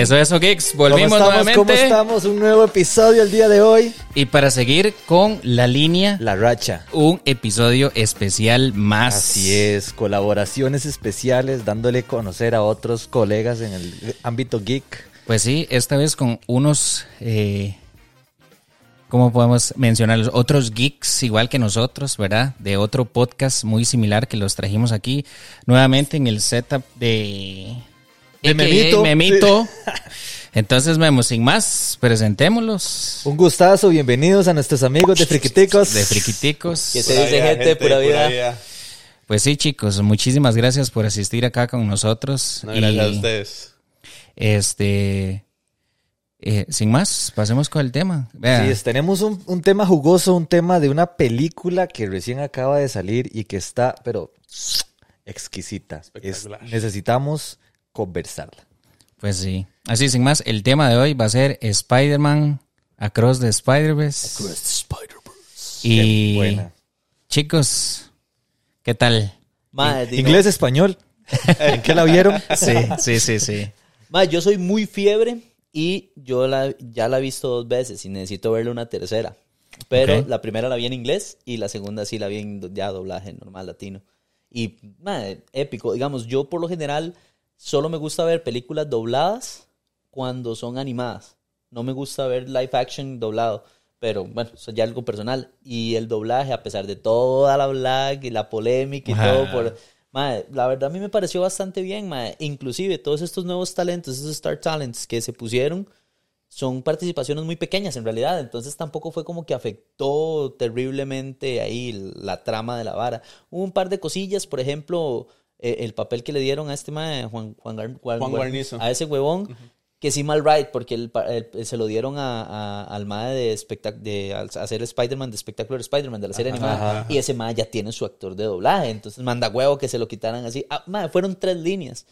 Eso, eso, Geeks. Volvimos ¿Cómo estamos? nuevamente. ¿Cómo estamos? Un nuevo episodio el día de hoy. Y para seguir con la línea, La racha. un episodio especial más. Así es, colaboraciones especiales, dándole conocer a otros colegas en el ámbito geek. Pues sí, esta vez con unos, eh, ¿cómo podemos mencionarlos? Otros geeks igual que nosotros, ¿verdad? De otro podcast muy similar que los trajimos aquí nuevamente en el setup de... De Memito. Memito. Entonces, Memo, sin más, presentémoslos. Un gustazo, bienvenidos a nuestros amigos de Friquiticos. De Friquiticos. Que se dice gente de pura vida. Pues sí, chicos, muchísimas gracias por asistir acá con nosotros. No, gracias Y, a ustedes. Este, eh, sin más, pasemos con el tema. Vea, Sí, es, tenemos un, un tema jugoso, un tema de una película que recién acaba de salir y que está, pero exquisita. Es- necesitamos conversarla. pues sí. Así, sin más, el tema de hoy va a ser Spider-Man Across the Spider-Verse. Y, Qué buena. chicos, ¿qué tal? Madre, digo, Inglés, español. ¿En qué la vieron? Sí, sí, sí, sí. madre, yo soy muy fiebre y yo la, ya la he visto dos veces y necesito verla una tercera. Pero la primera la vi en inglés y la segunda sí la vi en ya doblaje normal latino. Y, madre, épico. Digamos, yo por lo general solo me gusta ver películas dobladas cuando son animadas. No me gusta ver live action doblado. Pero bueno, eso ya es algo personal. Y el doblaje, a pesar de toda la black y la polémica y Ajá. todo, por, Mae, la verdad a mí me pareció bastante bien, mae. Inclusive todos estos nuevos talentos, esos Star Talents que se pusieron, son participaciones muy pequeñas en realidad. Entonces tampoco fue como que afectó terriblemente ahí la trama de la vara. Hubo un par de cosillas, por ejemplo, eh, el papel que le dieron a este mae, Juan, Juan, Gar- Juan- Juan Juan- Guarnizo. a ese huevón. Que sí mal right, porque el se lo dieron a, a- al mae de, de al- hacer Spider-Man, de Spectacular Spider-Man, de la serie animada. ajá. Y ese mae ya tiene su actor de doblaje. Entonces manda huevo que se lo quitaran así. Ah, mae, fueron tres líneas.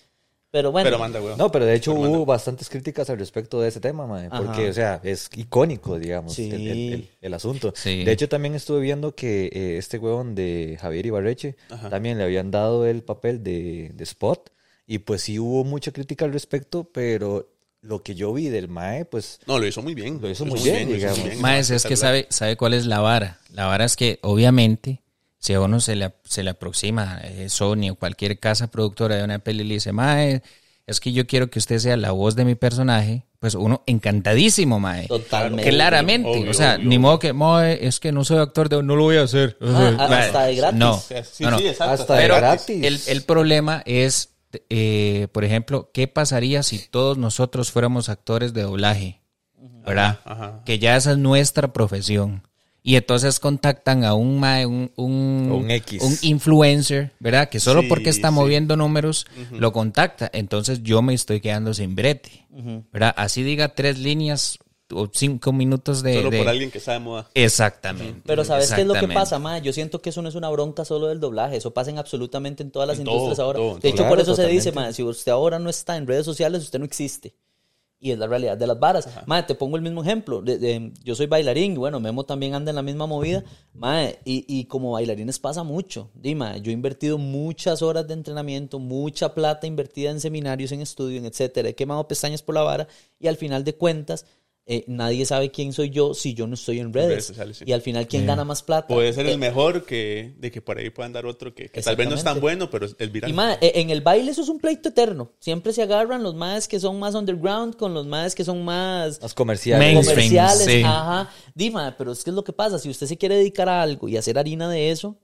Pero bueno. Pero manda, weón. No, pero de hecho Pero hubo manda. bastantes críticas al respecto de ese tema, mae, porque, o sea, es icónico, digamos, Sí. el, el- el- el asunto. Sí. De hecho, también estuve viendo que eh, este huevón de Javier Ibarreche también le habían dado el papel de, de Spot, y pues sí hubo mucha crítica al respecto, pero lo que yo vi del Mae, pues No, lo hizo muy bien. Lo hizo muy bien, lo hizo digamos. muy bien, Maes, es que sabe, sabe cuál es la vara. La vara es que, obviamente, si a uno se le, se le aproxima eh, Sony o cualquier casa productora de una peli y le dice, Mae, es que yo quiero que usted sea la voz de mi personaje, pues uno encantadísimo, Mae. Totalmente. Claramente. Obvio, o sea, obvio, ni modo que, Mae, es que no soy actor de. No lo voy a hacer. Ah, Mae, hasta de gratis. No. Sí, no, no. sí, exacto. Hasta de gratis. el, el problema es, eh, por ejemplo, ¿qué pasaría si todos nosotros fuéramos actores de doblaje? ¿Verdad? Ajá. Que ya esa es nuestra profesión. Y entonces contactan a un, un, un, Un X. un influencer, ¿verdad? Que solo Sí, porque está sí. moviendo números lo contacta. Entonces yo me estoy quedando sin brete. ¿Verdad? Así diga tres líneas o cinco minutos de... Solo de- por alguien que sabe moda. Exactamente. Pero ¿sabes qué es lo que pasa, ma? Yo siento que eso no es una bronca solo del doblaje. Eso pasa en absolutamente en todas las En industrias todo, ahora. todo, de hecho, Claro, por eso se dice, ma, si usted ahora no está en redes sociales, usted no existe. Y es la realidad de las varas. Ma, te pongo el mismo ejemplo. De- de- yo soy bailarín y bueno, Memo también anda en la misma movida. Ma, y, y como bailarines pasa mucho. Dime, yo he invertido muchas horas de entrenamiento, mucha plata invertida en seminarios, en estudio, en etcétera. He quemado pestañas por la vara y al final de cuentas... eh, nadie sabe quién soy yo si yo no estoy en redes. redes sociales, sí. Y al final, ¿quién gana más plata? Puede ser Eh, el mejor que, de que por ahí puedan dar otro que, que tal vez no es tan bueno, pero es el viral. Y mae, e- en el baile eso es un pleito eterno. Siempre se agarran los más que son más underground con los más que son más los comerciales. Mainstream. comerciales. sí. Ajá. Dima, pero es que es lo que pasa. Si usted se quiere dedicar a algo y hacer harina de eso,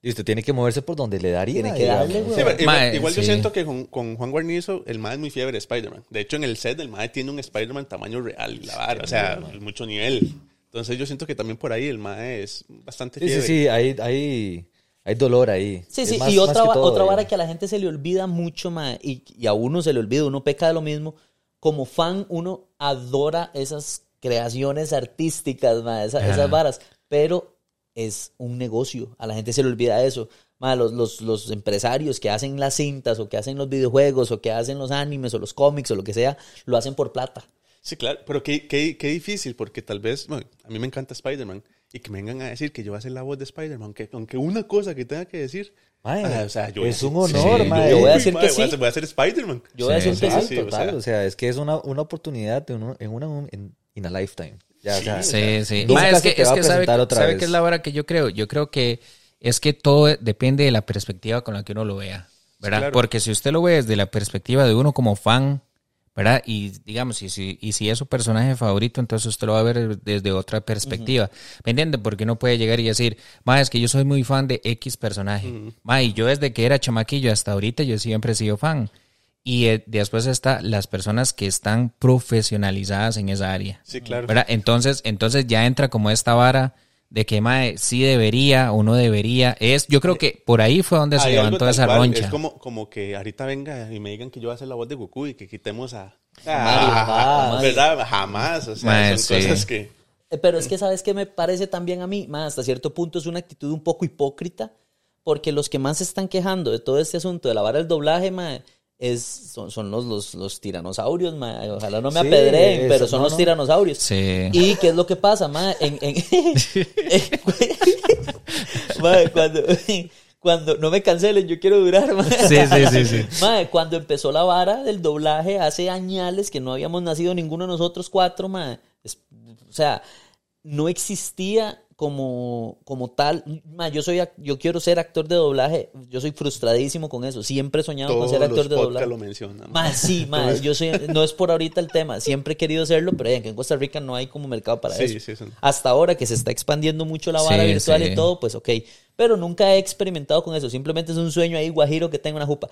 Y usted tiene que moverse por donde le daría. Tiene que darle, güey. Sí, pero igual, Mae, igual yo sí. siento que con, con Juan Guarnizo, el mae es muy fiebre de Spider-Man. De hecho, en el set, el mae tiene un Spider-Man tamaño real, la vara, o sea, mucho nivel. Entonces, yo siento que también por ahí el mae es bastante Sí, fiebre. sí, sí, hay, hay, hay dolor ahí. Sí, Es sí, más- y más otra, que va- todo, otra vara digamos. que a la gente se le olvida mucho, mae, y, y a uno se le olvida, uno peca de lo mismo. Como fan, uno adora esas creaciones artísticas, mae, esa- Ajá. esas varas, pero es un negocio, a la gente se le olvida eso. Mae, los, los, los empresarios que hacen las cintas o que hacen los videojuegos o que hacen los animes o los cómics o lo que sea, lo hacen por plata. Sí, claro, pero qué, qué, qué difícil, porque tal vez, bueno, a mí me encanta Spider-Man, y que me vengan a decir que yo voy a ser la voz de Spider-Man, aunque, aunque una cosa que tenga que decir. Mae, ah, o sea, yo voy a es un honor, Sí, mae. yo voy a decir que sí. ser- Voy a ser Spider-Man. Yo voy a decir que sí. total, o sea, es que es una, una oportunidad de uno, en una en, in a lifetime. Ya, o sea, Sí, sí. Ma, es que, es que sabe, que es la hora que yo creo. Yo creo que es que todo depende de la perspectiva con la que uno lo vea, ¿verdad? claro. Porque si usted lo ve desde la perspectiva de uno como fan, ¿verdad? Y digamos, y si, y si es su personaje favorito, entonces usted lo va a ver desde otra perspectiva. ¿Me entiende? Porque uno puede llegar y decir, ma, es que yo soy muy fan de X personaje. Ma, y yo desde que era chamaquillo hasta ahorita, yo siempre he sido fan. Y eh, después está las personas que están profesionalizadas en esa área. Sí, claro. ¿verdad? Entonces, entonces ya entra como esta vara de que mae, sí debería o no debería. Es, yo creo que por ahí fue donde se levantó esa cual, roncha. Es como, como que ahorita venga y me digan que yo voy a hacer la voz de Goku y que quitemos a... Ah, jamás. ¿Verdad? Jamás. O sea, Mae, son sí. cosas que... Eh, Pero es que, ¿sabes qué me parece también a mí? Más hasta cierto punto es una actitud un poco hipócrita, porque los que más se están quejando de todo este asunto de la vara del doblaje, mae, es, son, son los, los, los tiranosaurios, mae. Ojalá no me Sí, apedreen, pero son no, los no. tiranosaurios. Sí. ¿Y qué es lo que pasa, mae? En, en- cuando, cuando no me cancelen, yo quiero durar, mae. Sí, sí, sí, sí. Mae, cuando empezó la vara del doblaje hace añales que no habíamos nacido ninguno de nosotros cuatro. Es- o sea, no existía como, como tal. Mae, yo soy ac- yo quiero ser actor de doblaje. Yo soy frustradísimo con eso. Siempre he soñado con ser los actor de doblaje. lo mencionan. Mae, sí, mae, yo soy, no es por ahorita el tema, siempre he querido serlo, pero eh, que en Costa Rica no hay como mercado para Sí, eso. sí, Hasta ahora que se está expandiendo mucho la vara Sí, virtual sí. y todo, pues ok. Pero nunca he experimentado con eso, simplemente es un sueño ahí guajiro que tengo una jupa.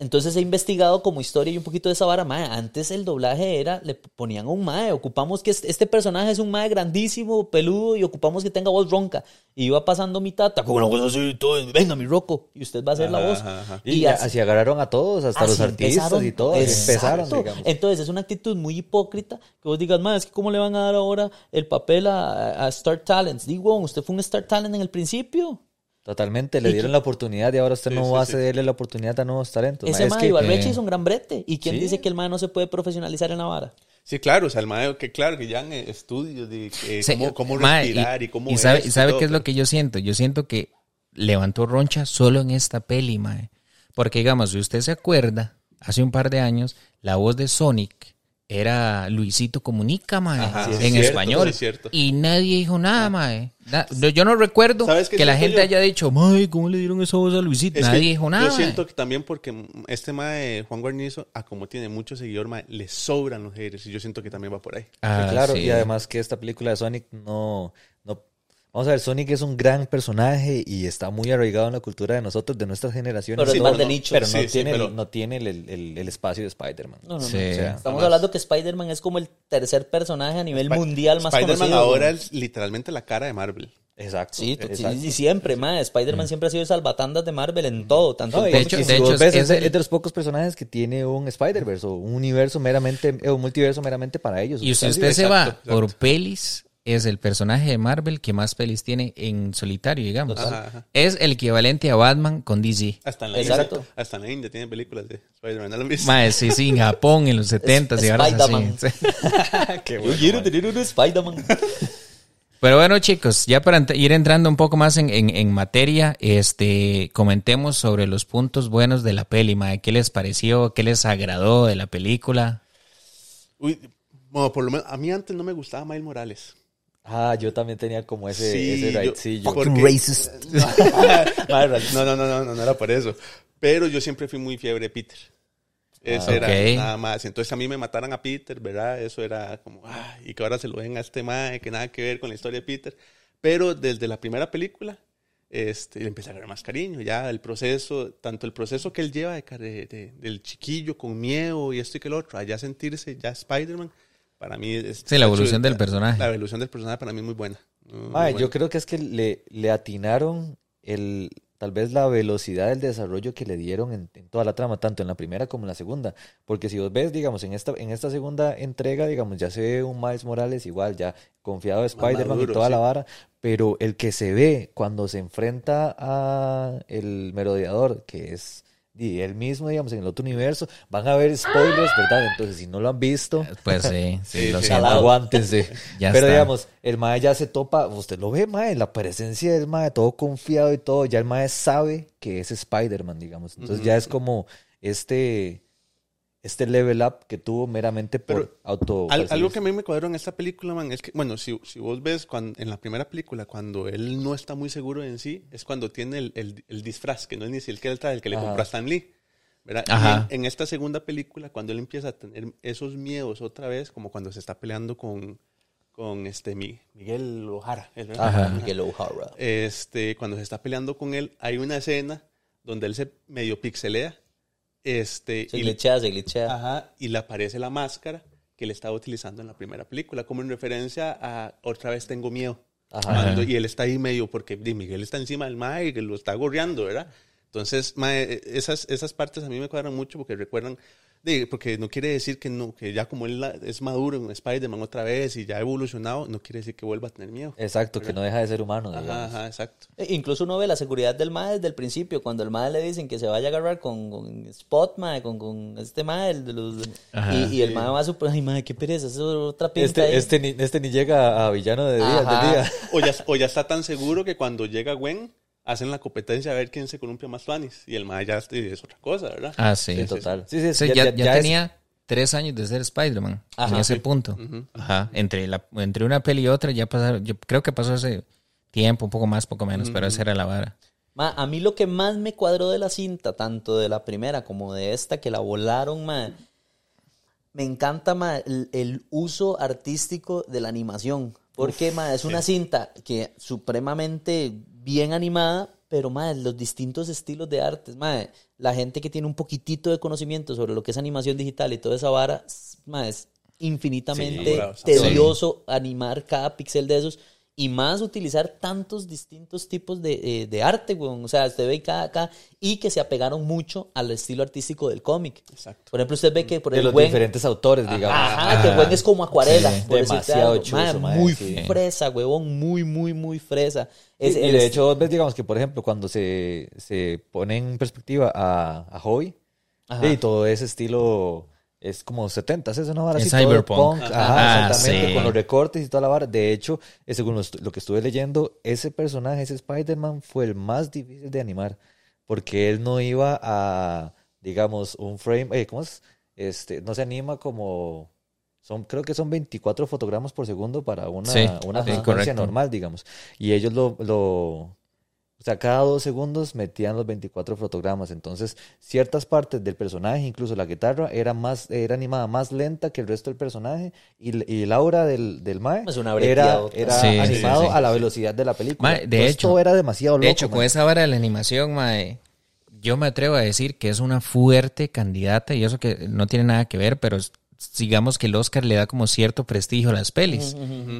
Entonces he investigado como historia y un poquito de esa vara, mae. Antes el doblaje era, le ponían a un mae, ocupamos que este, este personaje es un mae grandísimo, peludo, y ocupamos que tenga voz ronca. Y iba pasando mi tata con una voz así, todo, venga mi roco, y usted va a hacer la voz. ajá, ajá. Y, así, así agarraron a todos, hasta los artistas y todo. empezaron, digamos. Entonces es una actitud muy hipócrita que vos digas, más es que cómo le van a dar ahora el papel a, a Star Talents. Digo, usted fue un Star Talent en el principio. Totalmente, le dieron que- la oportunidad y ahora usted Sí, no sí, va a sí. cederle la oportunidad a nuevos talentos. Ese ma. Es mae que- Ibarreche eh, hizo un gran brete. ¿Y quién sí. dice que el mae no se puede profesionalizar en la vara? Sí, claro, o sea, el mae, que claro, que ya en eh, estudios de cómo, cómo mae, respirar y, cómo y sabe, esto y sabe todo, qué es lo que yo siento. Yo siento que levantó roncha solo en esta peli, mae. Porque digamos, si usted se acuerda, hace un par de años, la voz de Sonic era Luisito Comunica, mae, Ajá, sí, es en cierto, español. sí, es cierto. Y nadie dijo nada, mae. Na- no, yo no recuerdo ¿Sabes qué que la gente yo? haya dicho, mae, ¿cómo le dieron esa voz a Luisito? Es nadie dijo nada. Yo siento mae. que también porque este mae, Juan Guarnizo, a como tiene mucho seguidor, mae, le sobran los haters y yo siento que también va por ahí. Ah, claro, sí. y además que esta película de Sonic no... Vamos a ver, Sonic es un gran personaje y está muy arraigado en la cultura de nosotros, de nuestras generaciones. Pero es más no, de nicho. Pero no, Sí, sí, tiene, pero- El, no tiene el, el- el espacio de Spider-Man. No, no, no. Sí. O sea, Estamos hablando que Spider-Man es como el tercer personaje a nivel mundial más Spider-Man conocido. ahora güey. es literalmente la cara de Marvel. Exacto. Sí, exacto. sí, siempre, mae. Spider-Man siempre ha sido el salvatandas de Marvel en todo, tanto No, en y- De hecho- y y- de hecho, ves, es es, el- es de los pocos personajes que tiene un Spider-Verse o un universo meramente, eh, un multiverso meramente para ellos. Y si Casi- usted se va exacto, por pelis, es el personaje de Marvel que más pelis tiene en solitario, digamos. Ajá, ajá. Es el equivalente a Batman con DC. Hasta en la Exacto. India, hasta en la India tiene películas de Spider-Man. ¿no lo? Mae, sí, sí, en Japón en los 70 y ahora Spider-Man. Qué Yo bueno, quiero man. tener un Spider-Man. Pero bueno, chicos, ya para ir entrando un poco más en, en- en materia, este, comentemos sobre los puntos buenos de la peli, mae. ¿Qué les pareció? ¿Qué les agradó de la película? Uy, bueno, por lo menos a mí antes no me gustaba Miles Morales. Ah, yo también tenía como ese, Sí, ese yo- rightcillo. porque- racist. no, no, no, no, no, no era por eso. Pero yo siempre fui muy fiebre de Peter. Eso Ah, era ok. nada más. Entonces a mí me mataran a Peter, ¿verdad? Eso era como, ah, y que ahora se lo den a este mae, que nada que ver con la historia de Peter. Pero desde la primera película, este, le empecé a agarrar más cariño. Ya el proceso, tanto el proceso que él lleva de- de- del chiquillo con miedo y esto y que el otro, allá sentirse ya Spider-Man, para mí es... Sí, la evolución del personaje. La evolución del personaje para mí es muy buena. Muy Mae, buena. yo creo que es que le, le atinaron el, tal vez la velocidad del desarrollo que le dieron en, en toda la trama, tanto en la primera como en la segunda. Porque si vos ves, digamos, en esta, en esta segunda entrega, digamos, ya se ve un Miles Morales igual, ya confiado de Spider-Man y toda la vara, pero el que se ve cuando se enfrenta a el merodeador, que es y él mismo, digamos, en el otro universo, van a haber spoilers, ¿verdad? Entonces, si no lo han visto, Pues sí, sí, lo sí. aguántense. Ya Pero está. digamos, el mae ya se topa, usted lo ve, mae, la presencia del mae, todo confiado y todo, ya el mae sabe que es Spider-Man, digamos. Entonces ya es como este, este level up que tuvo meramente por Pero auto. Al- algo que a mí me cuadró en esta película, man, es que, bueno, si, si vos ves cuando, en la primera película, cuando él no está muy seguro en sí, es cuando tiene el, el- el disfraz, que no es ni siquiera el traje, el que le Ajá. compró a Stan Lee. ¿verdad? En, en esta segunda película, cuando él empieza a tener esos miedos otra vez, como cuando se está peleando con, con este Mi- Miguel Ojara. Ajá. Miguel O'Hara. este, cuando se está peleando con él, hay una escena donde él se medio pixelea. Este, Se y- glitchea, se glitchea. Ajá, y le aparece la máscara que él estaba utilizando en la primera película, como en referencia a otra vez tengo miedo. Ajá. Cuando- y él está ahí medio, porque di, Miguel está encima del mae y lo está gorreando, ¿verdad? Entonces, mae, esas, esas partes a mí me cuadran mucho porque recuerdan, porque no quiere decir que no, que ya como él la- es maduro en Spider-Man otra vez y ya ha evolucionado, no quiere decir que vuelva a tener miedo. Exacto, que no deja de ser humano, digamos. Ajá, ajá, exacto. Eh, Incluso uno ve la seguridad del MAE desde el principio, cuando el MAE le dicen que se vaya a agarrar con, con Spot, MAE, con, con este MAE, el de los... Ajá. y, y el MAE va súper, ay MAE, qué pereza, eso es otra pinta ahí. Este, este, ni, este ni llega a villano de día, del día. O ya, o ya está tan seguro que cuando llega Gwen, hacen la competencia a ver quién se columpia más tuanis. Y el mae ya es otra cosa, ¿verdad? Ah, sí. Sí, total. Sí, sí, Sí, ya- ya, ya- ya ya es- tenía tres años de ser Spider-Man en ese sí. punto. Ajá. Entre, la, entre una peli y otra ya pasaron, yo creo que pasó ese tiempo, un poco más, poco menos, pero esa era la vara. Ma, a mí lo que más me cuadró de la cinta, tanto de la primera como de esta, que la volaron, ma, me encanta ma, el, el uso artístico de la animación. Porque ma, es una cinta que supremamente bien animada, pero ma, los distintos estilos de artes. Ma, la gente que tiene un poquitito de conocimiento sobre lo que es animación digital y toda esa vara, s- ma, es infinitamente Sí, tedioso animar cada píxel de esos y más utilizar tantos distintos tipos de, eh, de arte, weón. O sea, usted ve cada acá y que se apegaron mucho al estilo artístico del cómic. Exacto. Por ejemplo, usted ve que por de el los buen, diferentes autores, digamos. Ajá, que el buen es como acuarela. Sí. por Demasiado chuzo, Muy sí. fresa, huevón. Muy, muy, muy fresa. Y, Es, y el de hecho, vos ves, digamos que, por ejemplo, cuando se, se pone en perspectiva a, a Hobby, y todo ese estilo es como 70, es una vara así, todo cyberpunk. punk, Ajá. Ah, exactamente, sí. con los recortes y toda la vara. De hecho, eh, según lo, que estuve leyendo, ese personaje, ese Spider-Man, fue el más difícil de animar, porque él no iba a, digamos, un frame, eh, ¿cómo es? Este, no se anima como... Son, creo que son 24 fotogramas por segundo para una, Sí, una frecuencia normal, digamos. Y ellos lo, lo, o sea, cada dos segundos metían los 24 fotogramas. Entonces, ciertas partes del personaje, incluso la guitarra, era más, era animada más lenta que el resto del personaje. Y, y el aura del, del Mae Es una era, era Sí, animado sí, sí. a la velocidad de la película. Mae, de Entonces, hecho- todo era demasiado loco. De hecho, con esa vara de la animación, mae, yo me atrevo a decir que es una fuerte candidata y eso que no tiene nada que ver, pero es- digamos que el Oscar le da como cierto prestigio a las pelis.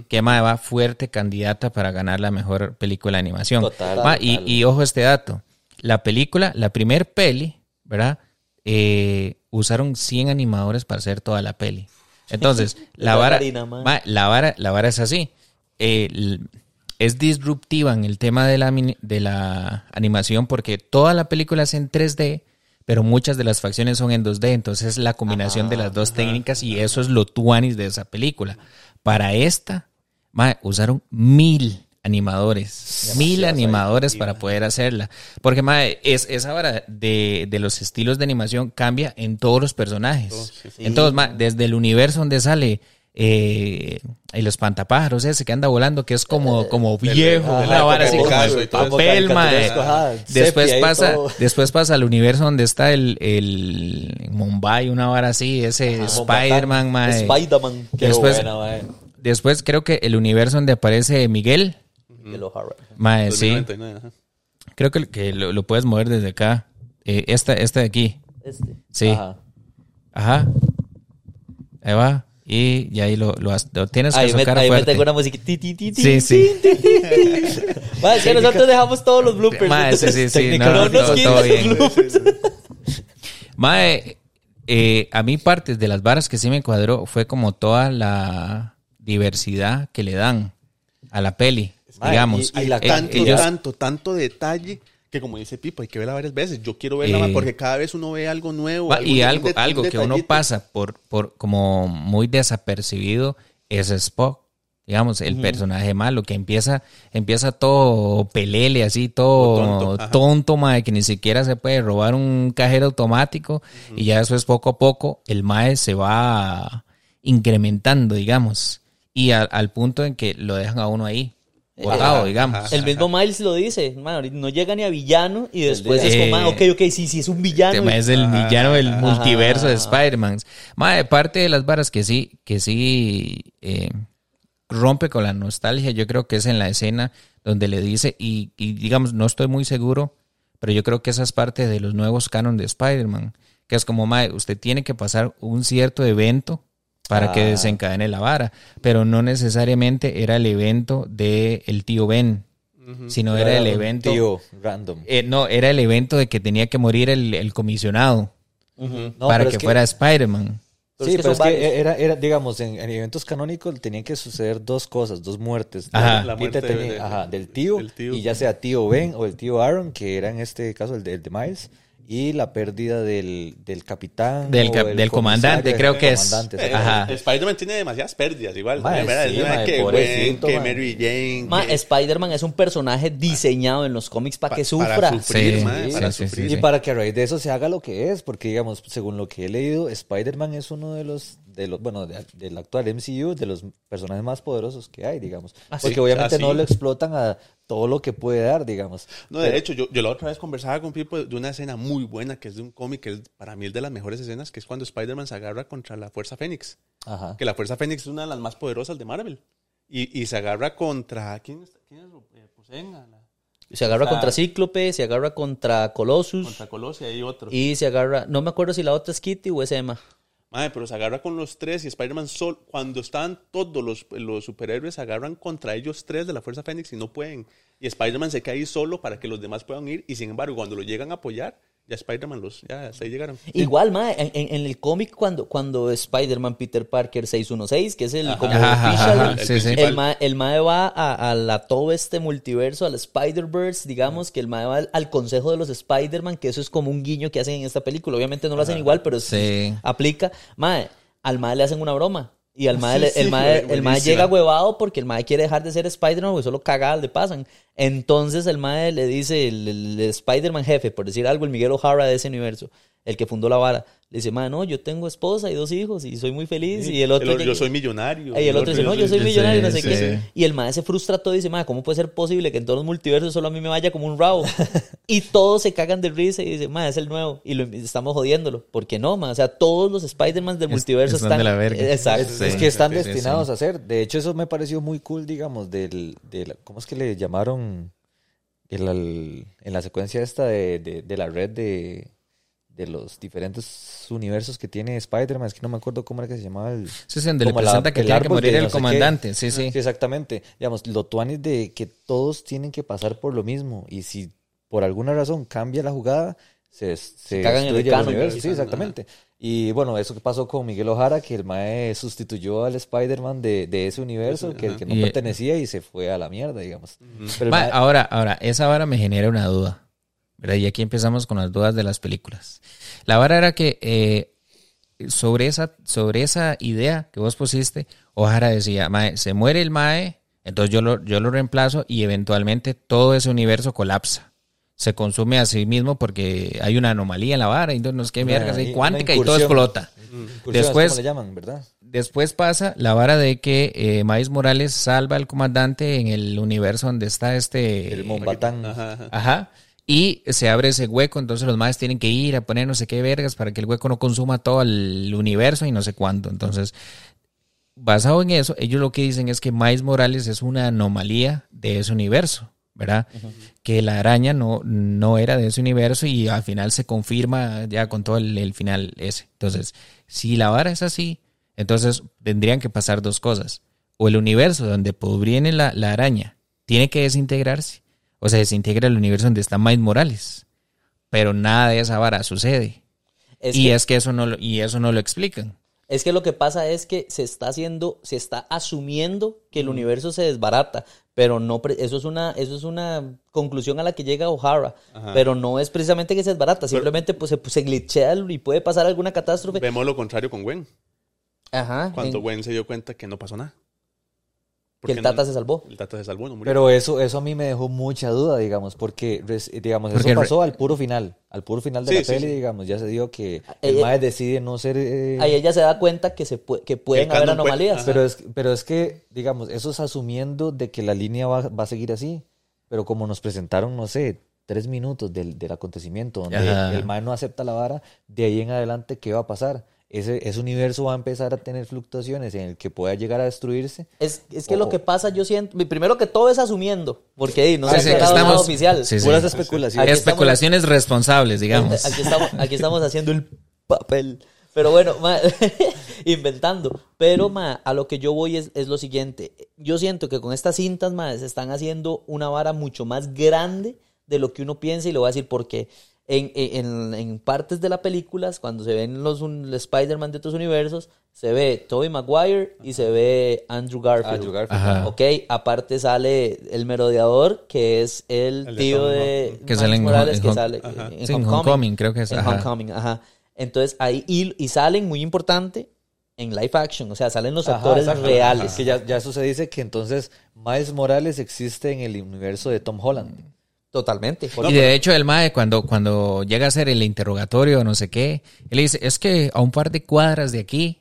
Que mae, va fuerte candidata para ganar la mejor película de animación. Total, Ma, y, total. y ojo este dato, la película, la primer peli, ¿verdad? Eh, usaron 100 animadores para hacer toda la peli. Entonces, la vara, ma, la vara, la vara es así. Eh, es disruptiva en el tema de la, de la animación porque toda la película es en 3D, pero muchas de las facciones son en 2D. Entonces es la combinación de las dos técnicas y eso es lo tuanis de esa película. Para esta, ma, usaron mil animadores, mil animadores para poder hacerla. Porque ma, es, esa vara de, de los estilos de animación cambia en todos los personajes. Entonces, ma, desde el universo donde sale eh, el espantapájaros ese que anda volando, que es como, como viejo, ajá, una vara así como de papel, ajá, Después pasa, después pasa al universo donde está el, el Mumbai, una vara así, ese Spider-Man, mae. Spider-Man. Qué después- buena, mae. Después creo que el universo donde aparece Miguel, Miguel O'Hara. mae, sí. 2099, ajá. Creo que, que lo, lo puedes mover desde acá. Eh, esta, esta de aquí. Este. Sí. Ajá. Ajá. Ahí va. Y, y ahí lo, lo, has- lo tienes que Ahí me, sacar ahí me fuerte. tengo una música. Ti, ti, ti, Sí, sí. ti, ti, ti. Ma, es que nosotros dejamos todos los bloopers. Mae, sí, sí, sí. Técnica, No, no nos todo- bien. bloopers. Mae, eh, a mí partes de las varas que sí me cuadró fue como toda la diversidad que le dan a la peli, Mae, digamos. y- y la Eh, tanto, ellos- tanto, tanto detalle que como dice Pipo, hay que verla varias veces. Yo quiero verla más Eh, porque cada vez uno ve algo nuevo. Va, y algo, algo que uno pasa por, por como muy desapercibido es Spock. Digamos, el personaje malo que empieza, empieza todo pelele, así, todo Tonto, tonto, mae, que ni siquiera se puede robar un cajero automático. Y ya después, poco a poco, el mae se va incrementando, digamos. Y al punto en que lo dejan a uno ahí, botado, Ajá, digamos. El mismo Miles lo dice, man, no llega ni a villano y después es como, man, Eh, ok, ok, sí, sí, es un villano. Este es el villano del ajá. multiverso de Spider-Man. Parte de las varas que sí, que sí eh, rompe con la nostalgia, yo creo que es en la escena donde le dice, y, y digamos, no estoy muy seguro, pero yo creo que esa es parte de los nuevos canon de Spider-Man, que es como, mae, usted tiene que pasar un cierto evento para que Ah. desencadene la vara, pero no necesariamente era el evento de el tío Ben, sino era el evento... Tío, random. Eh, no, era el evento de que tenía que morir el, el comisionado No, para que, es fuera Spider-Man. Pero sí, es que pero es que era, era, digamos, en, en eventos canónicos tenían que suceder dos cosas, dos muertes. Ajá. La muerte tenía- de- ajá, del tío, del tío. y ya sea tío Ben o el tío Aaron, que era en este caso el de, el de Miles, y la pérdida del, del capitán. Del cap- del comandante, creo que es. Eh. Ajá. Spider-Man tiene demasiadas pérdidas, igual. ¿verdad? sí, Es verdad mae, que Gwen, que. Mary Jane. Ma, que- Spider-Man es un personaje diseñado en los cómics para Pa- que para sufra. sufrir, Sí, para sí, sufrir. sí, Y para que a raíz de eso se haga lo que es, porque digamos, según lo que he leído, Spider-Man es uno de los, de los bueno, de- del actual MCU, de los personajes más poderosos que hay, digamos. Ah, porque obviamente Ah, no lo explotan a todo lo que puede dar, digamos. No, de hecho, yo, yo la otra vez conversaba con Pipo de una escena muy buena que es de un cómic que es para mí es de las mejores escenas, que es cuando Spider-Man se agarra contra la Fuerza Fénix. Ajá. Que la Fuerza Fénix es una de las más poderosas de Marvel. Y, y se agarra contra. ¿Quién es? ¿Quién es? Eh, Poseen a la- Se agarra O sea, contra Cíclope, se agarra contra Colossus Contra Colossia y otro. y se agarra, no me acuerdo si la otra es Kitty o es Emma. Madre, pero se agarra con los tres y Spider-Man sol cuando están todos los, los superhéroes se agarran contra ellos tres de la Fuerza Fénix y no pueden. Y Spider-Man se queda ahí solo para que los demás puedan ir y sin embargo cuando lo llegan a apoyar, ya Spider-Man los, ya hasta ahí llegaron. Igual, ma, en, en- en el cómic cuando, cuando Spider-Man Peter Parker 616, que es el como Ajá, ajá, official, ajá, el- sí, sí. el, ma, el va a, a la, todo este multiverso, al Spider-Verse, digamos, que el mae va al, al consejo de los Spider-Man, que eso es como un guiño que hacen en esta película. Obviamente no lo hacen igual, pero sí Sí. aplica. Mae, al mae le hacen una broma. Y al mae, Sí, el sí, mae, el mae llega huevado porque el mae quiere dejar de ser Spider-Man porque solo cagadas le pasan. Entonces el mae le dice, el, el- el Spider-Man jefe, por decir algo, el Miguel O'Hara de ese universo, el que fundó la vara, le dice, mae, no, yo tengo esposa y dos hijos y soy muy feliz. y el otro, yo llega- soy millonario. y el otro dice, no, yo soy sí, millonario, no sé sí, qué. Y el mae se frustra todo y dice, mae, ¿cómo puede ser posible que en todos los multiversos solo a mí me vaya como un rabo? y todos se cagan de risa y dicen, mae, es el nuevo. Y lo, estamos jodiéndolo. ¿Por qué no, mae? O sea, todos los Spider-Man del Es- multiverso están están... de la verga. Exacto. Es, Sí, es que están destinados a hacer. De hecho, eso me pareció muy cool, digamos, del, del ¿cómo es que le llamaron? El- en la secuencia esta de, de- de la red de, de los diferentes universos que tiene Spider-Man. Es que no me acuerdo cómo era que se llamaba el... Sí, sí, donde le como la- presenta que tiene que morir de el no sé qué. comandante. Sí, sí. Sí, exactamente. Digamos, lo tuanis de que todos tienen que pasar por lo mismo. Y si por alguna razón cambia la jugada, se, se, cagan en el canon. universo. Sí, Ajá. exactamente. Y bueno, eso que pasó con Miguel Ojara, que el Mae sustituyó al Spider-Man de, de ese universo, Ese, que, que no Y- pertenecía y se fue a la mierda, digamos. Pero el Ma, mae- ahora, ahora, esa vara me genera una duda. ¿Verdad? Y aquí empezamos con las dudas de las películas. La vara era que eh, sobre, esa, sobre esa idea que vos pusiste, Ojara decía, mae, se muere el Mae, entonces yo lo, yo lo reemplazo y eventualmente todo ese universo colapsa. Se consume a sí mismo porque hay una anomalía en la vara, entonces no qué Una- mierda, hay cuántica y todo explota. Incursiones, después- ¿cómo le llaman, verdad? Después pasa la vara de que eh, Morales salva al comandante en el universo donde está este... El Mombatán. Ajá, ajá. Ajá. Y se abre ese hueco, entonces los más tienen que ir a poner no sé qué vergas para que el hueco no consuma todo el universo y no sé cuánto. Entonces, basado en eso, ellos lo que dicen es que Miles Morales es una anomalía de ese universo, ¿verdad? Que la araña no, no era de ese universo y al final se confirma ya con todo el, el final ese. Entonces, si la vara es así, entonces tendrían que pasar dos cosas. O el universo donde proviene la, la araña tiene que desintegrarse. O sea, desintegra el universo donde está Miles Morales. Pero nada de esa vara sucede. Es y que- es que eso no lo, y eso no lo explican. Es que lo que pasa es que se está haciendo, se está asumiendo que el universo se desbarata, pero no, eso es una, eso es una conclusión a la que llega O'Hara, pero no es precisamente que se desbarata, simplemente pues se, pues, se glitchea y puede pasar alguna catástrofe. Vemos lo contrario con Gwen. Ajá. Cuando en- Gwen se dio cuenta que no pasó nada. Que el Tata no- se salvó. El Tata se salvó, no murió. Pero eso, eso a mí me dejó mucha duda, digamos, porque, digamos, Porque eso re- pasó al puro final. Al puro final de Sí, la sí, peli, sí. digamos, ya se dio que el Eh, mae decide no ser... eh, Ahí ella se da cuenta que se pue- que pueden haber puede- anomalías. Pero es, pero es que, digamos, eso es asumiendo de que la línea va, va a seguir así. Pero como nos presentaron, no sé, tres minutos del, del acontecimiento donde Ajá. el mae no acepta la vara, de ahí en adelante, ¿qué va a pasar? Ese, ese universo va a empezar a tener fluctuaciones en el que pueda llegar a destruirse. Es, es que O- lo que pasa, yo siento, primero que todo es asumiendo, porque no se Sí, ha sí, nada oficial. sí, sí. Puras especulaciones. Aquí estamos- Especulaciones responsables, digamos. Aquí estamos, aquí estamos haciendo el papel. Pero bueno, ma, inventando. Pero ma, a lo que yo voy es, es lo siguiente. Yo siento que con estas cintas ma, se están haciendo una vara mucho más grande de lo que uno piensa y le voy a decir por qué. En, en, en partes de las películas, cuando se ven los, Spider-Man de otros universos, se ve Tobey Maguire y se ve Andrew Garfield. Andrew Garfield. Ajá. Ok, aparte sale el merodeador, que es el, tío de. Que sale en Miles Morales, que en sale en Sí, en Homecoming. Homecoming, creo que es, En ajá. Homecoming, ajá. Entonces ahí, y, y salen muy importante en live action, o sea, salen los Ajá, actores exacto. reales. Que ya, ya eso se dice que entonces Miles Morales existe en el universo de Tom Holland. Totalmente. Y de hecho el mae cuando, cuando llega a hacer el interrogatorio no sé qué, él le dice, es que a un par de cuadras de aquí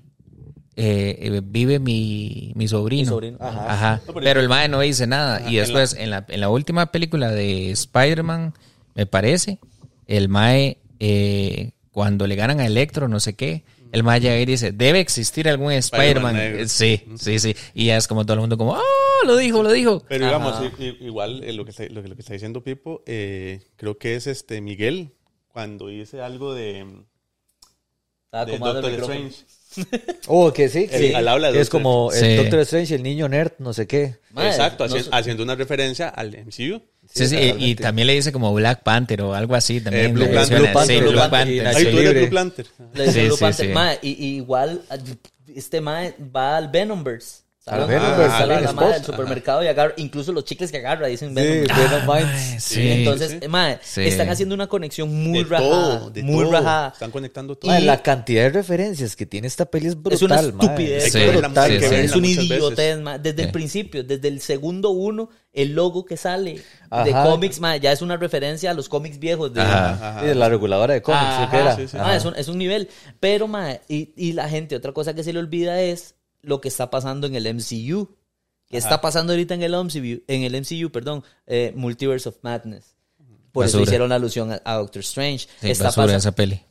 eh, eh, vive mi, mi sobrino. Mi sobrino. Ajá. No, pero- pero el mae no dice nada. Ajá, y después, en la, en la última película de Spider-Man, me parece, el mae, eh, cuando le ganan a Electro, no sé qué, el mae llega y dice, debe existir algún Spider-Man. Eh, sí, sí, sí. Y ya es como todo el mundo como, ¡oh! Lo dijo, lo dijo. Pero digamos, Ajá. igual eh, lo, que está, lo, que, lo que está diciendo Pipo, eh, creo que es este Miguel, cuando dice algo de, Doctor. Strange. Oh, que sí, Sí. que Al habla de es Doctor como el Sí. Doctor Strange, el niño nerd, no sé qué. Madre, Exacto, no haci- sé- haciendo una referencia al MCU. Sí, sí, y- y, también le dice como Black Panther o algo así también. Eh, Blue le Panther, menciona. Blue Panther, Sí, Blue Blue Panther, Panther. Blue Planter. Le dice Sí, Blue sí, Panther, sí. mae, y, y igual este mae va al Venomverse. Venomverse, Ah, sale la, del supermercado y agarra, incluso los chicles que agarra dicen Sí. Venom sí. Entonces, sí. Sí. están haciendo una conexión muy de rajada. todo, de muy todo. rajada. Están conectando todo. La cantidad de referencias que tiene esta peli es brutal, Es una estupidez. Es Sí, brutal, que Es un idiotez. Desde el principio, desde el segundo uno, el logo que sale de Ajá. cómics, ma, ya es una referencia a los cómics viejos. De, Ajá. Sí, de la reguladora de cómics, Ajá. ¿sí que era? Sí, sí. Ma, Ajá. es, un, es un nivel. Pero, ma, y, y la gente, otra cosa que se le olvida es lo que está pasando en el MCU. ¿Qué está pasando ahorita en el MCU? En el MCU, perdón, eh, Multiverse of Madness. Por eso hicieron la alusión a, a Doctor Strange. Sí, Está basura pasa- esa peli.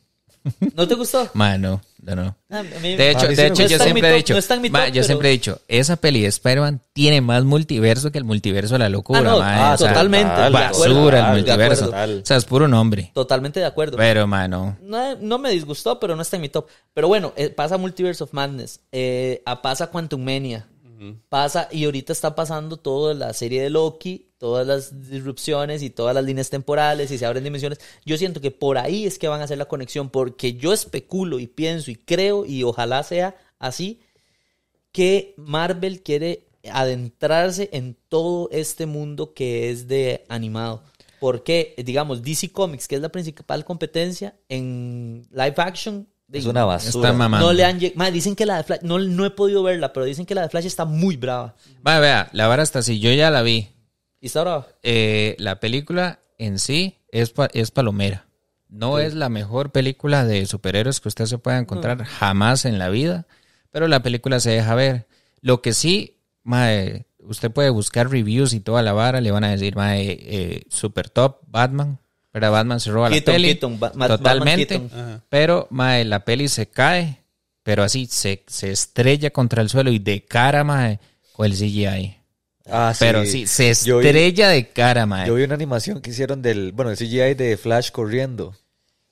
¿No te gustó? Ma, no, no, no. Ah, a mí- De hecho, sí de hecho yo siempre he dicho, no ma, yo pero- siempre he dicho, esa peli de Spider-Man tiene más multiverso que el multiverso de la locura, Ah, no, ah, o sea, totalmente, basura el multiverso. O sea, es puro nombre. Totalmente de acuerdo. Pero, ma, no. No, me disgustó, pero no está en mi top. Pero bueno, eh, pasa Multiverse of Madness, eh, a- pasa Quantum Mania, pasa, y ahorita está pasando toda la serie de Loki, todas las disrupciones y todas las líneas temporales y se abren dimensiones. Yo siento que por ahí es que van a hacer la conexión, porque yo especulo y pienso y creo, y ojalá sea así, que Marvel quiere adentrarse en todo este mundo que es de animado. Porque, digamos, DC Comics, que es la principal competencia en live action, Es una basura. Está mamando. no le han Ma, dicen que la de Flash, no, no he podido verla, pero dicen que la de Flash está muy brava. Va, vea, la vara está así. Yo ya la vi. ¿Y brava? Eh, la película en sí es, pa- es palomera. No es la mejor película de superhéroes que usted se pueda encontrar jamás en la vida, pero la película se deja ver. Lo que sí, mae, usted puede buscar reviews y toda la vara, le van a decir, mae, eh, super top, Batman, pero Batman se roba Keaton, la peli. Keaton, Ba- Ma- totalmente. Keaton. Pero, mae, la peli se cae, pero así se, se estrella contra el suelo y de cara, mae, con el CGI. Ah, Pero sí, se Yo vi- estrella de cara, mae. Yo vi una animación que hicieron del, bueno, el CGI de Flash corriendo.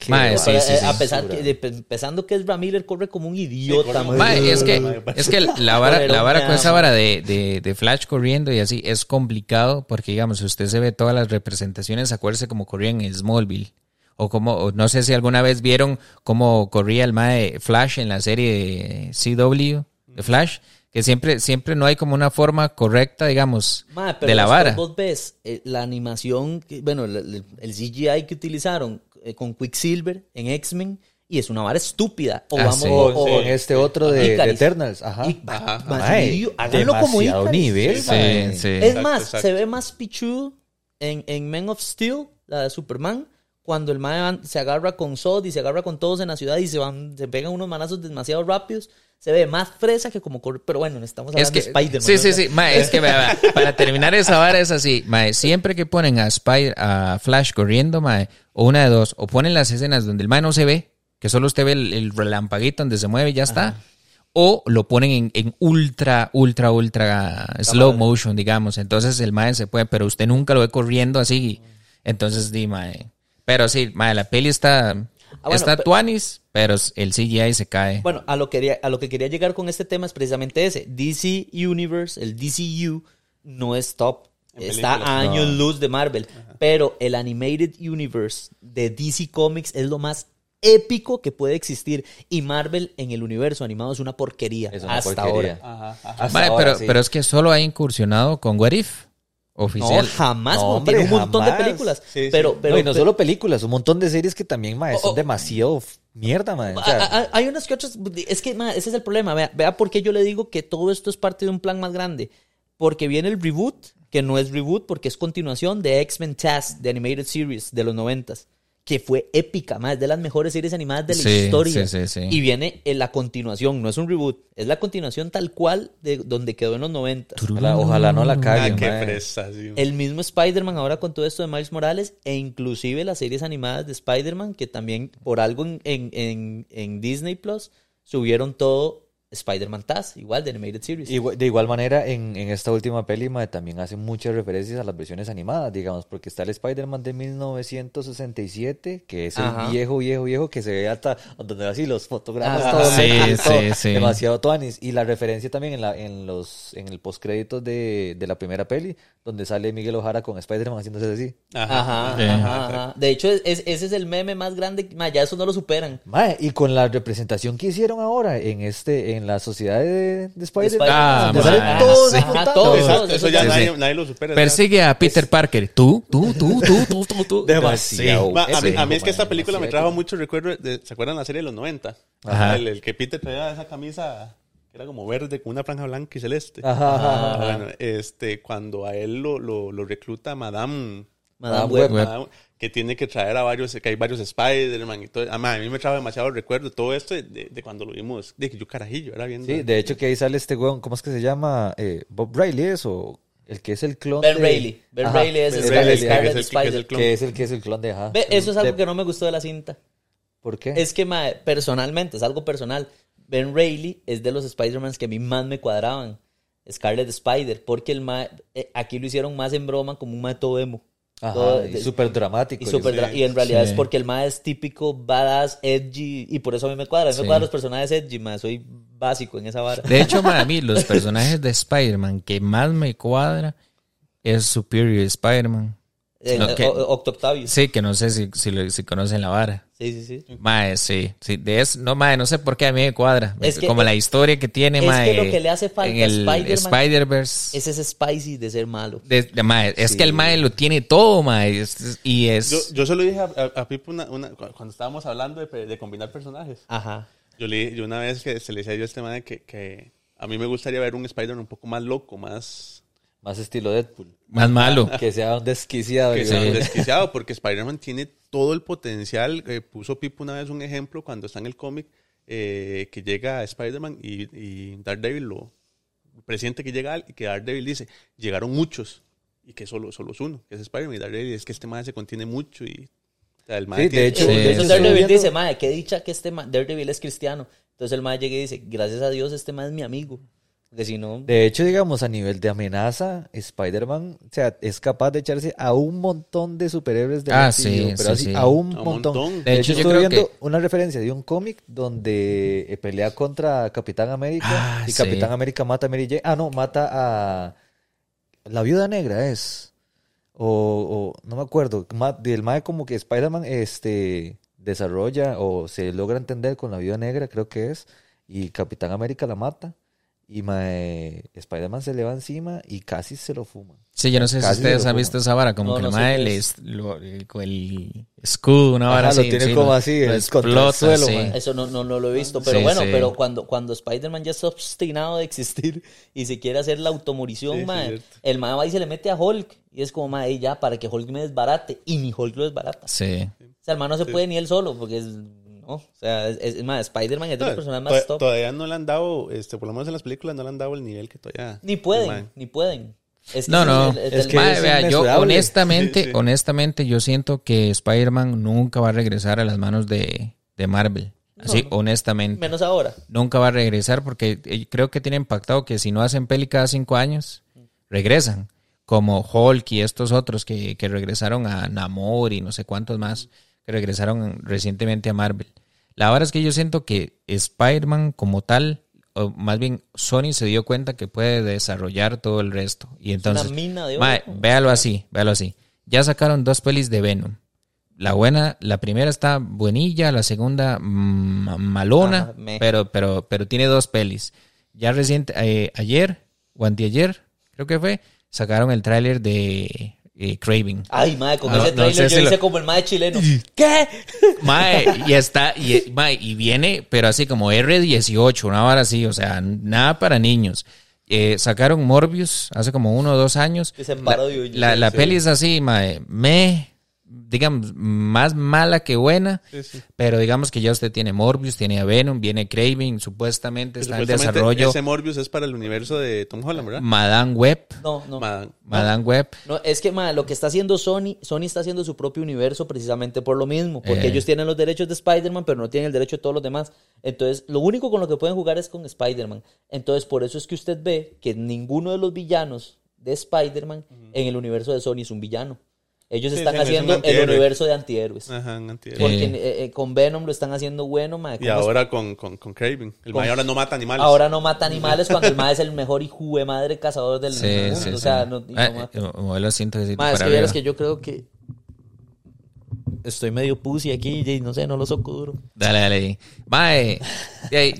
Mae, sí, sí, eh, sí. a pesar que, de- empezando que es Ramiller corre como un idiota. Mae, es que, es que la vara, la vara con esa vara de, de, de Flash corriendo y así es complicado porque, digamos, si usted se ve todas las representaciones, acuérdese como corrían en Smallville O como, o no sé si alguna vez vieron cómo corría el mae Flash en la serie de CW, de Flash, que siempre, siempre no hay como una forma correcta, digamos, pero de la vara. Vos ves eh, la animación, que- bueno, el, el- CGI que utilizaron eh, con Quicksilver en X-Men y es una vara estúpida. O Ah, vamos sí. o- o- con este otro de. Eternals. Ajá. y- Ajá. sí, háganlo como Icaris. nivel, Sí. Sí, sí. Es Exacto, más, exacto. se ve más pichudo en, en Men of Steel, la de Superman, cuando el mae van- se agarra con Zod y se agarra con todos en la ciudad y se van, se pegan unos manazos demasiado rápidos. Se ve más fresa que como. Pero bueno, estamos hablando Es que, de Spider-Man. sí, ¿no? sí, sí, mae, es que vea, para terminar esa vara es así, mae, siempre que ponen a Spider, a Flash corriendo, o una de dos, o ponen las escenas donde el mae no se ve, que solo usted ve el, el relampaguito donde se mueve y ya está, o lo ponen en, en ultra, ultra, ultra slow motion, digamos, entonces el mae se puede, pero usted nunca lo ve corriendo así, entonces di, mae, pero sí, mae, la peli está, Ah, bueno, está pero- tuanis, pero el CGI se cae. Bueno, a lo, que quería, a lo que quería llegar con este tema es precisamente ese. DC Universe, el DCU, no es top. En Está a años luz de Marvel. Pero el Animated Universe de DC Comics es lo más épico que puede existir. Y Marvel en el universo animado es una porquería. Es una hasta porquería. ahora. Ajá, ajá. Hasta Mae, ahora, pero, sí. pero es que solo ha incursionado con What If, No, oficial. jamás. No, hombre, tiene un montón de películas. Sí, sí. Pero, pero, no, y no pero- solo películas, un montón de series que también, mae, son Oh, oh. demasiado mierda, mae. O sea, Hay unas que otras. Es que ma, ese es el problema. Vea, vea por qué yo le digo que todo esto es parte de un plan más grande. Porque viene el reboot, que no es reboot porque es continuación de X-Men Task, de Animated Series de los noventas. Que fue épica, más de las mejores series animadas de la Sí, historia. sí, sí, sí. Y viene en la continuación, no es un reboot, es la continuación tal cual de donde quedó en los noventas. ojalá, ojalá no la Ah, caguen, sí. El mismo Spider-Man ahora con todo esto de Miles Morales e inclusive las series animadas de Spider-Man que también por algo en, en, en- en Disney Plus subieron todo Spider-Man Taz, igual de Animated Series. Igual- de igual manera, en, en esta última peli, mae, también hacen muchas referencias a las versiones animadas, digamos, porque está el Spider-Man de 1967, que es el Ajá. viejo, viejo, viejo, que se ve hasta donde así los fotogramas Ajá. todos Sí, lejos, todo, sí, sí. demasiado tuanis. Y la referencia también en la en los en el postcréditos de, de la primera peli, donde sale Miguel Ojara con Spider-Man haciéndose así. Ajá, Sí. ajá, ajá. De hecho, es- ese es el meme más grande. ma, ya eso no lo superan. Mae, y con la representación que hicieron ahora en este en la sociedad de, de Spider-Man. Ah, donde mae, salen todos sí. apuntando. Ajá, todos, Exacto, todos, eso ya sí, nadie, sí. nadie lo supera. Persigue a Peter Parker. Tú, tú, tú, tú, tú, tú, tú. Demasiado. Ma, a, mí, Sí, a mí es que esta película me trajo mucho recuerdo de, ¿se acuerdan la serie de los 90? Ajá. El, el que Peter traía esa camisa que era como verde con una franja blanca y celeste. Ajá, ajá, Ah, ajá. Bueno, este, cuando a él lo, lo, lo recluta Madame, Madame Web. Web. Madame, que tiene que traer a varios, que hay varios Spider-Man y todo. Ma, a mí me trajo demasiado recuerdo todo esto de, de- de cuando lo vimos, de que yo carajillo, era viendo. Sí, de hecho que ahí sale este weón, ¿cómo es que se llama? Eh, Bob Riley es o el que es el clon Ben de... Reilly. Ben Ajá, Reilly es Ben el Reilly, Scarlet que es el- Scarlet que es Spider. el clon. que es el que es el clon de ajá. Ve, eso es algo De- que no me gustó de la cinta. ¿Por qué? Es que, personalmente, es algo personal. Ben Reilly es de los Spider-Mans que a mí más me cuadraban. Scarlet Spider, porque el mae, eh, aquí lo hicieron más en broma como un mae todo emo. Ajá, todo- y súper dramático. Y, super dra- sí, y en realidad sí. es porque el mae es típico, badass, edgy, y por eso a mí me cuadra. A mí Sí. me cuadran los personajes edgy, mae, soy básico en esa vara. De hecho, ma, a mí los personajes de Spider-Man que más me cuadra es Superior Spider-Man. Que- o- o- Octo Octavius. Sí, que no sé si, si, lo- si conocen la vara. Sí, sí, sí. Mae, sí, sí, de eso, no, mae, no sé por qué a mí me cuadra. Es que- Como la historia que tiene, es mae, que lo que le hace falta en a el Spider-Man Spider-Verse. Es ese spicy de ser malo. de- de- mae, es que el mae lo tiene todo, mae, es- y es... Yo, yo se lo dije a, a, a Pipo una, una- cu- cuando estábamos hablando de, de combinar personajes. Ajá. Yo, le, yo una vez que se le decía yo a este man que, que a mí me gustaría ver un Spider-Man un poco más loco, más... Más estilo Deadpool. más malo. Que sea un desquiciado. que sea desquiciado, porque Spider-Man tiene todo el potencial. Eh, puso Pipo una vez un ejemplo cuando está en el cómic, eh, que llega a Spider-Man y, y Daredevil lo presiente que llega y que Daredevil dice, llegaron muchos y que solo, solo es uno, que es Spider-Man y Daredevil es que este man se contiene mucho y o sea, el man Sí, de tiene- hecho, Sí. de hecho, estuve Daredevil dice, mae, qué dicha que este ma- Daredevil es cristiano. Entonces el mae llega y dice, gracias a Dios este mae es mi amigo. Porque si no... De hecho, digamos, a nivel de amenaza, Spider-Man, o sea, es capaz de echarse a un montón de superhéroes de Ah, sí, pero sí, así, sí. a un A montón. montón. De, De hecho, yo creo viendo que- una referencia de un cómic donde eh, pelea contra Capitán América Ah, y sí. Capitán América mata a Mary Jane. Ah, no, mata a la Viuda Negra es. O, o no me acuerdo, del mae como que Spider-Man este, desarrolla o se logra entender con la vida negra, creo que es, y Capitán América la mata, y mae, Spider-Man se le va encima y casi se lo fuma. Sí, yo no sé si ustedes lo han visto esa vara, como No, que no el mae qué le es. es- lo- el, el escudo, una vara Ajá, lo así. tiene sí, como lo- así, lo explota, suelo, sí. Eso no, no, no lo he visto, pero Sí, bueno, sí. pero cuando, cuando Spider-Man ya está obstinado de existir y se quiere hacer la automorición, mae, el mae va y se le mete a Hulk y es como, mae, ya, para que Hulk me desbarate y ni Hulk lo desbarata. Sí. O sea, el mae no se puede ni él solo porque es, no, o sea, es, es- mae, Spider-Man es de los No, personajes to- más top. Todavía no le han dado, este, por lo menos en las películas, no le han dado el nivel que todavía. Ni pueden, ni pueden. Es que No, no. el- el- Es que vea, yo honestamente, Sí, sí. honestamente, yo siento que Spider-Man nunca va a regresar a las manos de, de Marvel. Así, honestamente. menos ahora. Nunca va a regresar porque eh, creo que tienen pactado que si no hacen peli cada cinco años, regresan. Como Hulk y estos otros que, que regresaron a Namor y no sé cuántos más, que regresaron recientemente a Marvel. La verdad es que yo siento que Spider-Man como tal, o más bien Sony se dio cuenta que puede desarrollar todo el resto. Y entonces, una mina de véalo así, véalo así. Ya sacaron dos pelis de Venom. La buena, la primera está buenilla, la segunda mm, malona, meh. pero, pero, pero tiene dos pelis. Ya reciente, eh, ayer o anteayer, creo que fue, sacaron el tráiler de eh, Craving. Ay, mae, con No, ese no trailer sé yo si hice lo- como el mae chileno. ¿Qué? Mae, y está, y, y viene, pero así como R18, una hora así, o sea, nada para niños. Eh, sacaron Morbius hace como uno o dos años. De La, la peli es así, mae, me, digamos, más mala que buena, Sí, sí. pero digamos que ya usted tiene Morbius, tiene a Venom, viene Craving, supuestamente está en desarrollo Ese Morbius es para el universo de Tom Holland, ¿verdad? Madame Web, No, no. Man, Madame Web. No, es que ma, lo que está haciendo Sony, Sony está haciendo su propio universo precisamente por lo mismo, porque Eh. ellos tienen los derechos de Spider-Man, pero no tienen el derecho de todos los demás. Entonces, lo único con lo que pueden jugar es con Spider-Man. Entonces, por eso es que usted ve que ninguno de los villanos de Spider-Man en el universo de Sony es un villano. Ellos Sí, están sí, es un haciendo el antihéroe. universo de antihéroes. Ajá, un antihéroe. Porque Eh. eh, eh, con Venom lo están haciendo bueno, ma, Y ¿cómo es- ahora con, con, con Craven. El Con- mae ahora no mata animales. ahora no mata animales cuando el ma es el mejor hijo de madre cazador del Sí, mundo. sí, o sea, no, y no Ah, mata. eh, modelo 117 Ma, es para que vieras que yo creo que estoy medio pussy aquí y no sé, no lo soco duro. Dale, dale. Mae,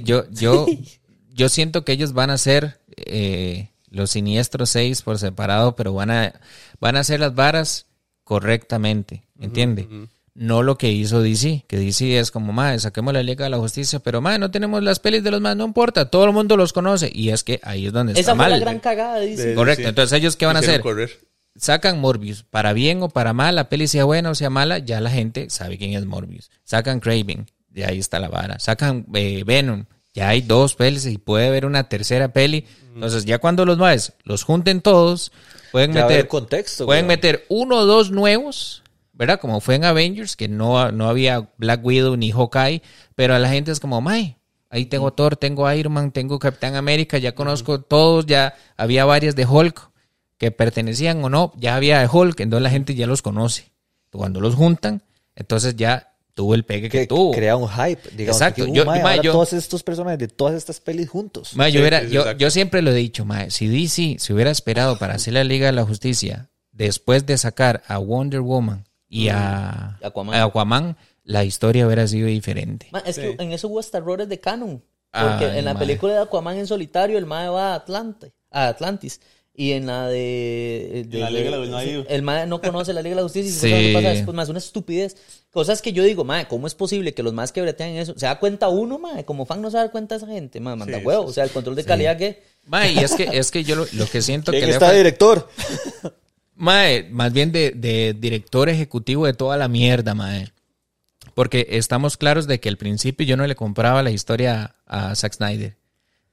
yo, yo, yo siento que ellos van a ser eh, los siniestros seis por separado, pero van a, van a hacer las varas correctamente, ¿entiende? No lo que hizo DC, que DC es como, mae, saquemos la Liga de la Justicia, pero mae, no tenemos las pelis de los más, no importa, todo el mundo los conoce, y es que ahí es donde está Esa fue mal. la gran cagada, dice. De- Correcto, sí. entonces ellos qué van a hacer? correr. sacan Morbius, para bien o para mal, la peli sea buena o sea mala, ya la gente sabe quién es Morbius. Sacan Craving, ya ahí está la vara. Sacan eh, Venom, ya hay dos pelis y puede haber una tercera peli. Entonces, ya cuando los maes los junten todos, pueden Ya meter contexto, pueden güey. meter uno o dos nuevos, ¿verdad? Como fue en Avengers, que no, no había Black Widow ni Hawkeye, pero a la gente es como, "Mae, Ahí tengo Thor, tengo Iron Man, tengo Capitán América, ya conozco todos, ya había varias de Hulk que pertenecían o no, ya había de Hulk, entonces la gente ya los conoce. Cuando los juntan, entonces ya tuvo el pegue que, que tuvo. crea un hype. Digamos, Exacto. que, uh, Yo- mae, mae, ahora yo- todos estos personajes de todas estas pelis juntos. Ma, yo, Sí, hubiera- yo, yo siempre lo he dicho, ma, si DC se hubiera esperado para hacer la Liga de la Justicia después de sacar a Wonder Woman y a Aquaman. a Aquaman, la historia hubiera sido diferente. Ma, es que en eso hubo hasta errores de canon. Porque Ay, en la mae. película de Aquaman en solitario, el mae va a, Atlante, a Atlantis. Y en la de. de- En la Liga de la- de-. El mae no conoce la Liga de la Justicia y Sí. qué pasa después, más una estupidez. Cosas que yo digo, mae, ¿cómo es posible que los más que bretean eso? ¿Se da cuenta uno, mae? Como fan no se da cuenta esa gente, mae, manda Sí, huevo. sí, O sea, el control de calidad que. Ma, y es que, es que yo lo, lo que siento ¿Quién que le está de director? Mae, más bien de, de director ejecutivo de toda la mierda, mae. Porque estamos claros de que al principio yo no le compraba la historia a Zack Snyder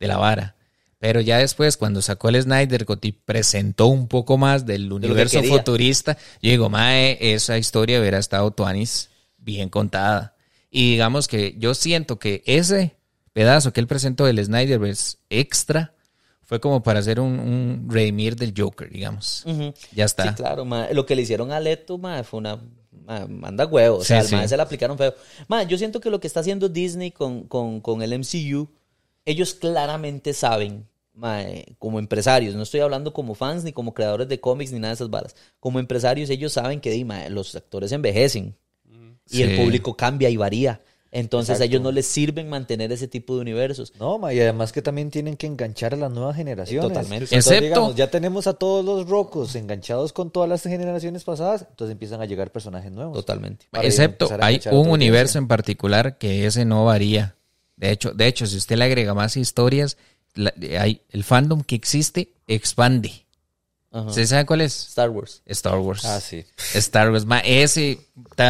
de la vara. Pero ya después, cuando sacó el Snyder Cut y presentó un poco más del universo futurista, yo digo, mae, esa historia hubiera estado Tuanis bien contada. Y digamos que yo siento que ese pedazo que él presentó del Snyderverse extra fue como para hacer un, un redimir del Joker, digamos. Ya está. Sí, claro, mae. Lo que le hicieron a Leto, mae, fue una. manda huevo. O sea, Sí, al mae sí. se la aplicaron feo. Mae, yo siento que lo que está haciendo Disney con, con, con el MCU, ellos claramente saben. mae, como empresarios, no estoy hablando como fans ni como creadores de cómics ni nada de esas balas. Como empresarios, ellos saben que mae, los actores envejecen y el público cambia y varía. Entonces Exacto. a ellos no les sirven mantener ese tipo de universos. No, ma, y además que también tienen que enganchar a las nuevas generaciones. Totalmente. Entonces, Excepto- digamos, ya tenemos a todos los rocos enganchados con todas las generaciones pasadas, entonces empiezan a llegar personajes nuevos. Totalmente. Excepto, hay un universo en particular que ese no varía. De hecho, de hecho, si usted le agrega más historias, la- hay, el fandom que existe expande. Ajá. ¿Usted sabe cuál es? Star Wars. Star Wars. Ah, sí. Star Wars, ma, ese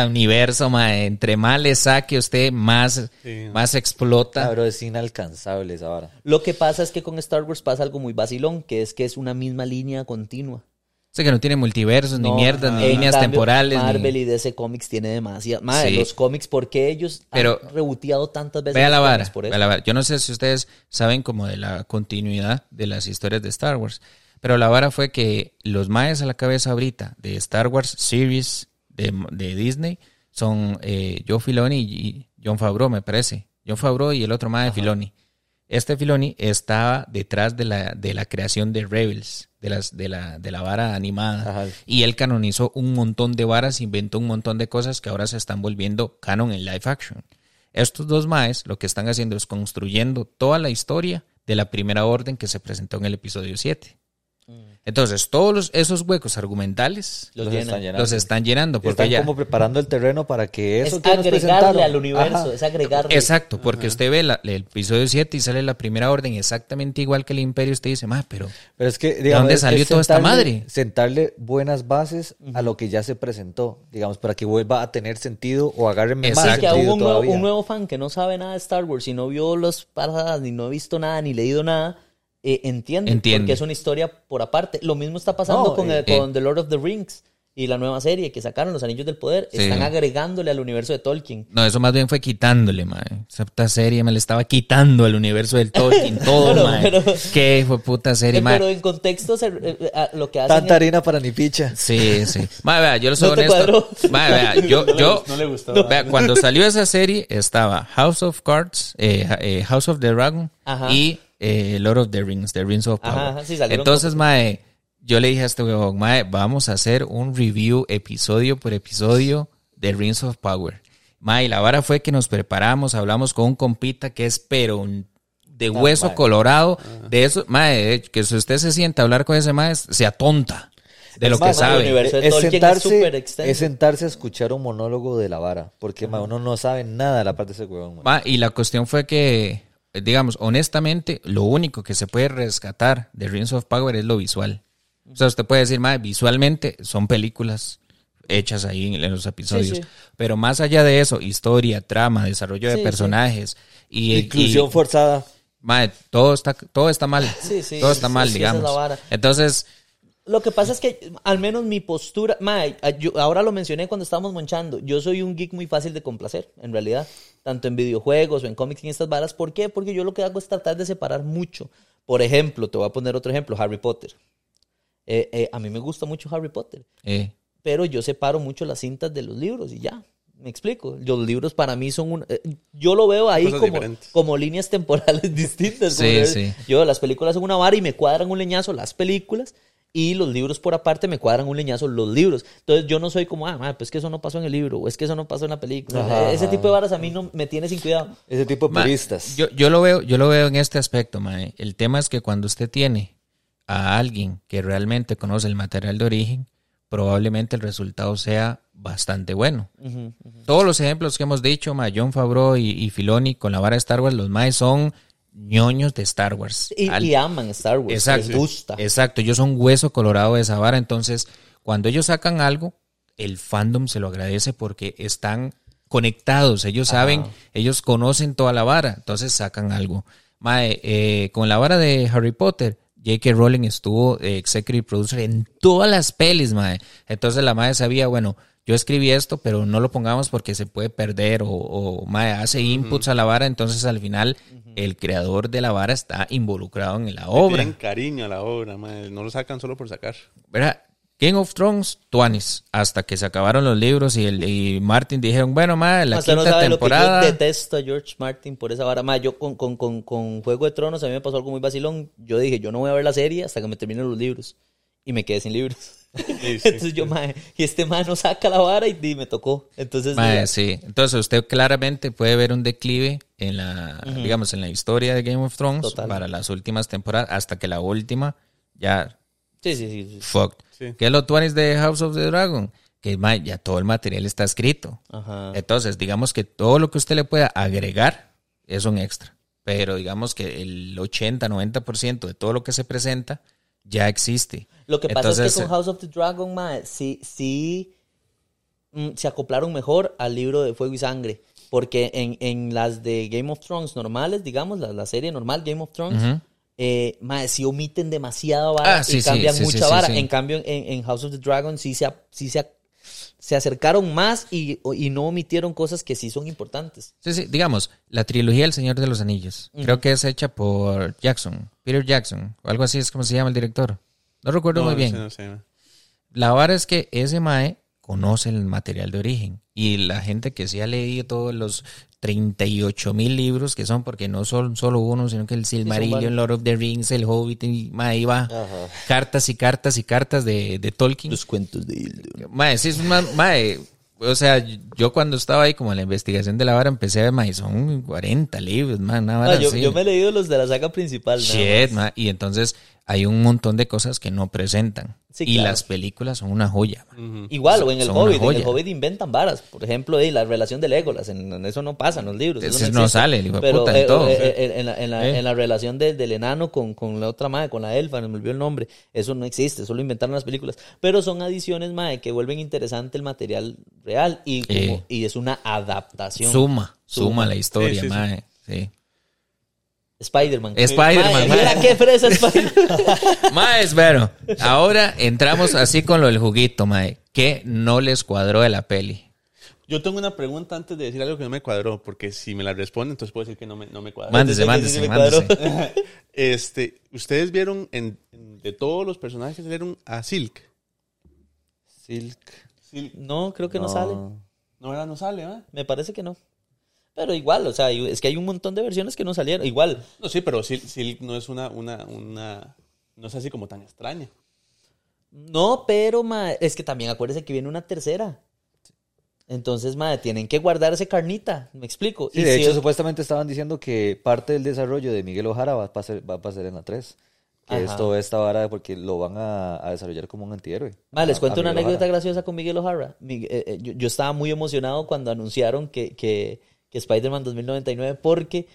universo, ma, entre más le saque usted, más, Sí. más explota. Bro, es inalcanzable esa vara. Lo que pasa es que con Star Wars pasa algo muy vacilón, que es que es una misma línea continua. Sé que no tiene multiversos, ni mierdas, ni líneas cambio, temporales. ni- Marvel y DC Comics tiene demasiado. Madre, Sí. los cómics, porque ellos Pero- han reboteado tantas veces? Vea los la vara, por vea eso? la vara. Yo no sé si ustedes saben como de la continuidad de las historias de Star Wars, pero la vara fue que los maes a la cabeza ahorita de Star Wars Series de, de Disney son eh, Joe Filoni y John Favreau, me parece. John Favreau y el otro mae de Filoni. Este Filoni estaba detrás de la, de la creación de Rebels, de, las, de, la, de la vara animada. Ajá. Y él canonizó un montón de varas, inventó un montón de cosas que ahora se están volviendo canon en live action. Estos dos maes lo que están haciendo es construyendo toda la historia de la primera orden que se presentó en el episodio 7. Entonces, todos los- esos huecos argumentales Los Los llenan. están llenando. los están llenando. Porque Están ya, como preparando el terreno para que eso Es que agregarle al universo, Ajá. es agregarle. Exacto, porque usted ve la- el episodio 7 y sale la primera orden exactamente igual que el imperio. Usted dice, ma, pero Pero es que, digamos, dónde es- salió es toda esta sentarle- madre? Sentarle buenas bases a lo que ya se presentó, digamos, para que vuelva a tener sentido o agarre más Exacto. Es que sentido hubo un nuevo, un nuevo fan que no sabe nada de Star Wars y no vio los paradas, ni no ha visto nada, ni leído nada, eh, entiende, Entiende. porque es una historia por aparte. Lo mismo está pasando No, con, eh, el- con The Lord of the Rings y la nueva serie que sacaron, Los Anillos del Poder. Sí. Están agregándole al universo de Tolkien. no, eso más bien fue quitándole, ma. Esa puta serie me le estaba quitando al universo del Tolkien, todo, Pero- ma. pero- Qué fue puta serie, Eh, ma. pero en contexto, se- eh, eh, a- lo que hacen Tanta es- harina para ni picha. Sí, sí. Ma, vea, yo lo soy ¿No honesto. cuadró? Ma, vea, yo, No le yo, gustó, no le gustó. vea, cuando salió esa serie estaba House of Cards, eh, eh, House of the Dragon Aja. y eh, Lord of the Rings, The Rings of Power. Ajá, ajá, sí, salieron Entonces, mae, yo le dije a este huevón, mae, vamos a hacer un review episodio por episodio de Rings of Power. Mae, la vara fue que nos preparamos, hablamos con un compita que es pero un- de hueso mae. colorado, de eso, mae, que si usted se sienta a hablar con ese mae, se atonta de lo Es que sabe. es es sentarse, súper extenso. es sentarse a escuchar un monólogo de la vara, porque ma, uno no sabe nada de la parte de ese huevón. ma. Y la cuestión fue que, digamos, honestamente, lo único que se puede rescatar de Rings of Power es lo visual. O sea, usted puede decir, ma, visualmente son películas hechas ahí en, los episodios. Sí, sí. Pero más allá de eso, historia, trama, desarrollo de Sí, personajes y, Inclusión y- forzada. ma, todo está, todo está mal. Sí, sí, todo está sí, mal, sí, esa es la digamos. vara. Entonces, Lo que pasa es que, al menos mi postura, mae, yo- ahora lo mencioné cuando estábamos monchando, yo soy un geek muy fácil de complacer, en realidad, tanto en videojuegos o en cómics y en estas varas. ¿Por qué? Porque yo lo que hago es tratar de separar mucho. Por ejemplo, te voy a poner otro ejemplo, Harry Potter. Eh, eh, a mí me gusta mucho Harry Potter, eh, pero yo separo mucho las cintas de los libros y ya. Me explico. Los libros para mí son un. eh, yo lo veo ahí Cosas como, diferentes. como líneas temporales distintas. Sí, yo- sí. Yo, las películas son una vara y me cuadran un leñazo las películas. Y los libros por aparte me cuadran un leñazo los libros. Entonces yo no soy como, ah, ma, pues que eso no pasó en el libro, o es que eso no pasó en la película. Ajá, Ese ajá. tipo de varas a mí no me tiene sin cuidado. Ese tipo de Ma, puristas. Yo, yo lo veo, yo lo veo en este aspecto, mae. El tema es que cuando usted tiene a alguien que realmente conoce el material de origen, probablemente el resultado sea bastante bueno. Todos los ejemplos que hemos dicho, mae, John Favreau y, y Filoni con la vara de Star Wars, los maes son ñoños de Star Wars. Y, Al- y aman Star Wars. Exacto. Les gusta. Exacto, ellos son hueso colorado de esa vara. Entonces, cuando ellos sacan algo, el fandom se lo agradece porque están conectados. Ellos saben, ellos conocen toda la vara. Entonces sacan algo. Mae, eh, con la vara de Harry Potter, J.K. Rowling estuvo eh, executive producer en todas las pelis, mae. Entonces la madre sabía, bueno, yo escribí esto, pero no lo pongamos porque se puede perder o, o mae, hace inputs a la vara. Entonces al final el creador de la vara está involucrado en la obra. Tienen cariño a la obra, mae, no lo sacan solo por sacar. ¿verdad? Game of Thrones, Tuanis, hasta que se acabaron los libros y, el, y Martin dijeron, bueno, ma, la Usted no quinta sabe lo que temporada... yo detesto a George Martin por esa vara. Ma, yo con, con, con, con Juego de Tronos a mí me pasó algo muy vacilón. Yo dije, yo no voy a ver la serie hasta que me terminen los libros. Y me quedé sin libros. Sí, sí. Entonces yo, ma, y este man no saca la vara y, y me tocó. Entonces, Ma, diga, sí, entonces usted claramente puede ver un declive en la, digamos, en la historia de Game of Thrones Total. para las últimas temporadas, hasta que la última ya sí, sí, sí. Sí. ¿Qué es lo Tuanis de House of the Dragon? Que ma, ya todo el material está escrito. Ajá. Entonces, digamos que todo lo que usted le pueda agregar es un extra. Pero digamos que el 80-90% de todo lo que se presenta ya existe. Lo que pasa es que con House of the Dragon, ma, sí, sí mm, se acoplaron mejor al libro de Fuego y Sangre. Porque en, en las de Game of Thrones normales, digamos, la, la serie normal Game of Thrones, Ujú. eh, ma, sí omiten demasiada vara Ah, sí, y cambian sí, mucha vara. En cambio, en, en House of the Dragon sí se, sí se, se acercaron más y, y no omitieron cosas que sí son importantes. Sí, sí, digamos, la trilogía El Señor de los Anillos. Creo que es hecha por Jackson, Peter Jackson, o algo así es como se llama el director. No recuerdo No, muy no bien. sé, no sé. La vara es que ese Mae conoce el material de origen. Y la gente que sí ha leído todos los 38 mil libros que son, porque no son solo uno, sino que el Silmarillion. Lord of the Rings, el Hobbit, y mae, ahí va cartas y cartas y cartas de, de Tolkien. Los cuentos de sí es un man- mae, o sea, yo cuando estaba ahí como en la investigación de la vara empecé a ver, son 40 libros, mae, una vara Ah, yo, así. yo me he leído los de la saga principal. Shit, y entonces hay un montón de cosas que no presentan. Sí, y claro. las películas son una joya. Igual, o en el Hobbit, en el Hobbit inventan varas. Por ejemplo, eh, la relación de Legolas, en, en eso no pasa en los libros. eso Ese no existe. sale, hijo de Pero puta, en eh, todo. eh, eh, en, la, en la- Eh. en la relación del, del enano con, con la otra madre, con la elfa, no me olvidó el nombre, eso no existe, solo inventaron las películas. Pero son adiciones, madre, que vuelven interesante el material real y, como- Eh. y es una adaptación. Suma, suma, Suma. la historia, Sí, sí, sí. mae. Sí. Spider-Man. Spider-Man, mira qué fresa Spider-Man. Mae, espero. Ahora entramos así con lo del juguito, mae. ¿Qué no les cuadró de la peli? Yo tengo una pregunta antes de decir algo que no me cuadró, porque si me la responden, entonces puedo decir que no me, no me cuadró. Mándese, Entonces, sí mándese, mándese. este, ¿ustedes vieron en, en- de todos los personajes vieron a Silk? Silk. Silk No, creo que no, sale. no, ¿verdad? No sale, ¿verdad? Me parece que no. Pero igual, o sea, es que hay un montón de versiones que no salieron. Igual, No, sí, pero Silk, Silk no es una, una, una, no es así como tan extraña. No, pero ma, es que también acuérdese que viene una tercera. Entonces, ma, tienen que guardarse carnita, me explico. Sí, Y de si- hecho, supuestamente estaban diciendo que parte del desarrollo de Miguel Ojara va a pasar, va a pasar en la 3. Que Ajá. es toda esta vara porque lo van a, a desarrollar como un antihéroe. Ma, les A- cuento a una Miguel anécdota graciosa con Miguel O'Hara. Mig- eh, eh, yo, yo estaba muy emocionado cuando anunciaron que, que, que Spider-Man 2099 porque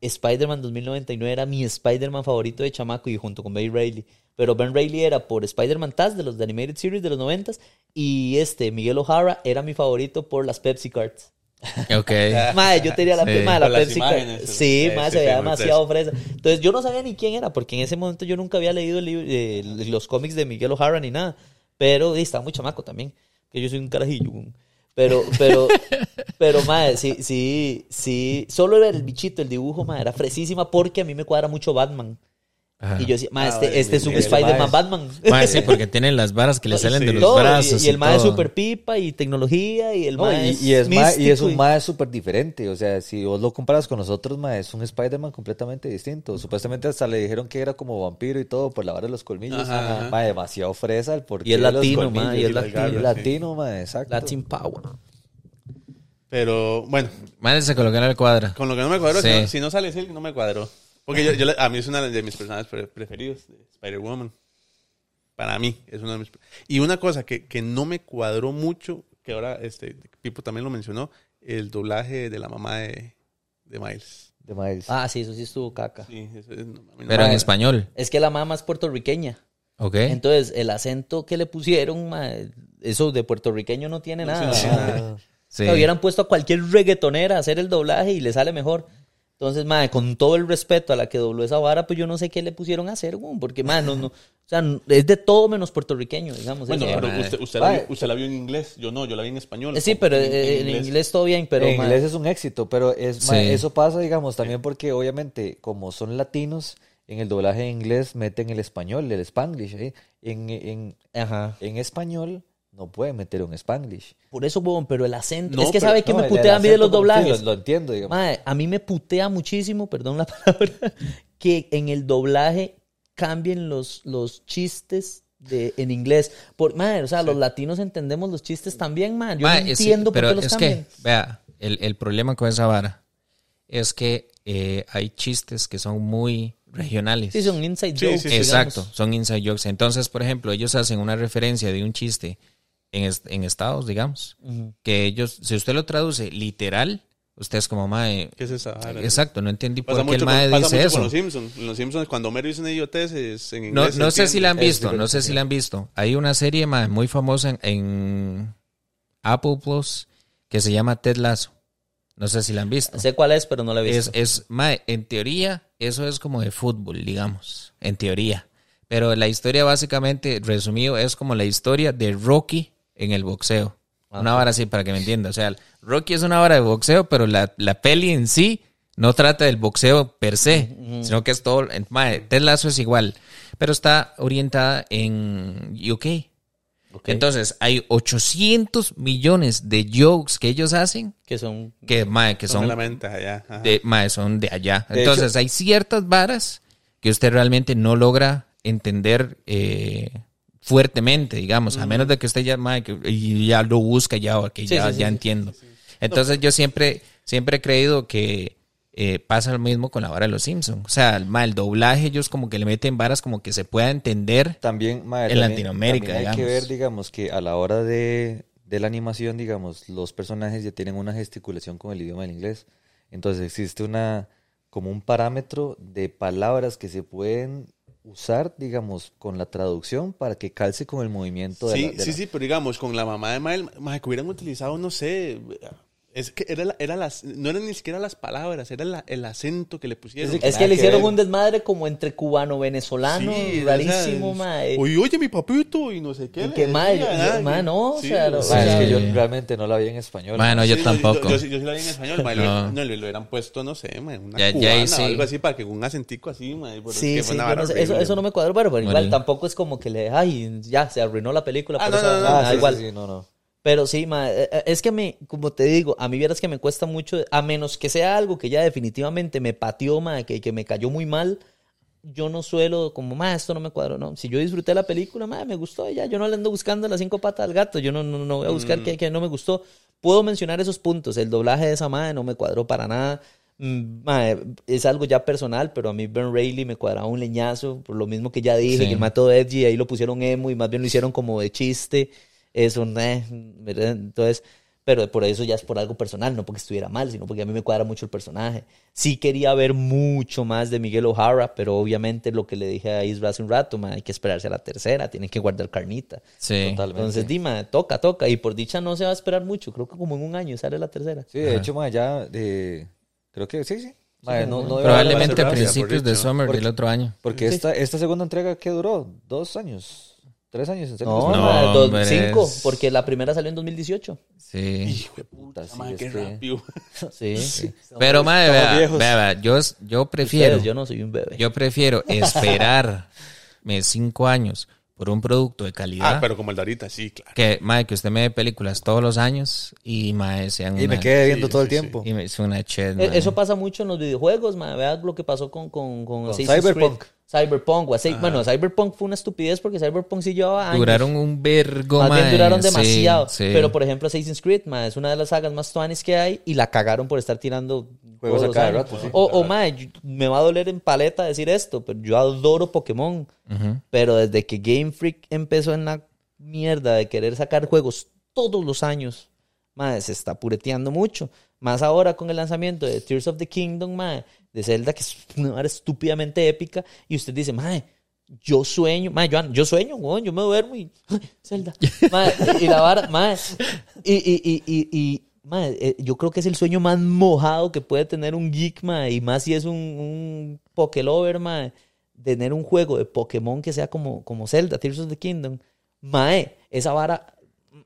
Spider-Man 2099 era mi Spider-Man favorito de chamaco y junto con Ben Reilly. Pero Ben Reilly era por Spider-Man Taz de los de Animated Series de los 90 y este Miguel O'Hara era mi favorito por las Pepsi Cards. Ok. Madre, yo tenía la, Sí. madre, la Con las Pepsi imágenes, Card. sí. Sí, Sí, madre, sí, se veía sí, demasiado fresa. Entonces yo no sabía ni quién era, porque en ese momento yo nunca había leído el libro- eh, los cómics de Miguel O'Hara ni nada. Pero y estaba muy chamaco también, que yo soy un carajillo. Pero, pero, pero, madre, sí, sí, sí. Solo era el bichito, el dibujo, madre, era fresísima porque a mí me cuadra mucho Batman. Ajá. Y yo decía, madre, Ah, este, este es un Spider-Man. Batman. Sí, porque tienen las varas que le salen de los Todo, brazos. y, el mae es super pipa y tecnología y el No, y, es y es, ma- y es un súper diferente. O sea, si vos lo comparas con nosotros, mae, es un Spider-Man completamente distinto. Supuestamente hasta le dijeron que era como vampiro y todo por la vara de los colmillos. Ajá, ajá. Mae, demasiado fresa el porqué Y es latino, y es Y latino. exacto. Latin Power. Pero bueno, Mae, se colocan al cuadro. con lo que no me cuadró, Sí. si, no, si no sale Silk, no me cuadró. Porque yo, yo le- a mí es una de mis personajes pre- preferidos, de Spider-Woman. Para mí, es uno de mis... Y una cosa que, que no me cuadró mucho, que ahora este Pipo también lo mencionó, el doblaje de la mamá de, de Miles. De Miles. Ah, sí, eso sí estuvo caca. Sí, eso es- no, no Pero en español. Es que la mamá es puertorriqueña. Ok. Entonces, el acento que le pusieron, ma, eso de puertorriqueño no tiene nada. sí, Sí. Hubieran puesto a cualquier reggaetonera a hacer el doblaje y le sale mejor. Entonces, ma, con todo el respeto a la que dobló esa vara, pues yo no sé qué le pusieron a hacer, güey, porque, ma, no, no, o sea, es de todo menos puertorriqueño, digamos. Bueno, pero usted, usted, la vio, usted la vio en inglés, yo no, yo la vi en español. Eh, sí, pero eh, en, inglés. todo bien, pero, en inglés es un éxito, pero es, Sí. eso pasa, digamos, también porque obviamente como son latinos, en el doblaje en inglés meten el español, el spanglish, ¿eh? en, en, Ajá. en español no pueden meter un spanglish. Por eso, huevón, pero el acento. No, es que pero- sabe que No, me putea a mí de los sí, doblajes. lo, lo entiendo, digamos. A mí me putea muchísimo, perdón la palabra, que en el doblaje cambien los, los chistes de, en inglés. Por, mae, o sea, los latinos entendemos los chistes también, man. Yo Ma, no es- entiendo por pero qué los es cambian. que, vea, el, el problema con esa vara es que eh, hay chistes que son muy regionales. Sí, son inside Sí, jokes. sí, sí. Exacto, digamos. son inside jokes. Entonces, por ejemplo, ellos hacen una referencia de un chiste en, est- en Estados, digamos, que ellos, si usted lo traduce literal, usted es como, mae, ¿Qué es esa exacto, no entendí por qué el mae con, dice mucho eso. con los Simpsons. En los Simpsons, cuando Homero dice una idiotez, es en inglés. No, no sé si la han entiende. visto, no sé si la han visto. Hay una serie mae, muy famosa en, en Apple Plus que se llama Ted Lasso. No sé si la han visto. Sé cuál es, pero no la he Es, visto. es, mae, en teoría, eso es como de fútbol, digamos, en teoría. Pero la historia básicamente, resumido, es como la historia de Rocky en el boxeo. Una vara así, para que me entienda. O sea, Rocky es una vara de boxeo, pero la, la peli en sí no trata del boxeo per se, sino que es todo... Mae, Ted Lasso es igual, pero está orientada en UK. Ok. Entonces, hay 800 millones de jokes que ellos hacen que son... que, mae, que Son allá. ajá. de, mae, son de allá. De Entonces, hay ciertas varas que usted realmente no logra entender eh, fuertemente, digamos, a menos de que usted ya, que- y ya lo busca, ya, o que Sí, ya, sí, ya sí. entiendo. Entonces, yo siempre, siempre he creído que eh, pasa lo mismo con la vara de los Simpsons. O sea, el, doblaje, ellos como que le meten varas como que se pueda entender. También, En también- Latinoamérica, también hay que digamos. ver, digamos, que a la hora de, de la animación, digamos, los personajes ya tienen una gesticulación con el idioma del inglés. Entonces existe una, como un parámetro de palabras que se pueden usar, digamos, con la traducción para que calce con el movimiento de Sí, la... de sí, la- sí, pero digamos, con la mamá de Mael, maje, que hubieran utilizado, no sé, es que era, la- era las, no eran ni siquiera las palabras, era la- el acento que le pusieron. Sí, Es nada que le que hicieron ver. un desmadre como entre cubano-venezolano, Sí, o rarísimo, sea, mae. Oye, oye, mi papito, y no sé qué. Y que, mae, yo- no, o sí, sea, lo- sí, o es que yo realmente no la vi en español. Bueno, mae. yo Sí, tampoco. Yo, sí- yo sí la vi en español, mae, No. no, lo hubieran puesto, no sé, mae, una Ya- ya cubana ahí sí. o algo así, para que un acentico así, mae, es Sí, que sí, yo no sé, eso, eso no me cuadró, pero, pero igual Bueno. tampoco es como que le, ay, ya, se arruinó la película. Ah, por no, eso, no, no, igual. sí, no, no. Pero sí, ma, eh, eh, es que me, como te digo, a mí vieras que me cuesta mucho, a menos que sea algo que ya definitivamente me pateó, ma, que, que me cayó muy mal, yo no suelo como, ma, esto no me cuadró, no. Si yo disfruté la película, ma, me gustó, ya, yo no le ando buscando las cinco patas al gato, yo no, no, no voy a buscar que, que no me gustó. Puedo mencionar esos puntos, el doblaje de esa madre no me cuadró para nada. Mm, ma, es algo ya personal, pero a mí Ben Reilly me cuadraba un leñazo, por lo mismo que ya dije, Sí. que el mato de Edgy, ahí lo pusieron emo y más bien lo hicieron como de chiste. Eso, eh, ¿verdad? entonces, pero por eso ya es por algo personal, no porque estuviera mal, sino porque a mí me cuadra mucho el personaje. Sí quería ver mucho más de Miguel O'Hara, pero obviamente lo que le dije a Isra hace un rato, ma, hay que esperarse a la tercera, tienen que guardar carnita. Sí. Totalmente. Entonces, Dima, toca, toca, y por dicha no se va a esperar mucho, creo que como en un año sale la tercera. Sí, de hecho, mae, ya, de, creo que sí, sí. No, no Probablemente a principios de summer Porque- del otro año. Porque Sí. esta, esta segunda entrega, ¿qué duró? ¿Dos años? ¿Tres años? ¿En serio? No, No, dos- hombre, cinco, es- porque la primera salió en 2018. Sí. Hijo de Puta, sí, es qué que- rápido. Sí. Pero, madre, vea, vea, vea, yo, yo prefiero, Ustedes, yo no soy un bebé. yo prefiero esperarme cinco años por un producto de calidad Ah, pero como el de ahorita, sí, claro. que, madre, que usted me dé películas todos los años y, madre, sean Y me una- quedé viendo sí, todo el sí, sí. tiempo. y me hizo una ched, Eh, madre. Eso pasa mucho en los videojuegos, man. Vean lo que pasó con, con, con, Con Cyberpunk. Creed. Cyberpunk. o Assassin- bueno, Cyberpunk fue una estupidez porque Cyberpunk sí llevaba años. Duraron un vergo, Más bien duraron demasiado. sí. Pero, por ejemplo, Assassin's Creed, man, es una de las sagas más tuanis que hay y la cagaron por estar tirando Juegos a cada rato, sí. O, o me va a doler en paleta decir esto, pero yo adoro Pokémon. Ujú. Pero desde que Game Freak empezó en la mierda de querer sacar juegos todos los años, madre, se está pureteando mucho. Más ahora con el lanzamiento de Tears of the Kingdom, madre, de Zelda, que es una vara estúpidamente épica, y usted dice, madre, yo sueño, madre, yo, yo sueño, weón, yo me duermo y Zelda. Madre, y la vara, madre, y, y, y, y, madre, eh, yo creo que es el sueño más mojado que puede tener un geek, madre, y más si es un, un Pokelover, madre, tener un juego de Pokémon que sea como, como Zelda, Tears of the Kingdom. Mae, esa vara,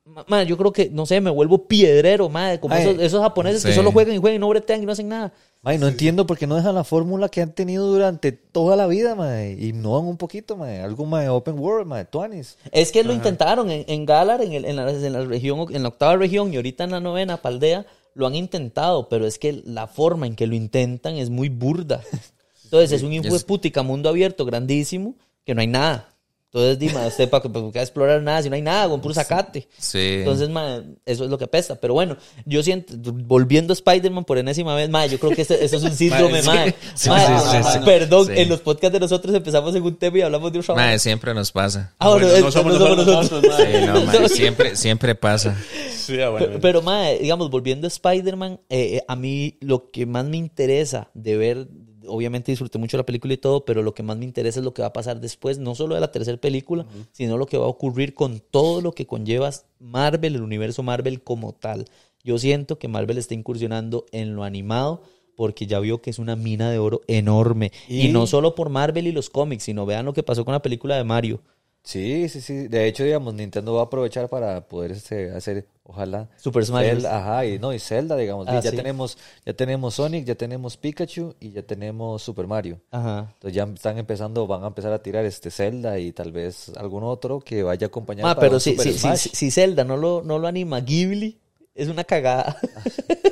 ma- ma, yo creo que, no sé, me vuelvo piedrero, madre, como Ay, esos, esos japoneses que sí. solo juegan y juegan y no bretean y no hacen nada. Mae, no entiendo por qué no dejan la fórmula que han tenido durante toda la vida, mae. Y innovan un poquito, mae. Algo, mae, open world, mae. Tuanis. Es que lo intentaron en, en Galar, en, el- en la, en la región, en la octava región y ahorita en la novena, Paldea, lo han intentado, pero es que la forma en que lo intentan es muy burda. Entonces es un hijo de putica mundo abierto grandísimo que no hay nada. Entonces, dime, usted para que para que explorar nada si no hay nada, con puro zacate. Sí. Entonces, ma, eso es lo que apesta. Pero bueno, yo siento, volviendo a Spider-Man por enésima vez, ma, yo creo que eso es un síndrome, sí. ma. Sí, Ma, sí. Perdón, en los podcasts de nosotros empezamos en un tema y hablamos de un trabajo. Mae, siempre nos pasa. Ah, bueno, Bueno, es- no somos no somos nosotros, nosotros. no, siempre, siempre pasa. Sí, ah, bueno. Pero, pero, mae, digamos, volviendo a Spider-Man, eh, eh, a mí lo que más me interesa de ver, obviamente disfruté mucho la película y todo, pero lo que más me interesa es lo que va a pasar después, no solo de la tercera película, sino lo que va a ocurrir con todo lo que conlleva Marvel, el universo Marvel como tal. Yo siento que Marvel está incursionando en lo animado porque ya vio que es una mina de oro enorme. Y, Y- no solo por Marvel y los cómics, sino vean lo que pasó con la película de Mario. Sí, sí, sí. De hecho, digamos, Nintendo va a aprovechar para poder este, hacer, ojalá. Super Smash. Zelda, ajá, y no, y Zelda, digamos. Ah, ya sí. tenemos, ya tenemos Sonic, ya tenemos Pikachu y ya tenemos Super Mario. Ajá. Entonces ya están empezando, van a empezar a tirar este Zelda y tal vez algún otro que vaya a acompañar. Ah, pero si, Super si, Smash. si- si Zelda no lo, no lo anima Ghibli, es una cagada.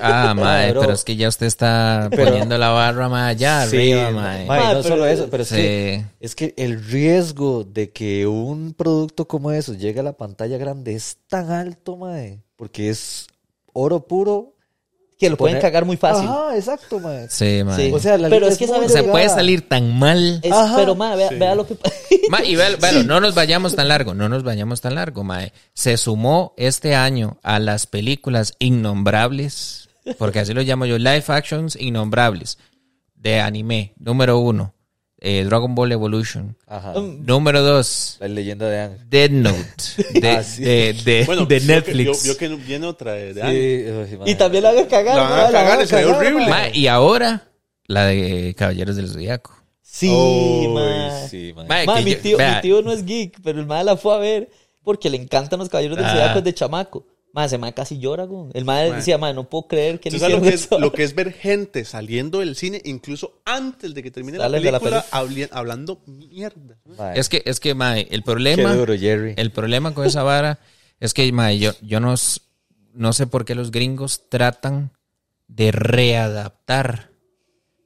Ah, mae, bro. pero es que ya usted está poniendo la barra más allá Sí, arriba, ma- mae. ma, y Ma, no pero- solo eso, pero es, Sí. que, es que el riesgo de que un producto como eso llegue a la pantalla grande es tan alto, mae, porque es oro puro. Que lo pueden cagar muy fácil. Ajá, exacto, mae. Sí, mae. Sí. O sea, la Pero liga es que, muy ¿sabes? Se puede salir tan mal. Es- Ajá. pero, ma, vea, vea lo que Ma, y véalo, véalo, no nos vayamos tan largo, no nos vayamos tan largo, mae. Se sumó este año a las películas innombrables, porque así lo llamo yo, live actions innombrables, de anime. Número uno, eh, Dragon Ball Evolution. Ajá. Número dos, La leyenda de Ang. Dead Note, de, Ah, sí. de, de- Bueno, de vio que- Netflix. Vio, vio que viene otra de, Sí. Y también la hagan cagar. La van a horrible. ma. Y ahora, la de Caballeros del Zodiaco. Sí, ma. sí, mae. Ma, Ma, que mi, tío, mi tío no es geek, pero el ma la fue a ver porque le encantan los caballeros del Ah. zodiaco de chamaco. Ma, ese ma casi llora, güey. El ma decía, ma, no puedo creer que le ¿Tú sabes lo que, es, eso. lo que es ver gente saliendo del cine, incluso antes de que termine la de la película, habli- hablando mierda? Es que, es que, mae, el Qué problema... duro, Jerry. El problema con esa vara es que, mae, yo, yo no, no sé por qué los gringos tratan de readaptar,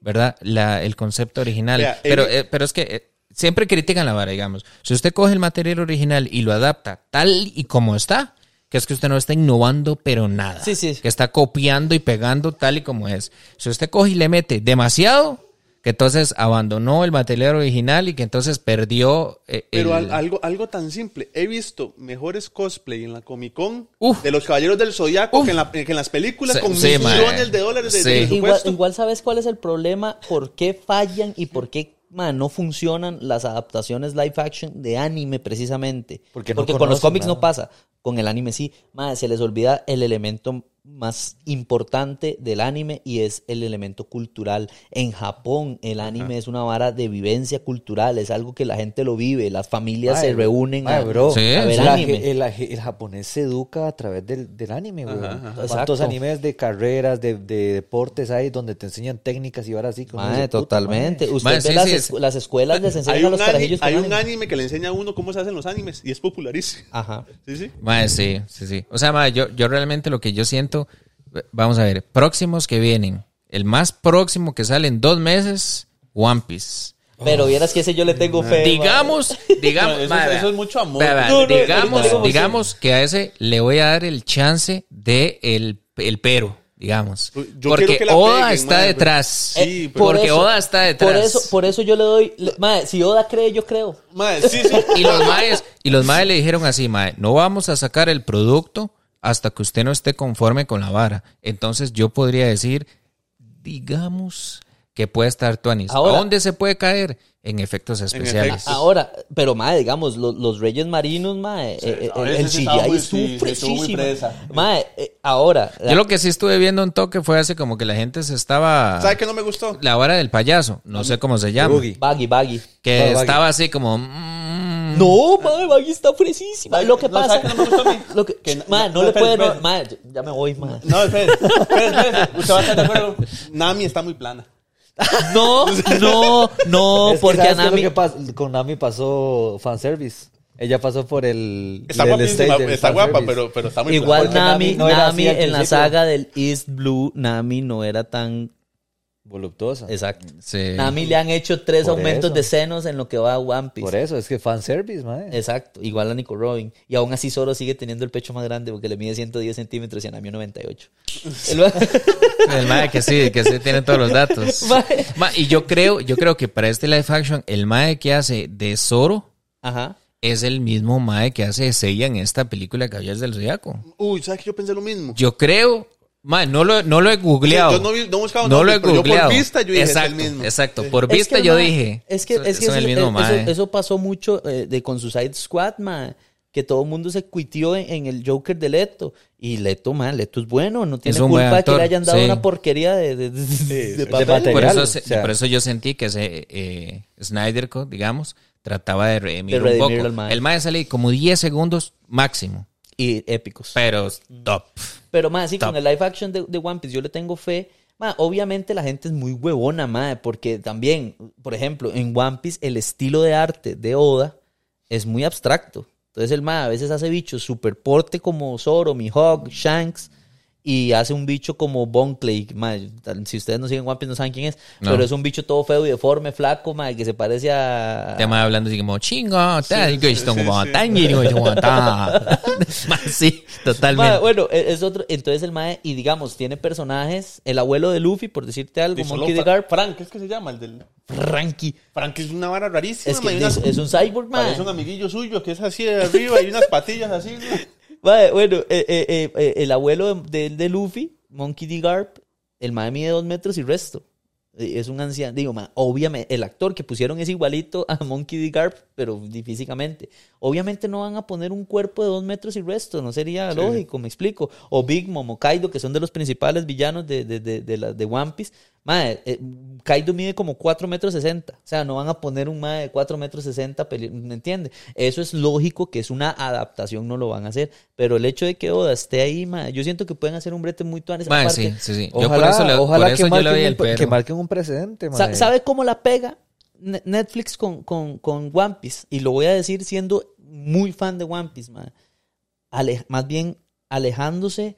¿verdad? La, el concepto original. Pero, el- eh, pero es que eh, siempre critican la vara, digamos. Si usted coge el material original y lo adapta tal y como está, que es que usted no está innovando, pero nada. Sí, sí. Que está copiando y pegando tal y como es. Si usted coge y le mete demasiado, que entonces abandonó el material original y que entonces perdió eh, Pero al- algo, algo tan simple. He visto mejores cosplay en la Comic Con Uf. de los Caballeros del Zodiaco que, en la- que en las películas Sí, con sí, millones de dólares de, Sí. de Igual, igual sabes cuál es el problema, por qué fallan y por qué ma, no funcionan las adaptaciones live action de anime precisamente. Porque Porque, con los cómics nada. no pasa, con el anime sí. Se les olvida el elemento más importante del anime y es el elemento cultural. En Japón el anime es una vara de vivencia cultural, es algo que la gente lo vive, las familias se reúnen a, bro. Sí, a ver sí. La- anime. el, el japonés se educa a través del, del anime, güey. ¿Cuántos animes de carreras, de, de deportes hay donde te enseñan técnicas y ahora así? Mae, dice, puta, totalmente. mae. Usted ve sí, las, sí, es- las escuelas les Hay, enseñan a los carajillos hay un anime. anime que le enseña a uno cómo se hacen los animes y es popularísimo. Ajá. Sí, sí. Sí, sí, sí. O sea, yo, yo realmente lo que yo siento, vamos a ver, próximos que vienen. El más próximo que sale en dos meses, One Piece. Pero vieras que ese yo le tengo fe. Digamos, digamos, No, eso- es mucho amor. No, no, digamos, digamos que a ese le voy a dar el chance de el, el pero, digamos. Yo Porque que la Oda peguen, está detrás. Sí, por porque eso- Oda está detrás. Por eso, por eso yo le doy. mae, si Oda cree, yo creo. Mae, sí, sí. Y los maes, y los maes le dijeron así, mae, no vamos a sacar el producto hasta que usted no esté conforme con la vara. Entonces yo podría decir, digamos que puede estar Tuanis. ¿A Ahora- dónde se puede caer? En efectos especiales. efectos. Ahora, pero mae, digamos, lo- los Reyes Marinos, mae, eh, a el, el sí CGI muy- estuvo sí, sí, muy fresísimo. presa. Mae, eh, ahora. Yo lo que sí estuve viendo un toque fue así como que la gente se estaba... ¿Sabe qué no me gustó? La vara del payaso, no sé cómo se llama. Boogie. Baggy, baggy. Que Baggy. estaba así como... mm, No, madre, Maggie está fresísima. Lo que No, pasa. ¿sabe qué no me gustó a mí? Lo que, Que no- madre, no, no, le puede. No, madre, ya me voy, madre. No, espere, espere. Usted va a estar de acuerdo. Nami está muy plana. No, no, no, Es porque ¿sabes a qué es lo Nami. que pas- con Nami pasó fanservice. Ella pasó por el. Está el guapísima, stage del está guapa, pero, pero está muy Igual Nami, Nami no en la saga del East Blue, Nami no era tan Voluptuosa. exacto. Sí. Nami le han hecho tres Por aumentos eso. de senos en lo que va a One Piece. Por eso, es que fanservice, mae. Exacto, igual a Nico Robin. Y aún así Zoro sigue teniendo el pecho más grande porque le mide 110 centímetros y a Nami 98. El- El mae que sí, que sí tiene todos los datos. Ma, y yo creo, yo creo que para este live action, el mae que hace de Zoro Ajá. es el mismo mae que hace de Seiya en esta película Caballeros del Zodiaco. Uy, ¿sabes que yo pensé lo mismo? Yo creo, mae, no lo, no lo he googleado. Yo no, vi- no he buscado No lo he nombres, pero yo googleado. por vista yo dije, es el exacto, mismo. exacto. Por Es vista que, yo dije. Es que, es que eso, el mismo eso- mae. eso pasó mucho eh, de con Suicide Squad, mae. Que todo el mundo se cuitió en, en el Joker de Leto. Y Leto, man, Leto es bueno. No tiene Es culpa de que le hayan dado sí. una porquería de, de, de- de de papel. material. Por eso, o se- sea. por eso yo sentí que ese eh, Snyder Cut, digamos, trataba de redimir un poco. El mae sale como 10 segundos máximo. Y épicos. Pero top. Pero más, sí, Top. con el live action de, de One Piece yo le tengo fe. Ma, obviamente la gente es muy huevona, ma, porque también, por ejemplo, en One Piece el estilo de arte de Oda es muy abstracto. Entonces el ma a veces hace bichos super porte como Zoro, Mihawk, Shanks y hace un bicho como Bonclay. Ma, si ustedes no siguen One Piece no saben quién es, No. pero es un bicho todo feo y deforme, flaco, que se parece a... Te mae hablando así como chingo, tal, que esto como sí. Ma, Sí, Ma, totalmente. bueno, e- es otro. Entonces el mae, y digamos, tiene personajes, el abuelo de Luffy, por decirte algo, Monkey D. Fra- Garp, Frank, ¿qué es que se llama? El del... Frankie. Frank es una vara rarísima. Es que es, es un cyborg, mae. Parece un amiguillo suyo que es así de arriba y unas patillas así. ¿no? Bueno, eh, eh, eh, eh, el abuelo de, de, de Luffy, Monkey D. Garp, el mae mide dos metros y resto. Es un anciano, digo, mae, obviamente, el actor que pusieron es igualito a Monkey D. Garp, pero físicamente. Obviamente no van a poner un cuerpo de dos metros y resto, no sería lógico, me explico. O Big Mom o Kaido, que son de los principales villanos de, de, de, de, la- de One Piece. Mae, eh, Kaido mide como 4 metros 60. O sea, no van a poner un mae de 4 metros 60, peli- ¿me entiende? Eso es lógico que es una adaptación, no lo van a hacer. Pero el hecho de que Oda esté ahí, mae, yo siento que pueden hacer un brete muy tuanes. Mae, sí, sí, sí. Yo Ojalá, por eso, le, ojalá por eso que, yo le marquen doy un, el que marquen un precedente, mae. ¿Sabe cómo la pega Ne- Netflix con, con, con One Piece? Y lo voy a decir siendo muy fan de One Piece, mae. Ale- más bien alejándose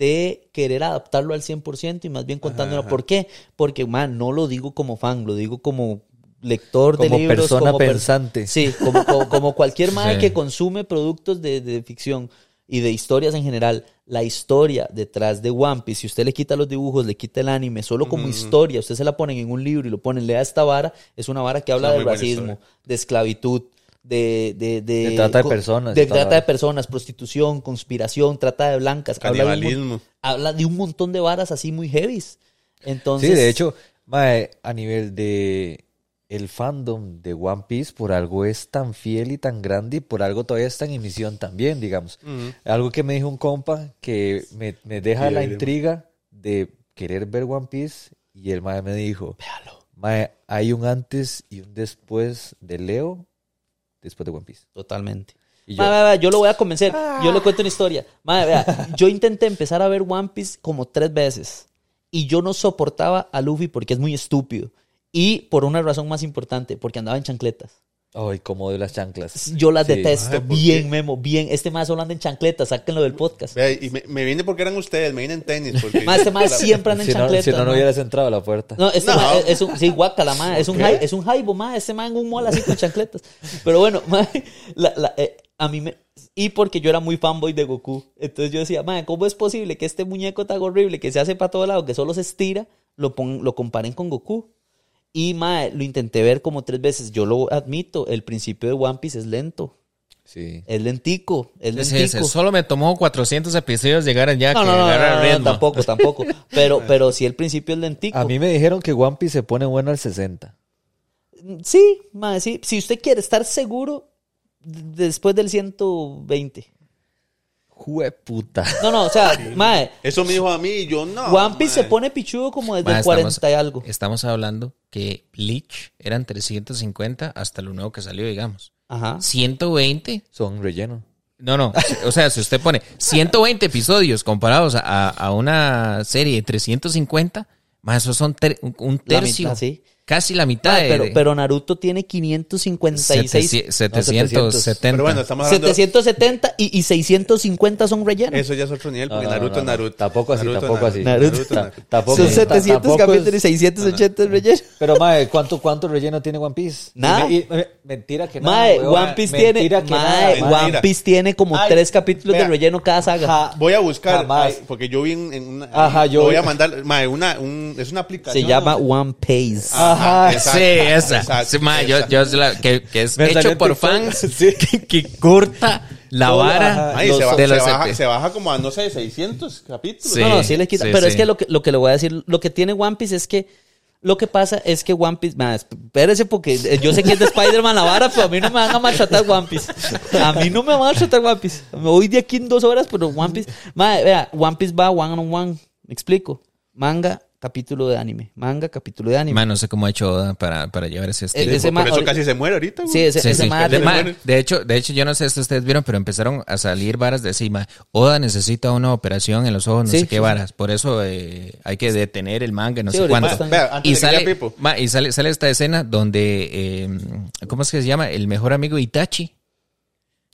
de querer adaptarlo al 100% y más bien contándolo. ¿Por qué? Porque, man, no lo digo como fan, lo digo como lector de libros. persona como per- pensante. Sí, como, como, como cualquier Sí. que consume productos de, de ficción y de historias en general. La historia detrás de One Piece, si usted le quita los dibujos, le quita el anime, solo como historia, usted se la ponen en un libro y lo ponen, lea esta vara, es una vara que habla de racismo, historia. de esclavitud, de... De, de, De trata de personas, De trata de personas, prostitución, conspiración, trata de blancas. Habla de, un, mon- Canibalismo. habla de un montón de varas así muy heavies. Entonces, Sí, de hecho, mae, a nivel de el fandom de One Piece, por algo es tan fiel y tan grande y por algo todavía está en emisión también, digamos. Algo que me dijo un compa que me, me deja la intriga de querer ver One Piece y el mae me dijo, mae, hay un antes y un después de Leo después de One Piece. Totalmente. Y yo, vea, yo lo voy a convencer. Yo le cuento una historia. Mae, vea, yo intenté empezar a ver One Piece como tres veces. Y yo no soportaba a Luffy porque es muy estúpido. Y por una razón más importante, porque andaba en chancletas. Ay, como de las chanclas. Yo las Sí. detesto. Mae, ¿por bien, qué? Memo, bien. Este más solo anda en chancletas. Sáquenlo del podcast. Vea, y me, me vine porque eran ustedes, me vine en tenis. Porque, Mae, este más siempre anda en Si no, chancletas. si no, no hubieras entrado a la puerta. No, este No. ma es, es un, sí, guácala, ma, es un, es un jaibo, ma, este man en un mall así con chancletas. Pero bueno, ma, la- la, eh, a mí me... Y porque yo era muy fanboy de Goku. Entonces yo decía, ma, ¿cómo es posible que este muñeco tan horrible que se hace para todo lado, que solo se estira, lo, pon- lo comparen con Goku? Y, ma, lo intenté ver como tres veces. Yo lo admito, el principio de One Piece es lento. Sí. Es lentico, es Sí, lentico. sí, solo me tomó 400 episodios llegar allá no, que no, no, agarrar no, no, ritmo. tampoco, tampoco. Pero, pero sí el principio es lentico. A mí me dijeron que One Piece se pone bueno al 60. Sí, mae, sí. Si usted quiere estar seguro, después del 120. Jue puta. No, no, o sea, mae, Eso me dijo a mí y yo no. One Piece se mae. pone pichudo como desde Ma, el 40 y algo. Estamos hablando que Bleach eran 350 hasta lo nuevo que salió, digamos. Ajá. 120. Son relleno. No, no. O sea, si usted pone 120 episodios comparados a, a una serie de 350, más eso son ter- un- La tercio. mitad, sí. Casi la mitad. Mae, de- pero, de- pero Naruto tiene 556. 770. Pero bueno, estamos hablando... 770 y, y 650 son rellenos. Eso ya es otro nivel, porque No, no, Naruto no, es no. Naruto. Tampoco así, Naruto, tampoco así. Naruto. Naruto, Ta- Naruto. tampoco- Son ta- 700 tampoco capítulos y es- 680 es relleno. Pero, mae, ¿cuánto, ¿cuánto relleno tiene One Piece? Nada. Y- y- mentira que nada. Mae. One Piece tiene, Mentira que mae, nada, mae. One. Piece tiene como Ay, tres capítulos de relleno cada saga. Ja- Voy a buscar, Jamás. ay, porque yo vi en, en una... Ajá, yo- voy a mandar, mae, una, un, es una aplicación. Se llama One Piece. Ajá, exacto, sí, esa. exacto, Sí, ma, yo, esa. yo la- que, que es hecho por fans Sí. que, que corta la Todo, vara. Ay, los- se, de se los baja, EP. se baja como a, no sé, 600 capítulos. Sí. no, no, sí le quita. sí, pero es que lo, que lo que le voy a decir, lo que tiene One Piece es que lo que pasa es que One Piece, ma, espérese porque eh, yo sé que es de Spider-Man la vara, pero a mí no me van a maltratar One Piece. A mí no me van a maltratar One Piece. Me voy de aquí en dos horas, pero One Piece, ma, vea, One Piece va one on one. Me explico. Manga, capítulo de anime. Manga, capítulo de anime. Ma, no sé cómo ha hecho Oda para, para llevar ese estilo. Eh, ese por, eso casi se muere ahorita. güey. Sí, ese, Sí, ese sí. ma- De, ma, muere. de hecho, de hecho, yo no sé si ustedes vieron, pero empezaron a salir varas de encima. Oda necesita una operación en los ojos, no Sí, sé qué sí, varas. Por eso eh, hay que detener el manga, no Sí, sé están- Vea, antes Y de que sale, y sale, sale esta escena donde, eh, ¿cómo es que se llama? El mejor amigo Itachi.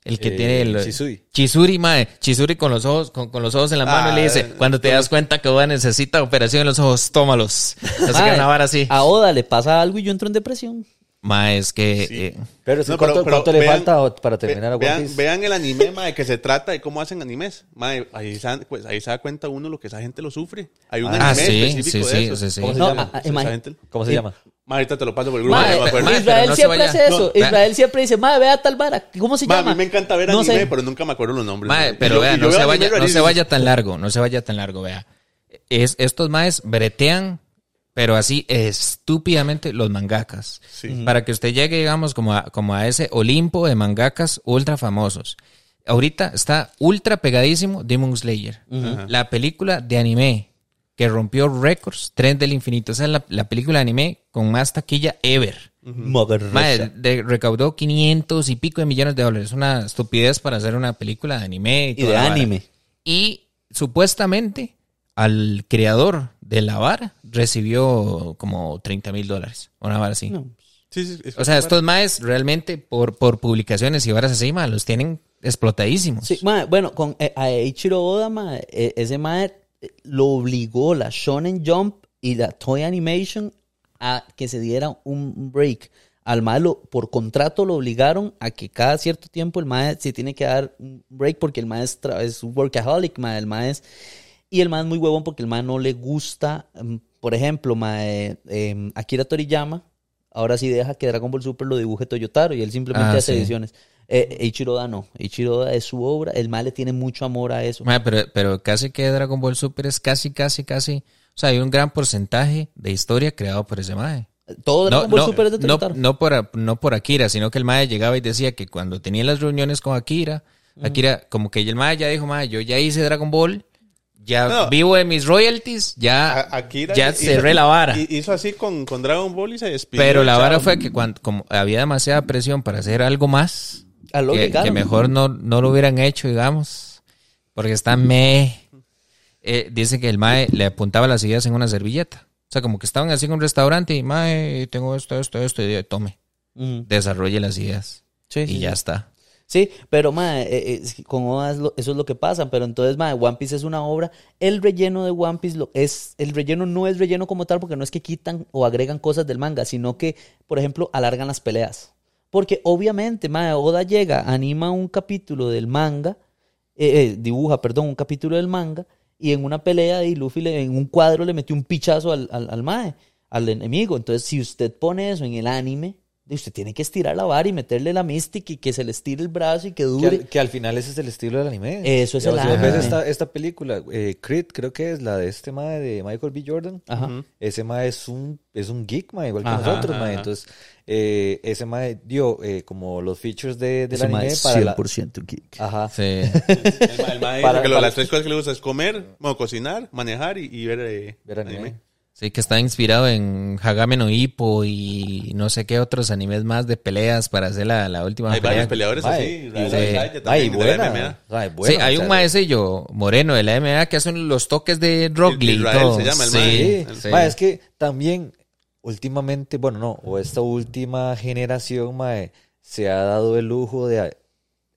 El que Eh, tiene el... Chisui. Chisuri, mae. Chisuri con los ojos, con, con los ojos en la mano Ah, y le dice, eh, cuando te das cuenta que Oda necesita operación en los ojos, tómalos. Así que una vara así. A Oda le pasa algo y yo entro en depresión. Mae, es que... Sí. eh, Pero, sí, No, ¿cuánto, pero- pero cuánto le vean- falta para terminar a vean, vean el anime, ma, de que se trata de cómo hacen animes. Ma, ahí, se, pues, ahí se da cuenta uno lo que esa gente lo sufre. Hay un Ah, anime sí, específico sí, de sí, eso. sí, sí. ¿Cómo se No, llama? a- a- Esa ima- gente- ¿Cómo se Sí. llama? Ma, ahorita te lo paso por el grupo. Ma, no me acuerdo. ma, pero Israel no siempre hace eso. no. Israel siempre dice, madre, vea tal vara. ¿Cómo se Ma, a llama? mí me encanta ver No anime, sé. pero nunca me acuerdo los nombres. Pero yo- vea, yo no se, vaya, no se rarísimos. vaya tan largo, no se vaya tan largo, vea. Es, estos maes bretean, pero así estúpidamente los mangakas. Sí. Para que usted llegue, digamos, como a, como a ese Olimpo de mangakas ultra famosos. Ahorita está ultra pegadísimo Demon Slayer. La película de anime que rompió récords, Tren del Infinito. Esa es la, la película de anime con más taquilla ever. De- recaudó 500 y pico de millones de dólares. Una estupidez para hacer una película de anime. Y toda de vara. anime. Y supuestamente al creador de la vara recibió como 30 mil dólares. Una vara así. Sí, sí, O sea, estos maes realmente por, por publicaciones y varas así, los tienen explotadísimos. Sí, bueno, con eh, a Eiichiro Oda, eh, ese mae lo obligó la Shonen Jump y la Toy Animation a que se diera un break. Al mae lo- por contrato lo obligaron a que cada cierto tiempo el mae se tiene que dar un break porque el mae es, un workaholic, el mae es... Y el mae es muy huevón porque el mae no le gusta, mm, por ejemplo, eh, Akira Toriyama, ahora sí deja que Dragon Ball Super lo dibuje Toyotaro y él simplemente Ah, hace sí. ediciones. Eh, Eiichiro Oda no. Eiichiro Oda es su obra. El mae le tiene mucho amor a eso. Pero, pero casi que Dragon Ball Super es casi, casi, casi. O sea, hay un gran porcentaje de historia creado por ese mae. Todo Dragon Ball Super es de no, no por, no por Akira, sino que el mae llegaba y decía que cuando tenía las reuniones con Akira, Akira, como que el mae ya dijo, mae, yo ya hice Dragon Ball, ya No. vivo de mis royalties, ya, Akira ya hizo- cerré la vara. hi- Hizo así con, con Dragon Ball y se despidió. Pero la Chao. vara fue que cuando como había demasiada presión para hacer algo más, A lo que, que, claro. que mejor no, no lo hubieran hecho, digamos, porque está me... eh, dice que el mae le apuntaba las ideas en una servilleta. O sea, como que estaban así en un restaurante y mae, tengo esto, esto, esto, y tome, desarrolle las ideas. Sí, y sí, ya sí. está. Sí, pero mae, eh, eh, con lo- eso es lo que pasa. Pero entonces, mae, One Piece es una obra. El relleno de One Piece lo, es. El relleno no es relleno como tal, porque no es que quitan o agregan cosas del manga, sino que, por ejemplo, alargan las peleas. Porque obviamente, mae, Oda llega, anima un capítulo del manga, eh, eh, dibuja, perdón, un capítulo del manga, y en una pelea y Luffy le- en un cuadro le metió un pichazo al, al, al mae, al enemigo. Entonces, si usted pone eso en el anime, usted tiene que estirar la vara y meterle la mística y que se le estire el brazo y que Que dure. al, que al final ese es el estilo del anime. Eso es el si vos ves anime. esta, esta película, eh, Creed, creo que es la de este mae de Michael B. Jordan. Ajá. Ese mae es un, es un geek, mae, igual que Ajá, nosotros, mae. ajá. Entonces, eh, ese mae dio eh, como los features de, del Ese anime mae es para la... 100% geek. Ajá. Sí. El, ma- el ma dice Para- para- las tres cosas que le gusta es comer, bueno, cocinar, manejar y, y ver, eh, Ver anime. Sí, que está inspirado en Hagame no Hippo y no sé qué otros animes más de peleas para hacer la, la última Hay pelea. varios peleadores así. sí. Hay un maecillo moreno de la MMA que hacen los toques de Rock Lee y Israel todo. se llama el sí, mae. Sí, sí. mae, es que también últimamente, bueno, no, o esta última generación, mae, se ha dado el lujo de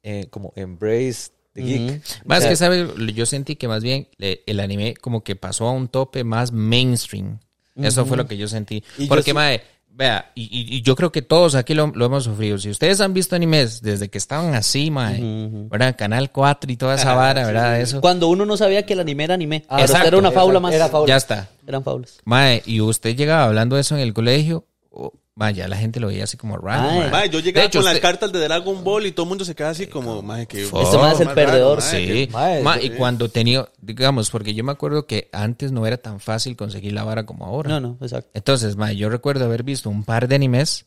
eh, como embrace geek. Más O sea, que, ¿sabe? Yo sentí que más bien eh, el anime como que pasó a un tope más mainstream. Eso fue lo que yo sentí. Y yo Porque, sí- mae, vea, y, y- y yo creo que todos aquí lo, lo hemos sufrido. Si ustedes han visto animes desde que estaban así, mae, ¿verdad? Canal 4 y toda esa vara, ¿verdad? Eso. Cuando uno no sabía que el anime era anime. Ah, exacto, era una fábula más. era fábula. Ya está. Eran fábulas. Mae, y usted llegaba hablando de eso en el colegio, oh, mae, ya la gente lo veía así como raro. Ay. mae. Mae, yo De llegaba hecho, con las usted- cartas de Dragon Ball y todo el mundo se queda así como, mae, que... Este mae es el más perdedor. raro, mae, Sí, Mae, y cuando tenía, digamos, porque yo me acuerdo que antes no era tan fácil conseguir la vara como ahora. No, no, exacto. Entonces, ma, yo recuerdo haber visto un par de animes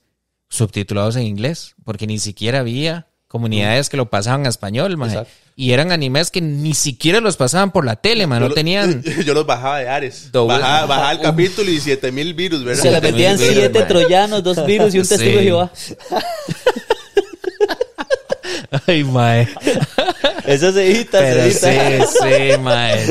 subtitulados en inglés, porque ni siquiera había comunidades que lo pasaban a español, ma. Exacto. Y eran animes que ni siquiera los pasaban por la tele, ma, Yo no lo- tenían... Yo los bajaba de Ares. Bajaba, bajaba el capítulo y 7000 virus, ¿verdad? Se le siete mae. troyanos, dos virus y un testigo de Sí. Jehová. Ay, mae. Eso se edita, Pero se edita. sí, sí, mae.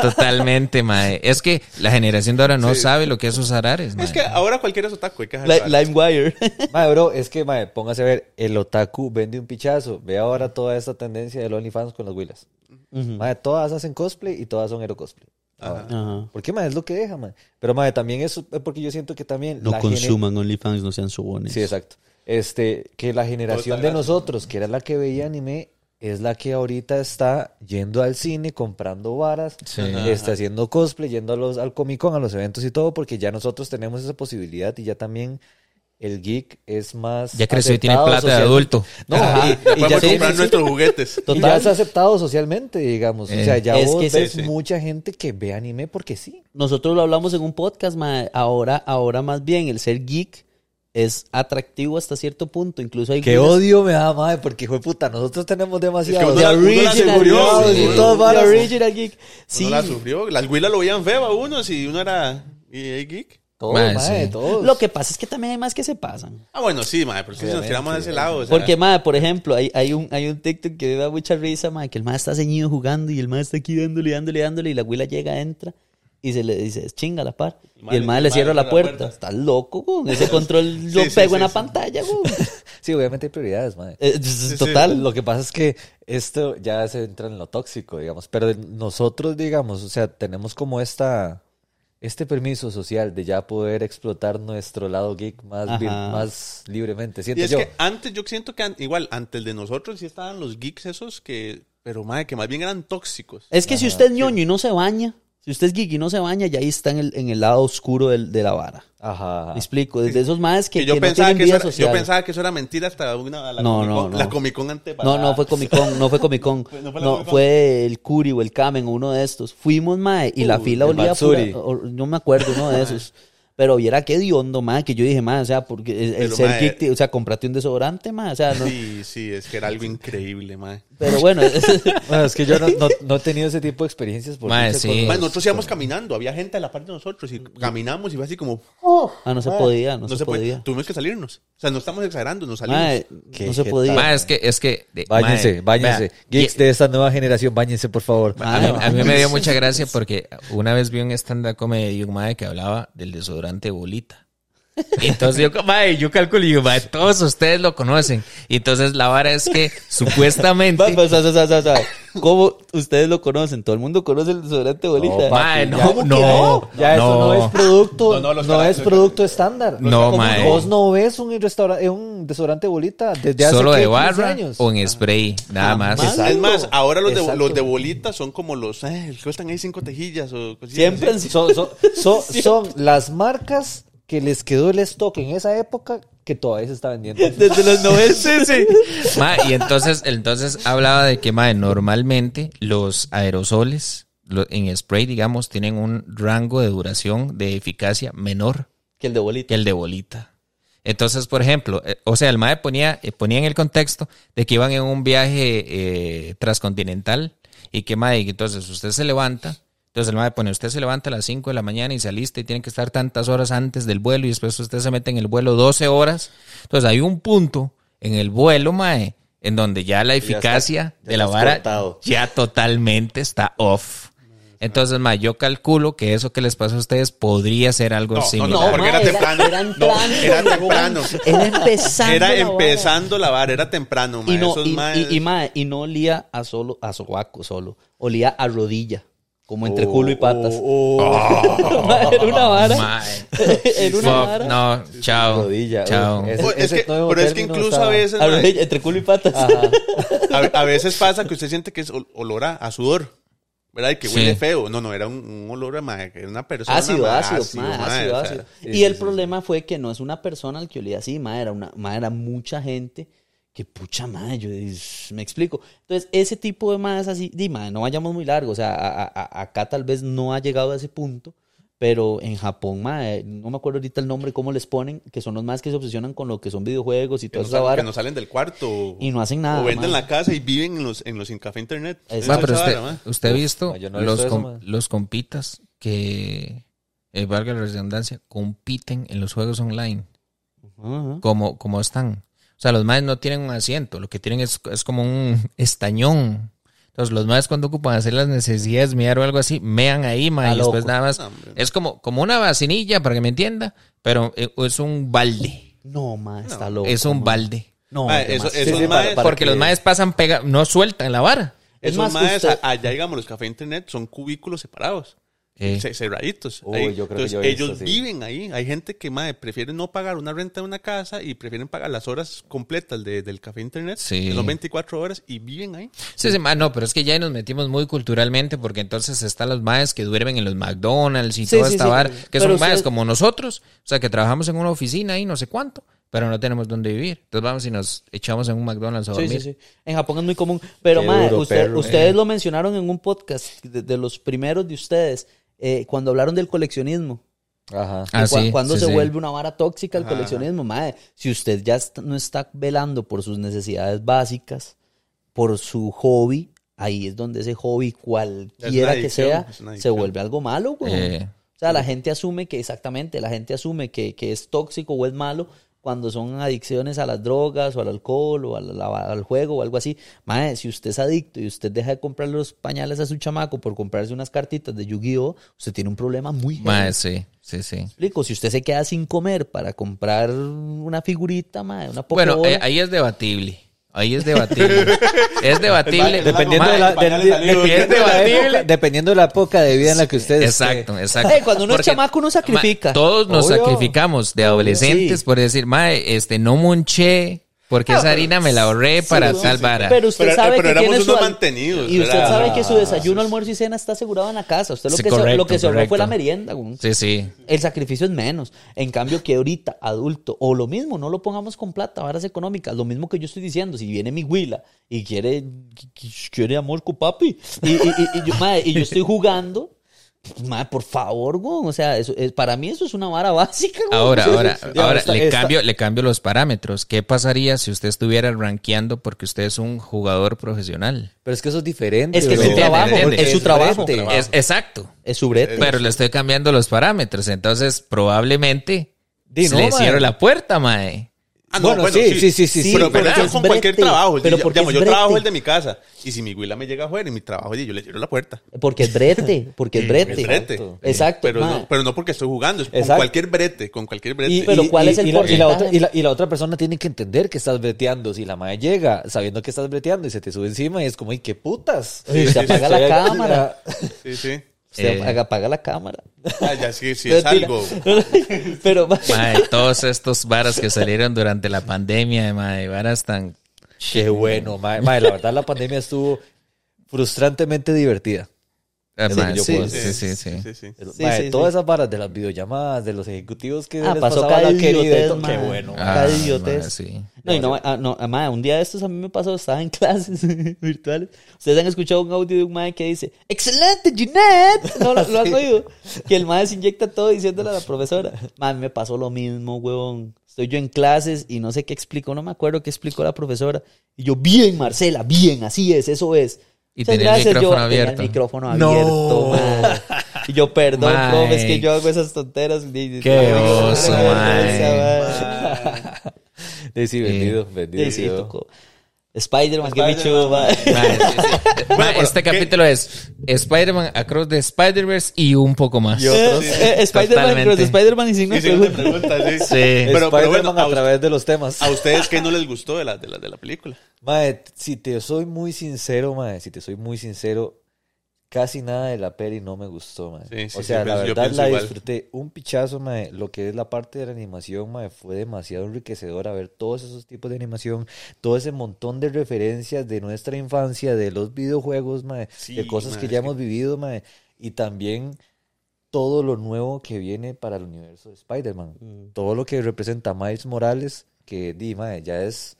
Totalmente, mae. Es que la generación de ahora no sabe lo que es usar Ares, mae. Es que ahora cualquiera es otaku, hay que. LimeWire. Mae, bro, es que, mae, póngase a ver, el otaku vende un pichazo. Ve ahora toda esta tendencia del OnlyFans con las huilas. Mae, todas hacen cosplay y todas son hero cosplay. Ajá. ¿Por qué, mae? Es lo que deja, mae. Pero, mae, también eso es porque yo siento que también... No la consuman OnlyFans, no sean sobones. Sí, exacto. Este, que la generación de nosotros, que era la que veía anime, es la que ahorita está yendo al cine, comprando varas, Sí. está haciendo cosplay, yendo a los, al Comic Con, a los eventos y todo, porque ya nosotros tenemos esa posibilidad y ya también el geek es más. Ya creció y tiene plata de adulto. No, Ajá. y, y ya, comprar sí, sí, nuestros juguetes. y Total. ya es aceptado socialmente, digamos. Eh. O sea, ya Es vos que ves sí, sí. mucha gente que ve anime porque sí. Nosotros lo hablamos en un podcast, mae. Ahora, ahora más bien el ser geek es atractivo hasta cierto punto. Incluso hay Qué odio me da, madre, porque hijo de puta, nosotros tenemos demasiado. uno uno la original sufrió, sí. Varas. original geek. Sí. Uno la sufrió. Las huilas lo veían feo a uno si uno era EA geek. Sí. todos. Lo que pasa es que también hay más que se pasan. Ah, bueno, sí, madre, pero si nos tiramos a ese lado. o sea, Porque, madre, por ejemplo, hay, hay, un, hay un TikTok que me da mucha risa, madre, que el madre está ceñido jugando y el madre está aquí dándole, dándole, dándole y la güila llega, entra y se le dice, es chinga la par. madre y el madre le cierra la puerta. puerta. Está loco, güey. Ese control lo Sí, pego sí, en la sí. pantalla, güey. Sí, obviamente hay prioridades, madre. Eh, sí. Total. Lo que pasa es que esto ya se entra en lo tóxico, digamos. Pero nosotros, digamos, o sea, tenemos como esta este permiso social de ya poder explotar nuestro lado geek más, vir- más libremente. Y Siento es yo. que antes yo siento que an- igual, antes de nosotros sí estaban los geeks esos que, pero madre, que más bien eran tóxicos. Es que si usted es ñoño y no se baña, si usted es geek y no se baña, ya ahí está en el, en el lado oscuro del- de la vara. Ajá. ajá. Me explico, desde esos madres que, Que yo, que pensaba que eso vida era, yo pensaba que eso era mentira hasta una, la, No, Comic Con, no. la Comic Con antepasada. No, no fue Comic Con, no fue Comic Con. Fue- no fue Comic Con. fue el Curi o el Kamen o uno de estos. Fuimos, mae, y la fila olía pura- o- no me acuerdo uno de esos. Pero viera qué diondo, mae, que yo dije, mae, o sea, porque el, Pero, ser geek, o sea, comprate un desodorante, mae, o sea, no. Sí, sí, es que era algo increíble, madre. Pero bueno, Bueno, es que yo no, no- no he tenido ese tipo de experiencias. Por sí. Mae, nosotros íbamos caminando, había gente a la parte de nosotros y caminamos y fue así como, ah, no se podía, no, no, se, puede. podía. Tuvimos que salirnos. O sea, no estamos exagerando, nos salimos. Qué no se podía. Ma, es que, es que. de- Báñense, báñense. vea, Geeks y- de esta nueva generación, báñense, por favor. A mí, Ah, a mí me dio mucha gracia porque una vez vi un stand-up comedy de un que hablaba del desodorante bolita. Y entonces yo, mae, yo calculo y digo, mae, todos ustedes lo conocen. Y entonces la vara es que supuestamente. Va. ¿Cómo ustedes lo conocen? Todo el mundo conoce el desodorante bolita. Mae, no, ¿Cómo que no, Ya eso no no. es producto, No, no, no, es producto estándar. No, ¿Cómo mae. Vos no ves un restaurante, un desodorante bolita desde hace Solo ¿qué? de 15 barra años. o en spray, nada más. Es más, ahora los de, los de bolita son como los eh, que cuestan ahí cinco tejillas o cosillas Siempre son- son- son las marcas que les quedó el stock en esa época que todavía se está vendiendo. Desde los 90. Ma, y entonces, entonces hablaba de que ma, normalmente los aerosoles lo- en spray, digamos, tienen un rango de duración de eficacia menor Que el de bolita. que el de bolita. Entonces, por ejemplo, eh, o sea, el MAE ponía, eh, ponía en el contexto de que iban en un viaje eh, transcontinental y que MAE, entonces usted se levanta, Entonces el mae pone, usted se levanta a las 5 de la mañana y se alista y tiene que estar tantas horas antes del vuelo y después usted se mete en el vuelo 12 horas. Entonces hay un punto en el vuelo, mae, en donde ya la Ya está- eficacia ya de la vara cortado. ya totalmente está off. Entonces, mae, yo calculo que eso que les pasó a ustedes podría ser algo No, no, similar. no, porque era mae, temprano. Era No, entrando, era temprano. Era empezando. Era la vara. empezando la vara, era temprano, ma. Y no, Esos y, y- y, mae, y no olía a solo, a sobaco solo. Olía a rodilla. Como entre Oh, culo y patas. oh, oh. Era una vara. Era una Fuck, vara. no, chao. Rodilla, Chao. ese- Oh, es que- pero es que incluso a veces, A entre culo y patas. A, a veces pasa que usted siente que es ol- olor a, a sudor. ¿Verdad? Y que Sí. huele feo. No, no, era un, un olor a ma, que era una persona. Ácido, ma, ácido, ma, ácido, o sea, y sí, el sí, problema fue que no es una persona al que olía así, ma, era, una, ma, era mucha gente que pucha madre, yo me explico. Entonces, ese tipo de más así, di, ma, no vayamos muy largo, o sea, a- a- a- acá tal vez no ha llegado a ese punto, pero en Japón, no me acuerdo ahorita el nombre, cómo les ponen, que son los más que se obsesionan con lo que son videojuegos y que, toda no que no salen del cuarto. y no hacen nada. o venden la casa y viven en los, en los sin café internet. Ma, pero es usted, vara, usted ha visto no los, visto eso, com- ma. los compitas que, eh, valga la redundancia, compiten en los juegos online. Ajá. como, como están. O sea, los maes no tienen un asiento, lo que tienen es, es como un estañón. Entonces, los maes cuando ocupan hacer las necesidades, mirar o algo así, mean ahí, mae, y después nada más. Hombre. Es como, como una vacinilla, para que me entienda, pero eh, es un balde. No, ma, está loco. es un balde. No, Ma, eso- esos Sí, para- para Porque que- los maes pasan, pega, no sueltan la vara. Es Esos más, maes, usted- allá, digamos, los café internet son cubículos separados. Eh, ce- cerraditos. Uy, Ahí. yo creo que Entonces, yo he visto, ellos sí. viven ahí. Hay gente que madre, prefiere no pagar una renta de una casa y prefieren pagar las horas completas de- del café internet, Sí. son 24 horas, y viven ahí. Sí, sí, ma, no, pero es que ya ahí nos metimos muy culturalmente porque entonces están los maes que duermen en los McDonald's y Sí, toda sí, esta sí. vara, que Pero son maes usted- como nosotros, o sea, que trabajamos en una oficina y no sé cuánto, pero no tenemos dónde vivir. Entonces vamos y nos echamos en un McDonald's a dormir. sí, sí. En Japón es muy común. Pero, usted- perro. ustedes Eh. lo mencionaron en un podcast de, de los primeros de ustedes, eh, cuando hablaron del coleccionismo. Ajá. Ah, sí, cuando sí, se sí. vuelve una vara tóxica el Ajá. coleccionismo, mae. Si usted ya está- no está velando por sus necesidades básicas, por su hobby, ahí es donde ese hobby, cualquiera que sea, se vuelve algo malo, güey. Eh, O sea, la gente asume que, exactamente, la gente asume que, que es tóxico o es malo cuando son adicciones a las drogas o al alcohol o al, juego o algo así. Mae, si usted es adicto y usted deja de comprar los pañales a su chamaco por comprarse unas cartitas de Yu-Gi-Oh, usted tiene un problema muy mae, sí, sí, sí. explico? Si usted se queda sin comer para comprar una figurita, mae, una Bueno, Pokébola, eh, ahí es debatible. Ahí es debatible. es debatible. Dependiendo de la, Mae, de- de- Pañales dependiendo de la época, dependiendo de la época de vida en la que usted esté. Exacto, exacto. Eh, cuando uno es Porque, chamaco, uno sacrifica. ma, todos nos Obvio. sacrificamos de adolescentes Sí. por decir, mae, este, no monché porque esa harina me la ahorré para Sí, tal sí, vara. Pero usted Pero- sabe pero que éramos tiene su mantenidos, Y usted ¿verdad? sabe que su desayuno, almuerzo y cena está asegurado en la casa. Usted lo Sí, que, se, correcto, lo que se ahorró fue la merienda. Sí, sí. El sacrificio es menos. En cambio que ahorita, adulto, o lo mismo, no lo pongamos con plata, varas económicas. Lo mismo que yo estoy diciendo. Si viene mi huila y quiere, quiere amor con papi, y, y- y- y yo, y yo estoy jugando, mae, por favor, güey. O sea, eso, es, para mí eso es una vara básica. güey. Ahora, ahora. Ya, ahora está- le está- cambio, le cambio los parámetros. ¿Qué pasaría si usted estuviera rankeando porque usted es un jugador profesional? Pero es que eso es diferente. Es que es su trabajo, es su trabajo. Es, exacto. Es su brete. Pero le estoy cambiando los parámetros. Entonces, probablemente Di, no, le cierro la puerta, mae. Ah, no, Bueno, bueno, sí, sí, sí, sí, sí, Pero, pero con cualquier trabajo. pero porque digamos, yo trabajo el de mi casa. Y si mi huila me llega afuera y mi trabajo, yo le cierro la puerta. Porque es brete, porque es brete. Es brete. Exacto. Exacto. Pero no, pero no porque estoy jugando, es con cualquier brete, con cualquier brete. Y, Pero ¿cuál es el y la, y la otra, porcentaje? y, la, y la otra persona tiene que entender que estás breteando. Si la madre llega sabiendo que estás breteando y se te sube encima y es como, ¡ay, qué putas! Y se apaga la cámara. Sí, sí. Usted Eh. apaga, la cámara. Ah, ya sí, sí es algo. Pero, Mae, todos estos varas que salieron durante la pandemia, mae, varas tan... ¡Qué bueno! Mae, Mae, la verdad la pandemia estuvo frustrantemente divertida. Es yo sí, puedo sí, sí, sí. sí, sí. Sí, Mae, sí, todas sí. esas varas de las videollamadas, de los ejecutivos que Ah, les pasó cada idiotez. ¡Qué bueno! Ah. Cada idiotez. sí. No, y no, ah, no, ah, mae, un día de estos a mí me pasó, estaba en clases virtuales. Ustedes han escuchado un audio de un mae que dice, ¡Excelente, Ginette! ¿No lo, lo han oído? Que el mae se inyecta todo diciéndole a la profesora. Mae, me pasó lo mismo, huevón. Estoy yo en clases y no sé qué explicó, no me acuerdo qué explicó la profesora. Y yo, bien, Marcela, bien, así es, eso es. Y Muchas tenía el gracias, yo tenía el micrófono No. abierto, mae. Y yo, perdón, profe, es que yo hago esas tonteras. Qué oso. Sí, sí, vendido, vendido. Sí, tocó. Spider-Man, qué Spider-Man. bicho, sí, sí. Mae, pero este ¿qué? capítulo es Spider-Man Across the Spider-Verse y un poco más. Eh, eh, Spider-Man, Totalmente. Cross Spider-Man y signo Sí, de sí, pregunta. Pero, pero Spider-Man bueno, a a, través de los temas. a ustedes qué no les gustó de la, de la, de la película? Mae, si te soy muy sincero, mae, si te soy muy sincero, casi nada de la peli no me gustó. Sí, sí, o sea, sí, la verdad la igual. disfruté un pichazo, mae. Lo que es la parte de la animación, mae, fue demasiado enriquecedora ver todos esos tipos de animación, todo ese montón de referencias de nuestra infancia, de los videojuegos, Sí, de cosas que ya que- hemos vivido, mae, y también todo lo nuevo que viene para el universo de Spider-Man. Mm. Todo lo que representa Miles Morales, que di, mae, ya es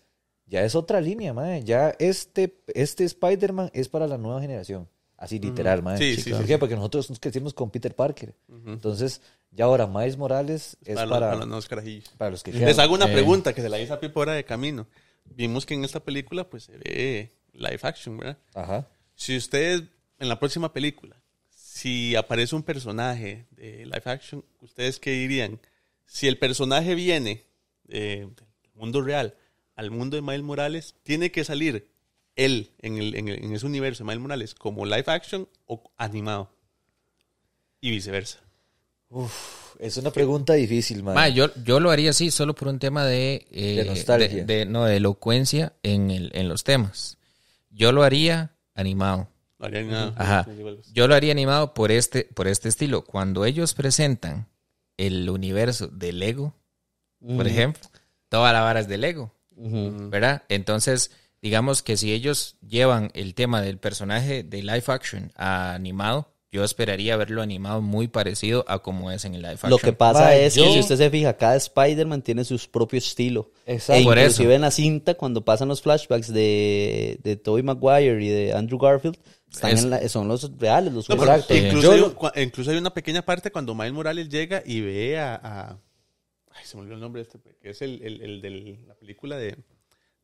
ya es otra línea, mae. Ya este, este Spider-Man es para la nueva generación. Así literal, mae. Sí, sí, ¿Por sí, qué? sí. Porque nosotros nos crecimos con Peter Parker. Entonces, ya ahora Miles Morales es Para, los- para, para los carajillos. para los que Les quedan. hago una Eh. pregunta que se la hice a Pipo ahora de camino. Vimos que en esta película pues se ve live action, ¿verdad? Ajá. Si ustedes en la próxima película, si aparece un personaje de live action, ¿ustedes qué dirían? Si el personaje viene eh, del mundo real al mundo de Miles Morales, ¿tiene que salir él en, el- en el- en ese universo de Miles Morales como live action o animado? Y viceversa. Es una pregunta difícil, mae. Ma, yo, yo lo haría así, solo por un tema de, eh, De nostalgia. de- de- no, de elocuencia en, el, en los temas. Yo lo haría animado. No haría nada. Ajá. Yo lo haría animado por este, por este estilo. Cuando ellos presentan el universo de Lego, por ejemplo, toda la vara es de Lego. ¿verdad? Entonces, digamos que si ellos llevan el tema del personaje de live action a animado, yo esperaría verlo animado muy parecido a como es en el live action. Lo que pasa es yo- que si usted se fija, cada Spider-Man tiene su propio estilo. Exacto. E Por inclusive eso. en la cinta, cuando pasan los flashbacks de, de Tobey Maguire y de Andrew Garfield, están Es- en la- son los reales, los No, incluso, Yo hay, incluso hay una pequeña parte cuando Miles Morales llega y ve a... a- ay, se me olvidó el nombre de este, que es el, el, el de la película de,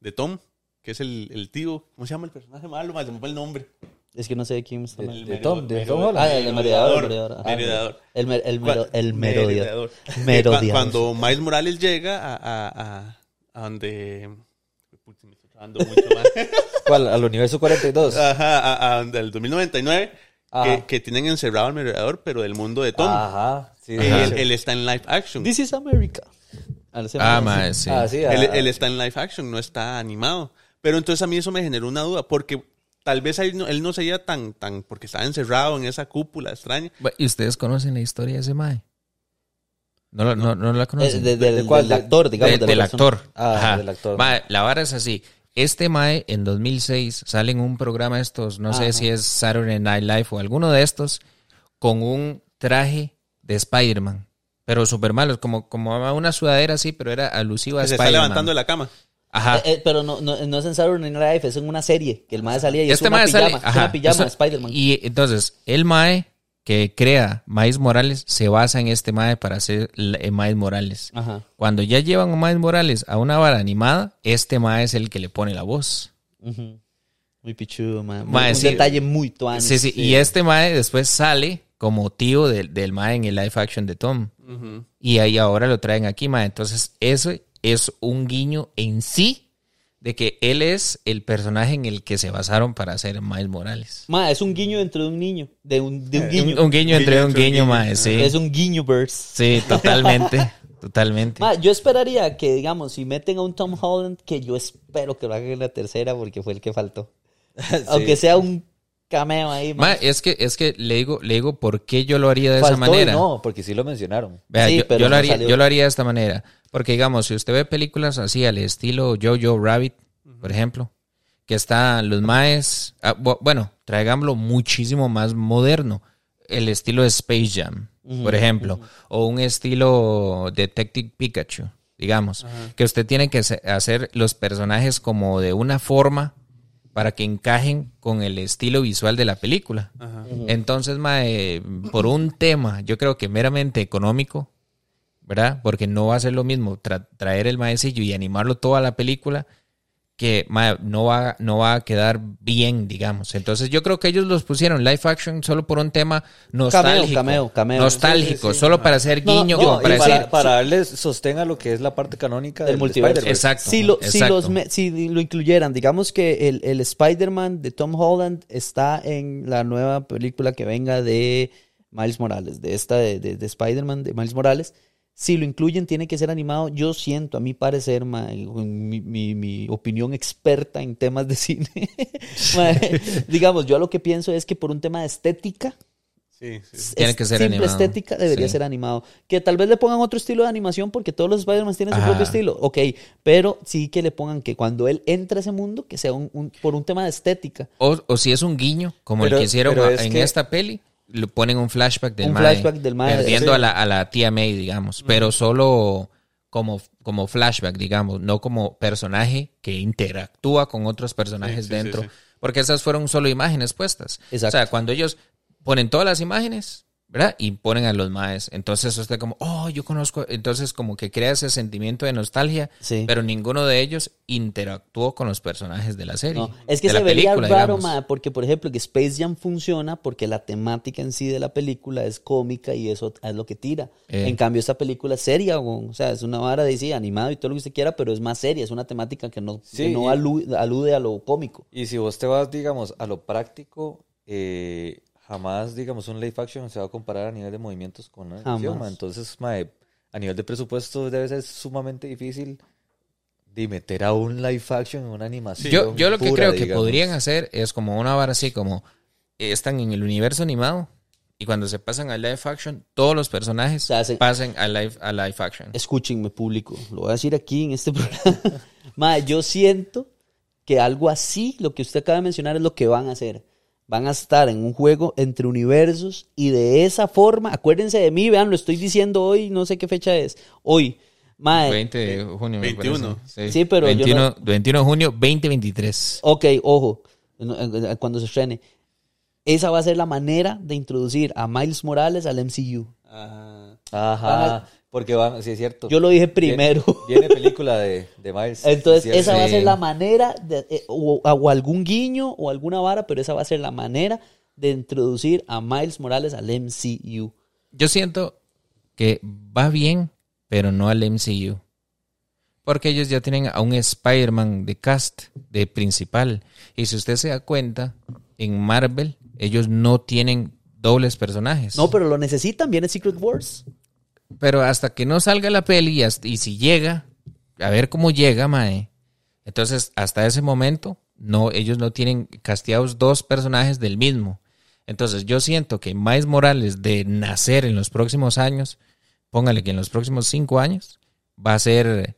de Tom, que es el, el tío, ¿cómo se llama el personaje malo? Mae, Se me fue el nombre. Es que no sé de quién está hablando. de Tom, de Tom Holland. Ah, el merodeador. Ah. El, mer- el, el merodeador. Merodeador. Cuando Miles Morales llega a, a, a, a donde... Putz, me estoy trabando mucho más. ¿Cuál? Al universo 42. Ajá, a, a el 2099, Ajá. que, que tienen encerrado al merodeador, pero del mundo de Tom. Ajá. Sí, Él, él está en live action. This is America. Ah, Ah, mae, sí. Ah, sí, Él, ah, él está en live action, no está animado. Pero entonces a mí eso me generó una duda, porque tal vez él no, él no sería tan, tan, porque estaba encerrado en esa cúpula extraña. ¿Y ustedes conocen la historia de ese mae? ¿No, la- no, no la conocen? de- del, ¿De cuál? del actor, digamos. De- de la del actor. Ah, Ajá. del actor. Mae, la vara es así. Este Mae en 2006 sale en un programa de estos, no sé si es Saturday Night Live o alguno de estos, con un traje de Spider-Man. Pero súper malo, como, como una sudadera así, pero era alusiva a Que se está Spider-Man. levantando de la cama. Ajá. Eh, eh, pero no, no, no es en Saturday Night Live, es en una serie que el mae salía y es este una Mae pijama, sale. es ajá, una pijama Spider-Man. Y entonces, el Mae que crea Miles Morales se basa en este Mae para hacer el Miles Morales. Ajá. Cuando ya llevan a Miles Morales a una vara animada, este Mae es el que le pone la voz. Muy pichudo, mae. Un sí. detalle muy tuano. Sí, sí, y este Mae después sale como tío del, del Mae en el live action de Tom. Y ahí ahora lo traen aquí, Mae. Entonces, eso es un guiño en sí de que él es el personaje en el que se basaron para hacer Miles Morales. Mae, es un guiño dentro de un niño. De un, de un guiño. Un, un guiño entre Guiño un guiño, sí. Es un guiño verse. Sí, totalmente. totalmente. Ma, yo esperaría que, digamos, si meten a un Tom Holland, que yo espero que lo hagan en la tercera porque fue el que faltó. Aunque sea un cameo ahí, ma. Ma, es que, es que le digo, le digo por qué yo lo haría de Faltó esa y manera. No, porque sí lo mencionaron. Vea, Sí, yo, pero yo lo haría, yo lo haría de esta manera. Porque, digamos, si usted ve películas así al estilo Jojo Rabbit, por ejemplo, que están los maes. ah, bu- bueno, traigámoslo muchísimo más moderno. El estilo de Space Jam, por ejemplo. O un estilo Detective Pikachu, digamos. Que usted tiene que hacer los personajes como de una forma para que encajen con el estilo visual de la película. Entonces, mae, por un tema, yo creo que meramente económico, ¿verdad? Porque no va a ser lo mismo tra- traer el maecillo y animarlo toda la película que no, va, no va a quedar bien, digamos. Entonces yo creo que ellos los pusieron live action solo por un tema nostálgico. cameo, cameo. Nostálgico, Sí, sí, sí. solo para hacer guiño, no, como para para, decir... para darle sostén a lo que es la parte canónica Del del, multiverso. Exacto. Si lo, si, exacto. los me- si lo incluyeran, digamos que el, el Spider-Man de Tom Holland está en la nueva película que venga de Miles Morales, de esta de, de- de Spider-Man de Miles Morales. Si lo incluyen, tiene que ser animado. Yo siento, a mi parecer, ma, mi, mi- mi opinión experta en temas de cine, ma, digamos, yo lo que pienso es que por un tema de estética, Sí, sí. Tiene que ser simple animado. estética debería Sí. ser animado. Que tal vez le pongan otro estilo de animación porque todos los Spider-Man tienen su Ajá. propio estilo. Ok, pero sí que le pongan que cuando él entra a ese mundo, que sea un, un- por un tema de estética. O, o si es un guiño, como Pero- el que hicieron a- en que- esta peli, le ponen un flashback del Un mae, flashback del mae, perdiendo sí. a, la, a la tía May, digamos, pero solo como, como flashback, digamos, no como personaje que interactúa con otros personajes Sí, sí, dentro, porque esas fueron solo imágenes puestas. Exacto. O sea, cuando ellos ponen todas las imágenes, ¿verdad? Y ponen a los maes. Entonces usted como, oh, yo conozco. Entonces como que crea ese sentimiento de nostalgia, Sí. pero ninguno de ellos interactuó con los personajes de la serie. No, es que de se la vería película, raro, ma, porque por ejemplo que Space Jam funciona porque la temática en sí de la película es cómica y eso es lo que tira. Eh. En cambio esta película es seria, o sea, es una vara de sí, animado y todo lo que usted quiera, pero es más seria, es una temática que no, Sí, que no y- alu- alude a lo cómico. Y si vos te vas, digamos, a lo práctico, eh, jamás, digamos, un live action se va a comparar a nivel de movimientos con una animación. Entonces, mae, a nivel de presupuesto debe ser sumamente difícil de meter a un live action en una animación. Yo, yo lo que pura, creo que digamos. podrían hacer es como una vara así como están en el universo animado y cuando se pasan a live action, todos los personajes hacen- pasen a live, a live action. Escúchenme, público. Lo voy a decir aquí en este programa. Mae, yo siento que algo así, lo que usted acaba de mencionar, es lo que van a hacer. Van a estar en un juego entre universos y de esa forma, acuérdense de mí, vean, lo estoy diciendo hoy, no sé qué fecha es. Hoy. Mae, 20 de junio. me 21. parece. Sí, pero yo 21, 21 de junio 2023. ok, ojo, en- en- cuando se estrene. Esa va a ser la manera de introducir a Miles Morales al MCU. Ah, Ajá, porque van, sí es cierto. Yo lo dije primero. Viene, viene película de, de Miles. Entonces, es esa va a ser la manera, de, eh, o, o algún guiño o alguna vara, pero esa va a ser la manera de introducir a Miles Morales al MCU. Yo siento que va bien, pero no al MCU. Porque ellos ya tienen a un Spider-Man de cast, de principal. Y si usted se da cuenta, en Marvel, ellos no tienen dobles personajes. No, pero lo necesitan, viene Secret Wars. Pero hasta que no salga la peli y, hasta- y si llega, a ver cómo llega, mae. Entonces, hasta ese momento, no, ellos no tienen casteados dos personajes del mismo. Entonces, yo siento que Miles Morales de nacer en los próximos años, póngale que en los próximos cinco años, va a ser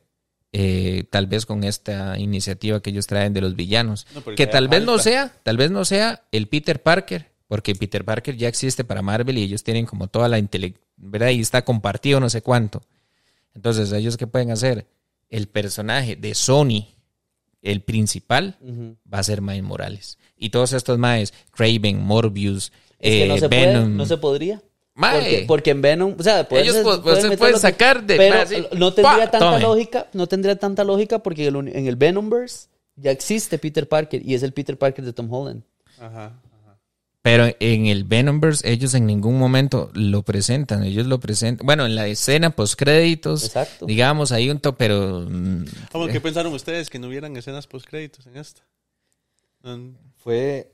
eh, tal vez con esta iniciativa que ellos traen de los villanos. No, que tal vez no sea, tal vez no sea el Peter Parker, porque Peter Parker ya existe para Marvel y ellos tienen como toda la inteligencia, ¿verdad? Y está compartido no sé cuánto. Entonces, ¿ellos qué pueden hacer? El personaje de Sony, el principal, va a ser Miles Morales. Y todos estos maes, Craven, Morbius, Es que eh, no se Venom. puede, no se podría. Mae. Porque, porque en Venom, o sea, pueden- Ellos pu- pueden se pueden lo que- sacar de- pero así, no tendría tanta Tome. lógica, no tendría tanta lógica porque el en el Venomverse ya existe Peter Parker y es el Peter Parker de Tom Holland. ajá. Pero en el Venomverse ellos en ningún momento lo presentan, ellos lo presentan, bueno, en la escena post créditos, Exacto. digamos, hay un to, pero mm, ¿Cómo que pensaron ustedes que no hubieran escenas post créditos en esta? Mm, Fue,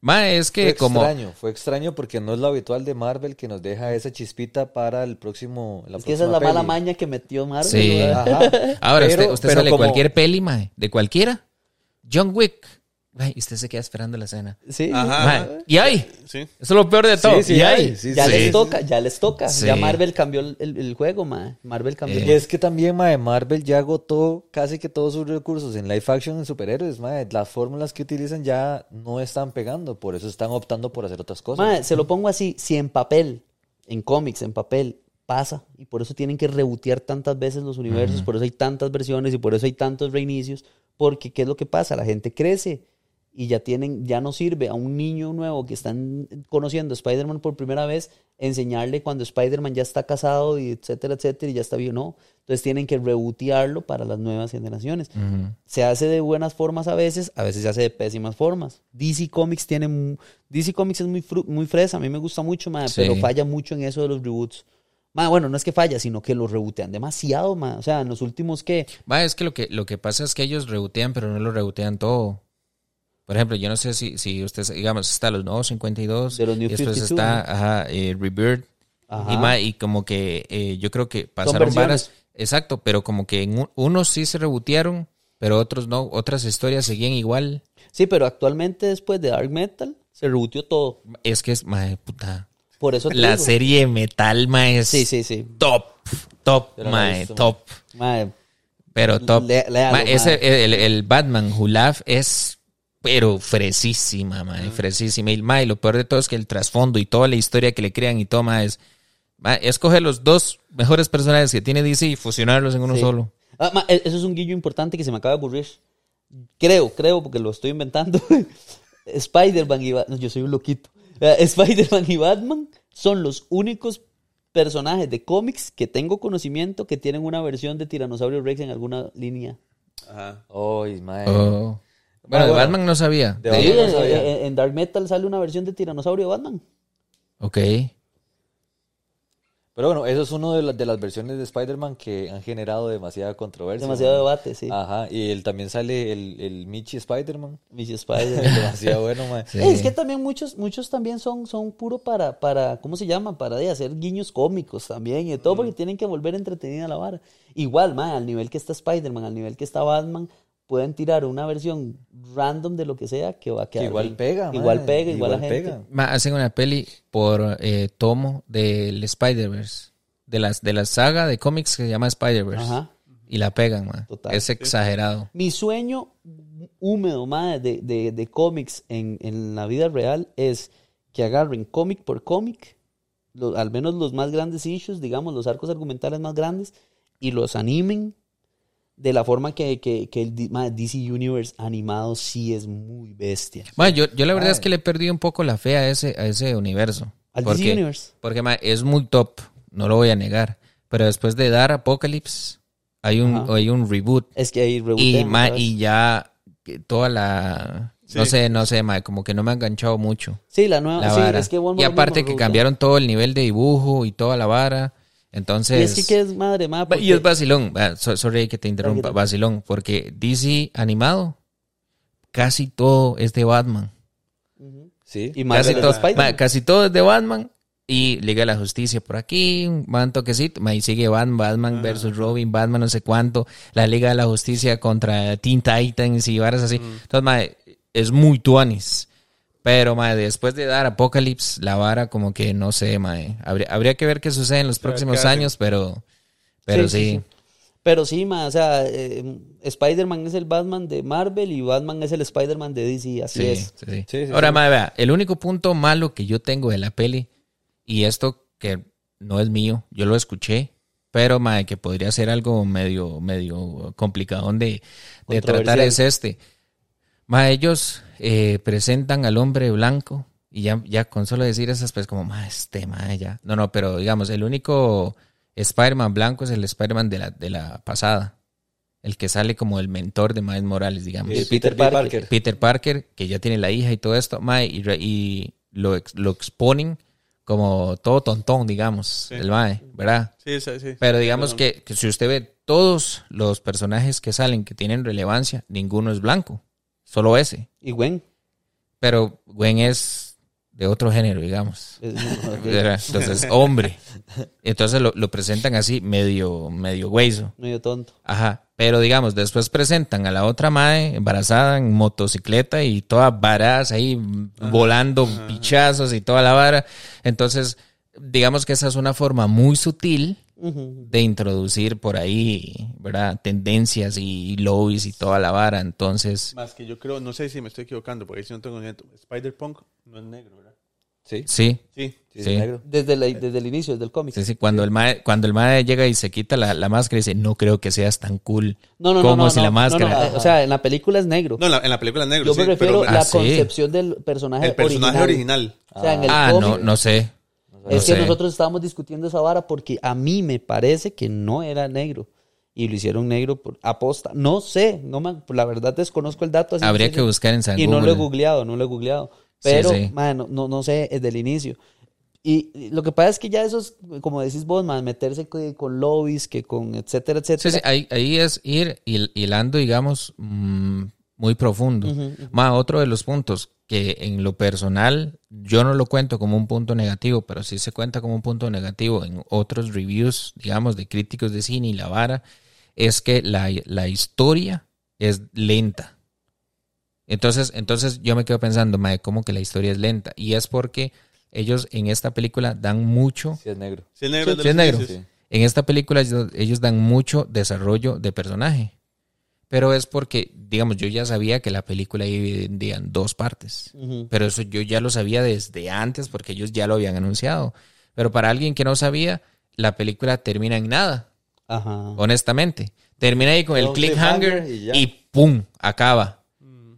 ma, es que fue como extraño, fue extraño porque no es lo habitual de Marvel que nos deja esa chispita para el próximo. La Es que esa es la mala maña que metió Marvel. Sí. ahora Pero- usted, usted pero sale de como- cualquier peli, ma, de cualquiera, John Wick, ay, y usted se queda esperando la escena. Sí. Ajá. Y ahí, sí. eso es lo peor de todo. sí, y hay, ahí, sí, Ya sí. les toca, ya les toca. Sí. Ya Marvel cambió el, el- juego, ma. Marvel cambió. Eh. Y es que también, mae, Marvel ya agotó casi que todos sus recursos en live action en superhéroes, mae. Las fórmulas que utilizan ya no están pegando, por eso están optando por hacer otras cosas. Ma, se lo pongo así, si en papel, en cómics, en papel, pasa, y por eso tienen que rebotear tantas veces los universos, por eso hay tantas versiones y por eso hay tantos reinicios, porque ¿qué es lo que pasa? La gente crece y ya tienen, ya no sirve a un niño nuevo que están conociendo a Spider-Man por primera vez, enseñarle cuando Spider-Man ya está casado y etcétera, etcétera, y ya está bien, no. Entonces tienen que rebotearlo para las nuevas generaciones. Se hace de buenas formas a veces, a veces se hace de pésimas formas. DC Comics tiene, DC Comics es muy, muy fresa, a mí me gusta mucho, pero falla mucho en eso de los reboots. bueno, no es que falla, sino que lo rebotean demasiado, o sea, en los últimos que... Va, es que lo que, lo que pasa es que ellos rebotean, pero no lo rebotean todo. Por ejemplo, yo no sé si, si ustedes, digamos, está los nuevos 52 de los y después está ajá, eh, Rebirth y, y, como que eh, yo creo que pasaron varas, exacto, pero como que en unos sí se rebotearon, pero otros no, otras historias seguían igual. Sí, pero actualmente después de Dark Metal se reboteó todo. Es que es, madre puta. Por eso La serie Metal, mae, es sí, sí, sí. top, top, mae, top. pero top. ese, el, el Batman Who Laugh es pero fresísima, mae, fresísima. Y, mae, lo peor de todo es que el trasfondo y toda la historia que le crean y toma es, mae, es coger los dos mejores personajes que tiene DC y fusionarlos en uno solo. Ah, e, eso es un guillo importante que se me acaba de ocurrir. Creo, creo, porque lo estoy inventando. Spider-Man y Batman, yo soy un loquito. Eh, Spider-Man y Batman son los únicos personajes de cómics que tengo conocimiento que tienen una versión de Tiranosaurio Rex en alguna línea. Ajá. Oh, bueno, de Batman no sabía. En, Dark Metal sale una versión de Tiranosaurio de Batman. Ok. Pero bueno, eso es una de, de, las versiones de Spider-Man que han generado demasiada controversia. Demasiado debate, sí. Ajá, y él también sale el, el Michi Spider-Man. Michi Spider-Man. demasiado bueno, man. Es que también muchos, muchos también son, son puro para, para, ¿cómo se llama? Para de hacer guiños cómicos también y de todo, porque tienen que volver entretenida la vara. Igual, man, al nivel que está Spider-Man, al nivel que está Batman, pueden tirar una versión random de lo que sea que va a quedar. igual pega, Igual pega, igual, la gente. hacen una peli por eh, tomo del Spider-Verse. De, las, de la saga de cómics que se llama Spider-Verse. Y la pegan, man. Es exagerado. Mi sueño húmedo, más de, de, de cómics en, en, la vida real es que agarren cómic por cómic, al menos los más grandes issues, digamos, los arcos argumentales más grandes, y los animen de la forma que, que, que el DC Universe animado sí es muy bestia. Bueno, yo, yo la verdad es que le perdí un poco la fe a ese, a ese universo. Al DC Universe. Porque es muy top, no lo voy a negar. Pero después de dar Apocalypse, hay un, hay un reboot. Es que hay reboot. Y, y ya toda la... No sé, no sé, como que no me ha enganchado mucho. Sí, la nueva. sí, es que y aparte que cambiaron todo el nivel de dibujo y toda la vara. Entonces. Y es que, es madre Y es vacilón. Sorry que te interrumpa. Vacilón. Porque DC animado, casi todo es de Batman. Sí. Y casi, todo, casi todo es de Batman. Y Liga de la Justicia por aquí, un toquecito. Y sigue Batman, Batman versus Robin, Batman no sé cuánto. La Liga de la Justicia contra Teen Titans y varas así. Entonces, es muy tuanis. Pero, mae, después de dar Apocalypse, la vara como que no sé, mae. Habría, habría que ver qué sucede en los próximos años, pero, pero sí. Pero sí, mae, o sea, eh, Spider-Man es el Batman de Marvel y Batman es el Spider-Man de DC, así es. Ahora, mae, vea, el único punto malo que yo tengo de la peli, y esto que no es mío, yo lo escuché, pero, mae, que podría ser algo medio, medio complicado de, de tratar es este. Mae, ellos eh, presentan al hombre blanco y ya, ya con solo decir esas, pues como, más este, ya. No, no, pero digamos, el único Spider-Man blanco es el Spider-Man de la, de la pasada. El que sale como el mentor de Miles Morales, digamos. Peter, Parker. Peter Parker, que ya tiene la hija y todo esto, ma, y, y lo, lo exponen como todo tontón, digamos, el mae, ¿verdad? Sí, sí, sí. Pero digamos que, que, si usted ve todos los personajes que salen que tienen relevancia, ninguno es blanco. Solo ese. ¿Y Gwen? Pero Gwen es de otro género, digamos. Entonces, hombre. Entonces lo, presentan así, medio, medio hueso. Medio tonto. Ajá. Pero digamos, después presentan a la otra madre embarazada en motocicleta y todas varas ahí volando pichazos y toda la vara. Entonces, digamos que esa es una forma muy sutil de introducir por ahí, ¿verdad? Tendencias y lobbies y toda la vara. Entonces. Más que yo creo, no sé si me estoy equivocando, porque si no tengo. Spider-Punk no es negro, ¿verdad? Sí, Sí. Sí. sí, Sí. es negro. Desde, la- desde el inicio, desde el cómic. Sí, sí, cuando el mae, cuando el mae llega y se quita la, la máscara y dice, no creo que seas tan cool No, no, no. como no, si no, la no, máscara. no, O sea, en la película es negro. No, en la, en la película es negro, Yo sí, me refiero pero a la Ah, sí. concepción del personaje el personaje original. O sea, en el ah, cómic. no, no sé. Es No que sé. nosotros estábamos discutiendo esa vara porque a mí me parece que no era negro. Y lo hicieron negro por aposta. No sé, no me- la verdad desconozco el dato. así Habría sí, que sí. buscar en San Y no lo he Google. googleado, no lo he googleado. Sí, Pero, sí. man, no, no, sé, desde el inicio. Y lo que pasa es que ya eso es, como decís vos, man, meterse co- con lobbies, que con etcétera, Sí, etcétera. sí, ahí, ahí es ir hil- hilando, digamos, mm, muy profundo. Ma, otro de los puntos que en lo personal yo no lo cuento como un punto negativo, pero sí se cuenta como un punto negativo en otros reviews, digamos, de críticos de cine y la vara, es que la, la historia es lenta. Entonces, entonces yo me quedo pensando, mae, ¿cómo que la historia es lenta? Y es porque ellos en esta película dan mucho Sí, es negro. Sí, es negro. Sí, es negro. en esta película ellos, ellos dan mucho desarrollo de personaje. Pero es porque, digamos, yo ya sabía que la película dividía en dos partes. Pero eso yo ya lo sabía desde antes porque ellos ya lo habían anunciado. Pero para alguien que no sabía, la película termina en nada, Ajá. honestamente. Termina ahí con el cliffhanger y ¡pum! acaba.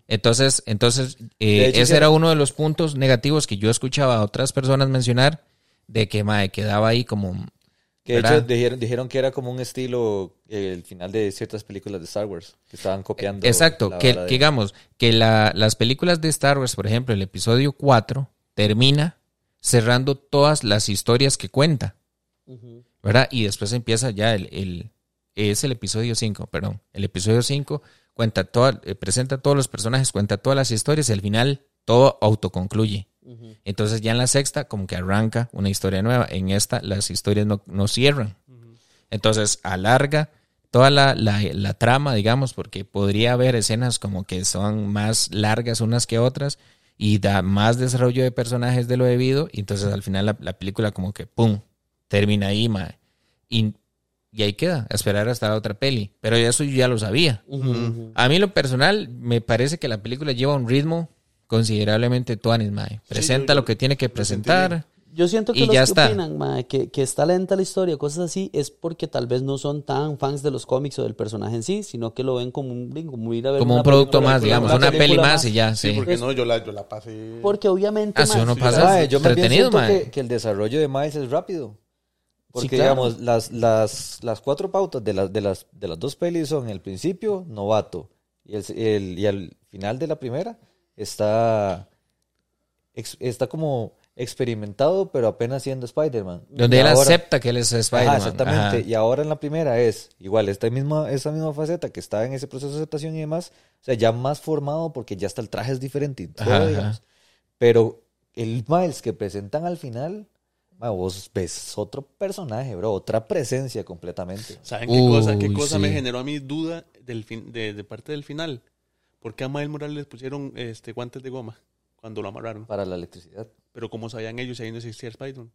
Entonces, entonces eh, ese era uno de los puntos negativos que yo escuchaba a otras personas mencionar de que mae, quedaba ahí como Que de ¿Verdad? hecho dijeron, dijeron que era como un estilo eh, el final de ciertas películas de Star Wars, que estaban copiando. Exacto, la que, vara de- que digamos que la- las películas de Star Wars, por ejemplo, el episodio 4 termina cerrando todas las historias que cuenta. ¿verdad? Y después empieza ya el, el- es el episodio 5, perdón. El episodio 5 cuenta toda, eh, presenta a todos los personajes, cuenta todas las historias y al final todo autoconcluye. Entonces ya en la sexta como que arranca una historia nueva. En esta las historias no, no cierran. Entonces alarga toda la, la- la trama, digamos, porque podría haber escenas como que son más largas unas que otras y da más desarrollo de personajes de lo debido. Y entonces al final la, la película como que ¡pum! termina ahí, mae. Y, y ahí queda, a esperar hasta la otra peli. Pero eso yo ya lo sabía. A mí lo personal me parece que la película lleva un ritmo considerablemente tuanis, mae. Presenta yo- lo que tiene que presentar. Yo siento que Y los ya que está. opinan, mae, que, que está lenta la historia, cosas así, es porque tal vez no son tan fans de los cómics o del personaje en sí, sino que lo ven como un, como ir a ver Como un producto película, más, digamos, una una peli película más y ya, Sí, sí. porque no, yo la, yo la pasé. Porque obviamente, Ah, si uno sí, pasa Mae, yo más bien entretenido, siento mae. que, que el desarrollo de Miles es rápido. Porque, claro. digamos, las, las, las cuatro pautas de, las de, las, de las dos pelis son el principio, novato. Y, el, el- y al final de la primera está, está como experimentado, pero apenas siendo Spider-Man. Donde Y él ahora- acepta que él es Spider-Man. Ajá, exactamente. Ajá. Y ahora en la primera es igual, esta misma, esta misma faceta que está en ese proceso de aceptación y demás, o sea, ya más formado porque ya hasta el traje es diferente y todo, Ajá, digamos. ajá. Pero el Miles que presentan al final, ma, vos ves otro personaje, bro, otra presencia completamente. ¿Saben qué cosa, qué Uy, cosa sí. me generó a mí duda del fin, de, de parte del final? ¿Por qué a Miles Morales les pusieron este, guantes de goma cuando lo amarraron? Para la electricidad. Pero como sabían ellos, ahí no existía Spider-Man.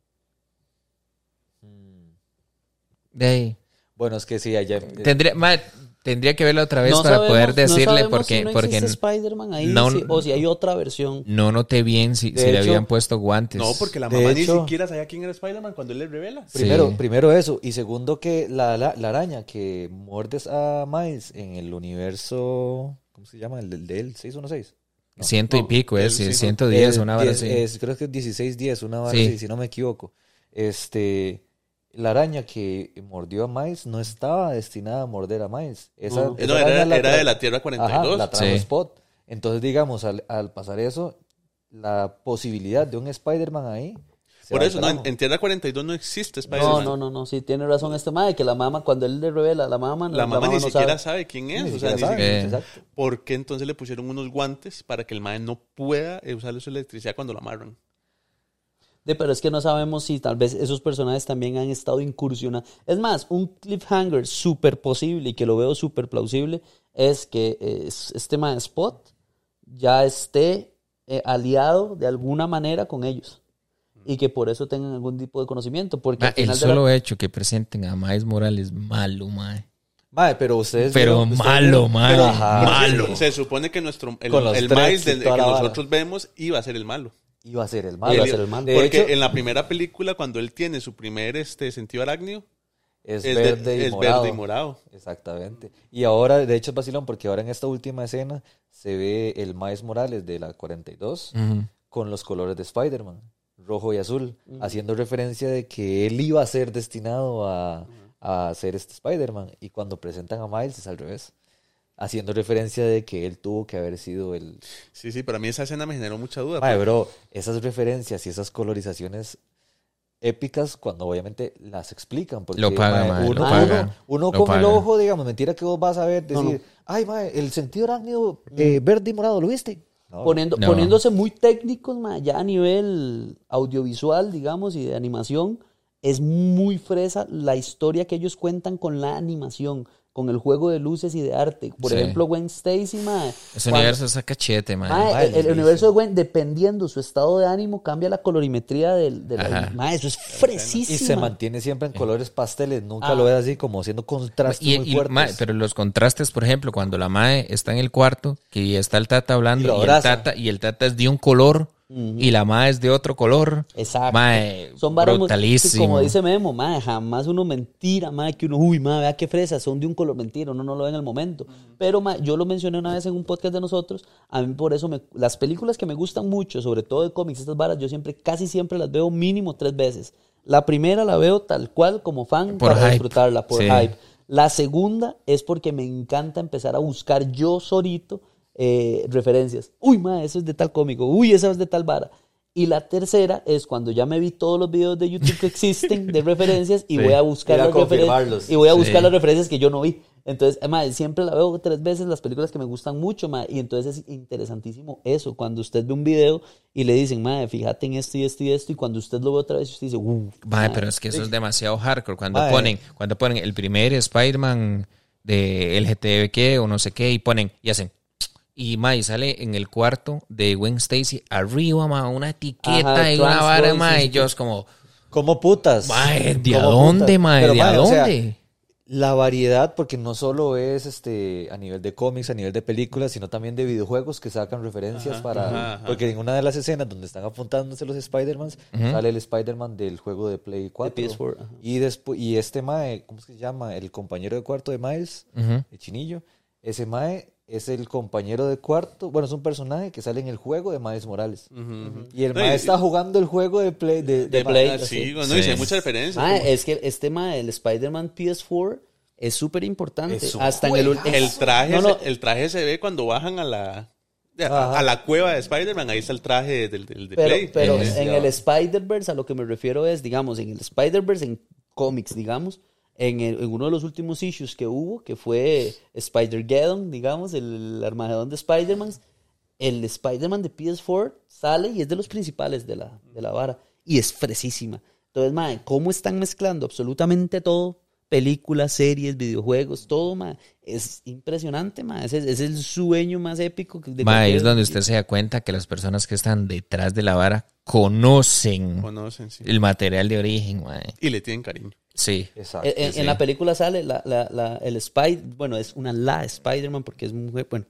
De ahí. Bueno, es que sí, allá. Tendría, mae, tendría que verla otra vez no para sabemos- poder no decirle sabemos porque, si no porque existe Spider-Man ahí, no- si- o si hay otra versión. no noté bien si, le habían puesto guantes. No, porque la mamá hecho- ni siquiera sabía quién era Spider-Man cuando él le revela. Sí. Primero, primero eso. Y segundo que la, la, la araña que muerdes a Miles en el universo. ¿Cómo se llama? El del de él, 616. No. Ciento y no, pico, es sí, no. 110, El una vara 10, así. es- creo que es 1610, una vara Sí. así, si no me equivoco. Este, la araña que mordió a Miles no estaba destinada a morder a Miles. Esa, No. esa No, araña era, la era de la Tierra Ajá, 42. la trajo Sí. Spot. Entonces, digamos, al, al pasar eso, la posibilidad de un Spider-Man ahí. Se Por eso, no, en, Tierra 42 no existe No, Spider-Man. no, no, no, sí, tiene razón este madre, que la mamá, cuando él le revela, la mamá, La mamá ni no siquiera sabe. sabe, quién es. Ni o sea, ni sabe, siquiera-. ¿Por qué entonces le pusieron unos guantes para que el mae no pueda usar su electricidad cuando lo amarran? De, pero es que no sabemos si tal vez esos personajes también han estado incursionando. Es más, un cliffhanger súper posible y que lo veo súper plausible es que eh, es- este man Spot ya esté eh, aliado de alguna manera con ellos y que por eso tengan algún tipo de conocimiento. Porque Ma, al el final de la- solo hecho que presenten a Miles Morales malo, mae. Mae, pero ustedes. Pero vieron- ustedes malo, mae. pero- Malo. Se supone que nuestro el, Con los el y del- que la vara. nosotros vemos iba a ser el malo. iba a ser el malo. Iba a ser el malo. De Porque hecho, en la primera película, cuando él tiene su primer este, sentido arácnido, es, es, de- verde, y es morado. verde y morado. Exactamente. Y ahora, de hecho, es vacilón porque ahora en esta última escena se ve el Miles Morales de la 42 Ujú. con los colores de Spider-Man, rojo y azul, haciendo referencia de que él iba a ser destinado a, a ser este Spider-Man. Y cuando presentan a Miles es al revés, haciendo referencia de que él tuvo que haber sido el... Sí, sí, para mí esa escena me generó mucha duda. Mae, porque- bro, esas referencias y esas colorizaciones épicas cuando obviamente las explican. Porque, Lo paga, mae, mae, uno, lo uno- paga, uno lo con el ojo, digamos, mentira que vos vas a ver, decir, No, no. ay, mae, el sentido arácnido eh, verde y morado, ¿lo viste? No. Poniendo, No. Poniéndose muy técnicos, ma, ya a nivel audiovisual, digamos, y de animación, es muy fresa la historia que ellos cuentan con la animación, con el juego de luces y de arte. Por Sí. ejemplo, Gwen Stacy, ma, Ese cuando- universo está cachete, man. ma, Mae, el, universo de Gwen, dependiendo su estado de ánimo, cambia la colorimetría del, de la- Ajá. ma, eso es Y fresísimo. se mantiene siempre en colores pasteles, nunca Ah. lo ves así como haciendo contrastes Y- muy y, fuertes. mae, pero los contrastes, por ejemplo, cuando la mae está en el cuarto, que está el tata hablando Y y, el tata, y el tata es de un color y la mae es de otro color. Exacto. Mae, Son brutalísimo. Como dice Memo, mae, jamás uno mentira, mae, que uno, uy, mae, vea qué fresa, son de un color mentira, uno no lo ve en el momento. Pero, mae, yo lo mencioné una vez en un podcast de nosotros, a mí por eso me, las películas que me gustan mucho, sobre todo de cómics, estas varas, yo siempre, casi siempre las veo mínimo tres veces. La primera la veo tal cual como fan Por para hype. disfrutarla, por Sí. hype. La segunda es porque me encanta empezar a buscar yo solito eh, referencias. Uy, ma, eso es de tal cómico. Uy, eso es de tal vara. Y la tercera es cuando ya me vi todos los videos de YouTube que existen de referencias y Sí. voy a buscar las referencias y voy a buscar Sí. las referencias que yo no vi. Entonces, ma, siempre la veo tres veces las películas que me gustan mucho, ma, y entonces es interesantísimo eso, cuando usted ve un video y le dicen, ma, fíjate en esto y esto y esto, y cuando usted lo ve otra vez, usted dice, uh, Mae, pero es que eso es demasiado hardcore. Cuando Mae. ponen, cuando ponen el primer Spider-Man de LGTB o no sé qué, y ponen, y hacen. Y mae, sale en el cuarto de Gwen Stacy arriba, mae, una etiqueta Ajá, y una vara, mae. Y yo es como, ¿Cómo putas? mae, ¿de ¿Cómo a dónde, putas? mae? Pero, ¿De a mae, o sea, dónde? la variedad, porque no solo es este a nivel de cómics, a nivel de películas, sino también de videojuegos que sacan referencias para... ajá, ajá. Porque en una de las escenas donde están apuntándose los Spider-Mans, sale el Spider-Man del juego de Play 4. PS4, ajá. y, después y este Mae, ¿cómo es que se llama? El compañero de cuarto de Miles, el chinillo. Ese Mae es el compañero de cuarto, bueno, es un personaje que sale en el juego de Miles Morales. Y el No, Mae está jugando el juego de Play. De, Play, Ah, sí. sí, bueno, y Sí. hay muchas referencias. Ma, como- es que este ma, el Spider-Man PS4 es súper importante. Hasta en el, el traje, No, no, se, el traje se ve cuando bajan a la a, la cueva de Spider-Man, ahí está el traje del, del de pero, Play. pero en el Spider-Verse a lo que me refiero es, digamos, en el Spider-Verse, en cómics, digamos, en, el- en uno de los últimos issues que hubo, que fue Spider-Geddon, digamos, el, Armagedón de Spider-Man, el Spider-Man de PS4 sale y es de los principales de la, de la vara. Y es fresísima. Entonces, mae, ¿cómo están mezclando absolutamente todo? Películas, series, videojuegos, todo, mae. Es impresionante, mae. Es, es el sueño más épico que- de cualquier- es donde usted se da cuenta que las personas que están detrás de la vara conocen Conocen, sí. el material de origen, mae. Y le tienen cariño. Sí. Exacto. En, en- en la película sale la, la, la- el Spider, bueno, es una la Spider-Man porque es mujer, bueno,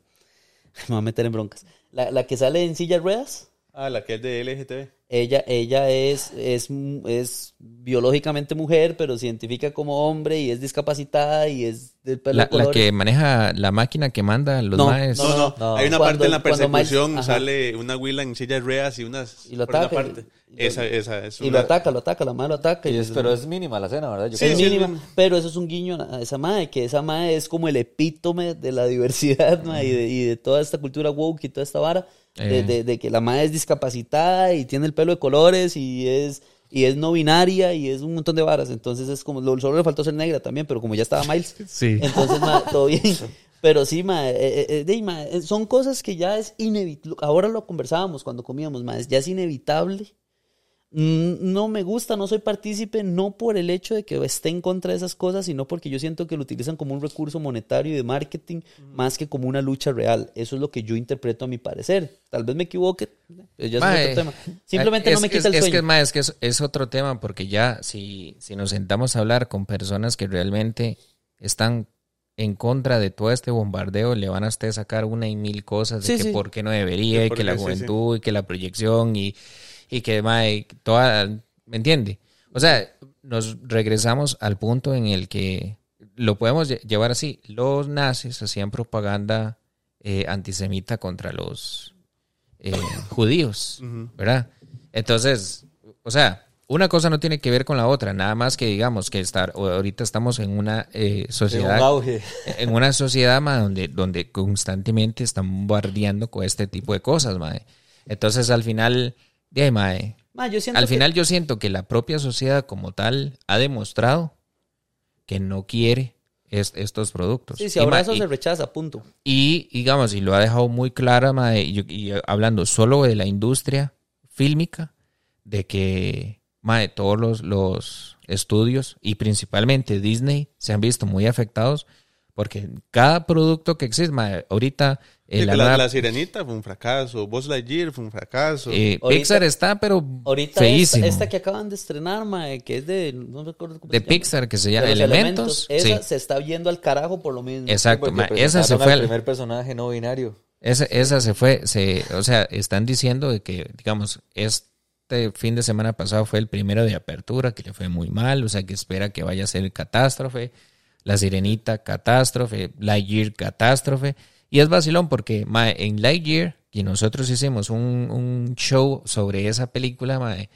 me voy a meter en broncas. La, la que sale en silla de ruedas, Ah, la que es de LGTB. Ella, ella es, es, es biológicamente mujer, pero se identifica como hombre y es discapacitada y es del pelo La, que maneja la máquina que manda los No, maes. No, no, no. Hay una Cuando- parte en la Miles- persecución, sale una Willa en silla de ruedas y unas. Y lo parte. y- esa, esa es y lo ataca, lo ataca, la madre lo ataca. Y y es- pero es mínima la escena, ¿verdad? Yo Sí, es creo. sí, mínima, sí. pero eso es un guiño a esa madre, que esa madre es como el epítome de la diversidad y, de, y de toda esta cultura woke y toda esta vara, de, Eh. de- de que la madre es discapacitada y tiene el pelo de colores y es y es no binaria y es un montón de varas, entonces es como, lo- solo le faltó ser negra también, pero como ya estaba Miles, Sí. entonces mae, todo bien. Pero sí, eh, eh, mae, eh, son cosas que ya es inevitable. Ahora lo conversábamos cuando comíamos, mae, ya es inevitable no me gusta, no soy partícipe, no por el hecho de que esté en contra de esas cosas, sino porque yo siento que lo utilizan como un recurso monetario y de marketing más que como una lucha real. Eso es lo que yo interpreto a mi parecer. Tal vez me equivoque, ya es otro tema. Simplemente es no me quita el es, sueño. que, mae, es que es, es otro tema porque ya si, si nos sentamos a hablar con personas que realmente están en contra de todo este bombardeo le van a usted sacar una y mil cosas de Sí, que sí. por qué no debería, Sí, y que la porque sí, sí. juventud, y que la proyección, y, y que mae, toda, ¿me entiende? O sea, nos regresamos al punto en el que lo podemos lle- llevar así. Los nazis hacían propaganda eh, antisemita contra los eh, judíos, ¿verdad? Entonces, o sea, una cosa no tiene que ver con la otra, nada más que digamos que estar, ahorita estamos en una eh, un sociedad auge. en una sociedad ma, donde, donde constantemente están bombardeando con este tipo de cosas, mae. Entonces, al final, de ahí, mae, Ma, yo al que- final yo siento que la propia sociedad como tal ha demostrado que no quiere es- estos productos. Sí, si Y, ahora ma, eso y- se rechaza, punto. y, digamos, y lo ha dejado muy clara, mae, y, y hablando solo de la industria fílmica, de que mae, todos los, los estudios y principalmente Disney se han visto muy afectados porque cada producto que existe, mae, ahorita Sí, la la, Sirenita fue un fracaso. Buzz Lightyear fue un fracaso. eh, Ahorita- Pixar está, pero Ahorita feísimo. esta, esta que acaban de estrenar, mae, que es de... No me acuerdo cómo de se llama. Pixar que se llama Elementos. Esa sí, se está viendo al carajo por lo mismo. exacto. Ma, esa se fue al- primer personaje no binario. Esa, esa se fue, se, o sea, están diciendo de que, digamos, este fin de semana pasado fue el primero de apertura, que le fue muy mal, o sea, que espera que vaya a ser catástrofe, la sirenita catástrofe, Lightyear catástrofe, y es vacilón porque en Lightyear, y nosotros hicimos un, un show sobre esa película, mae,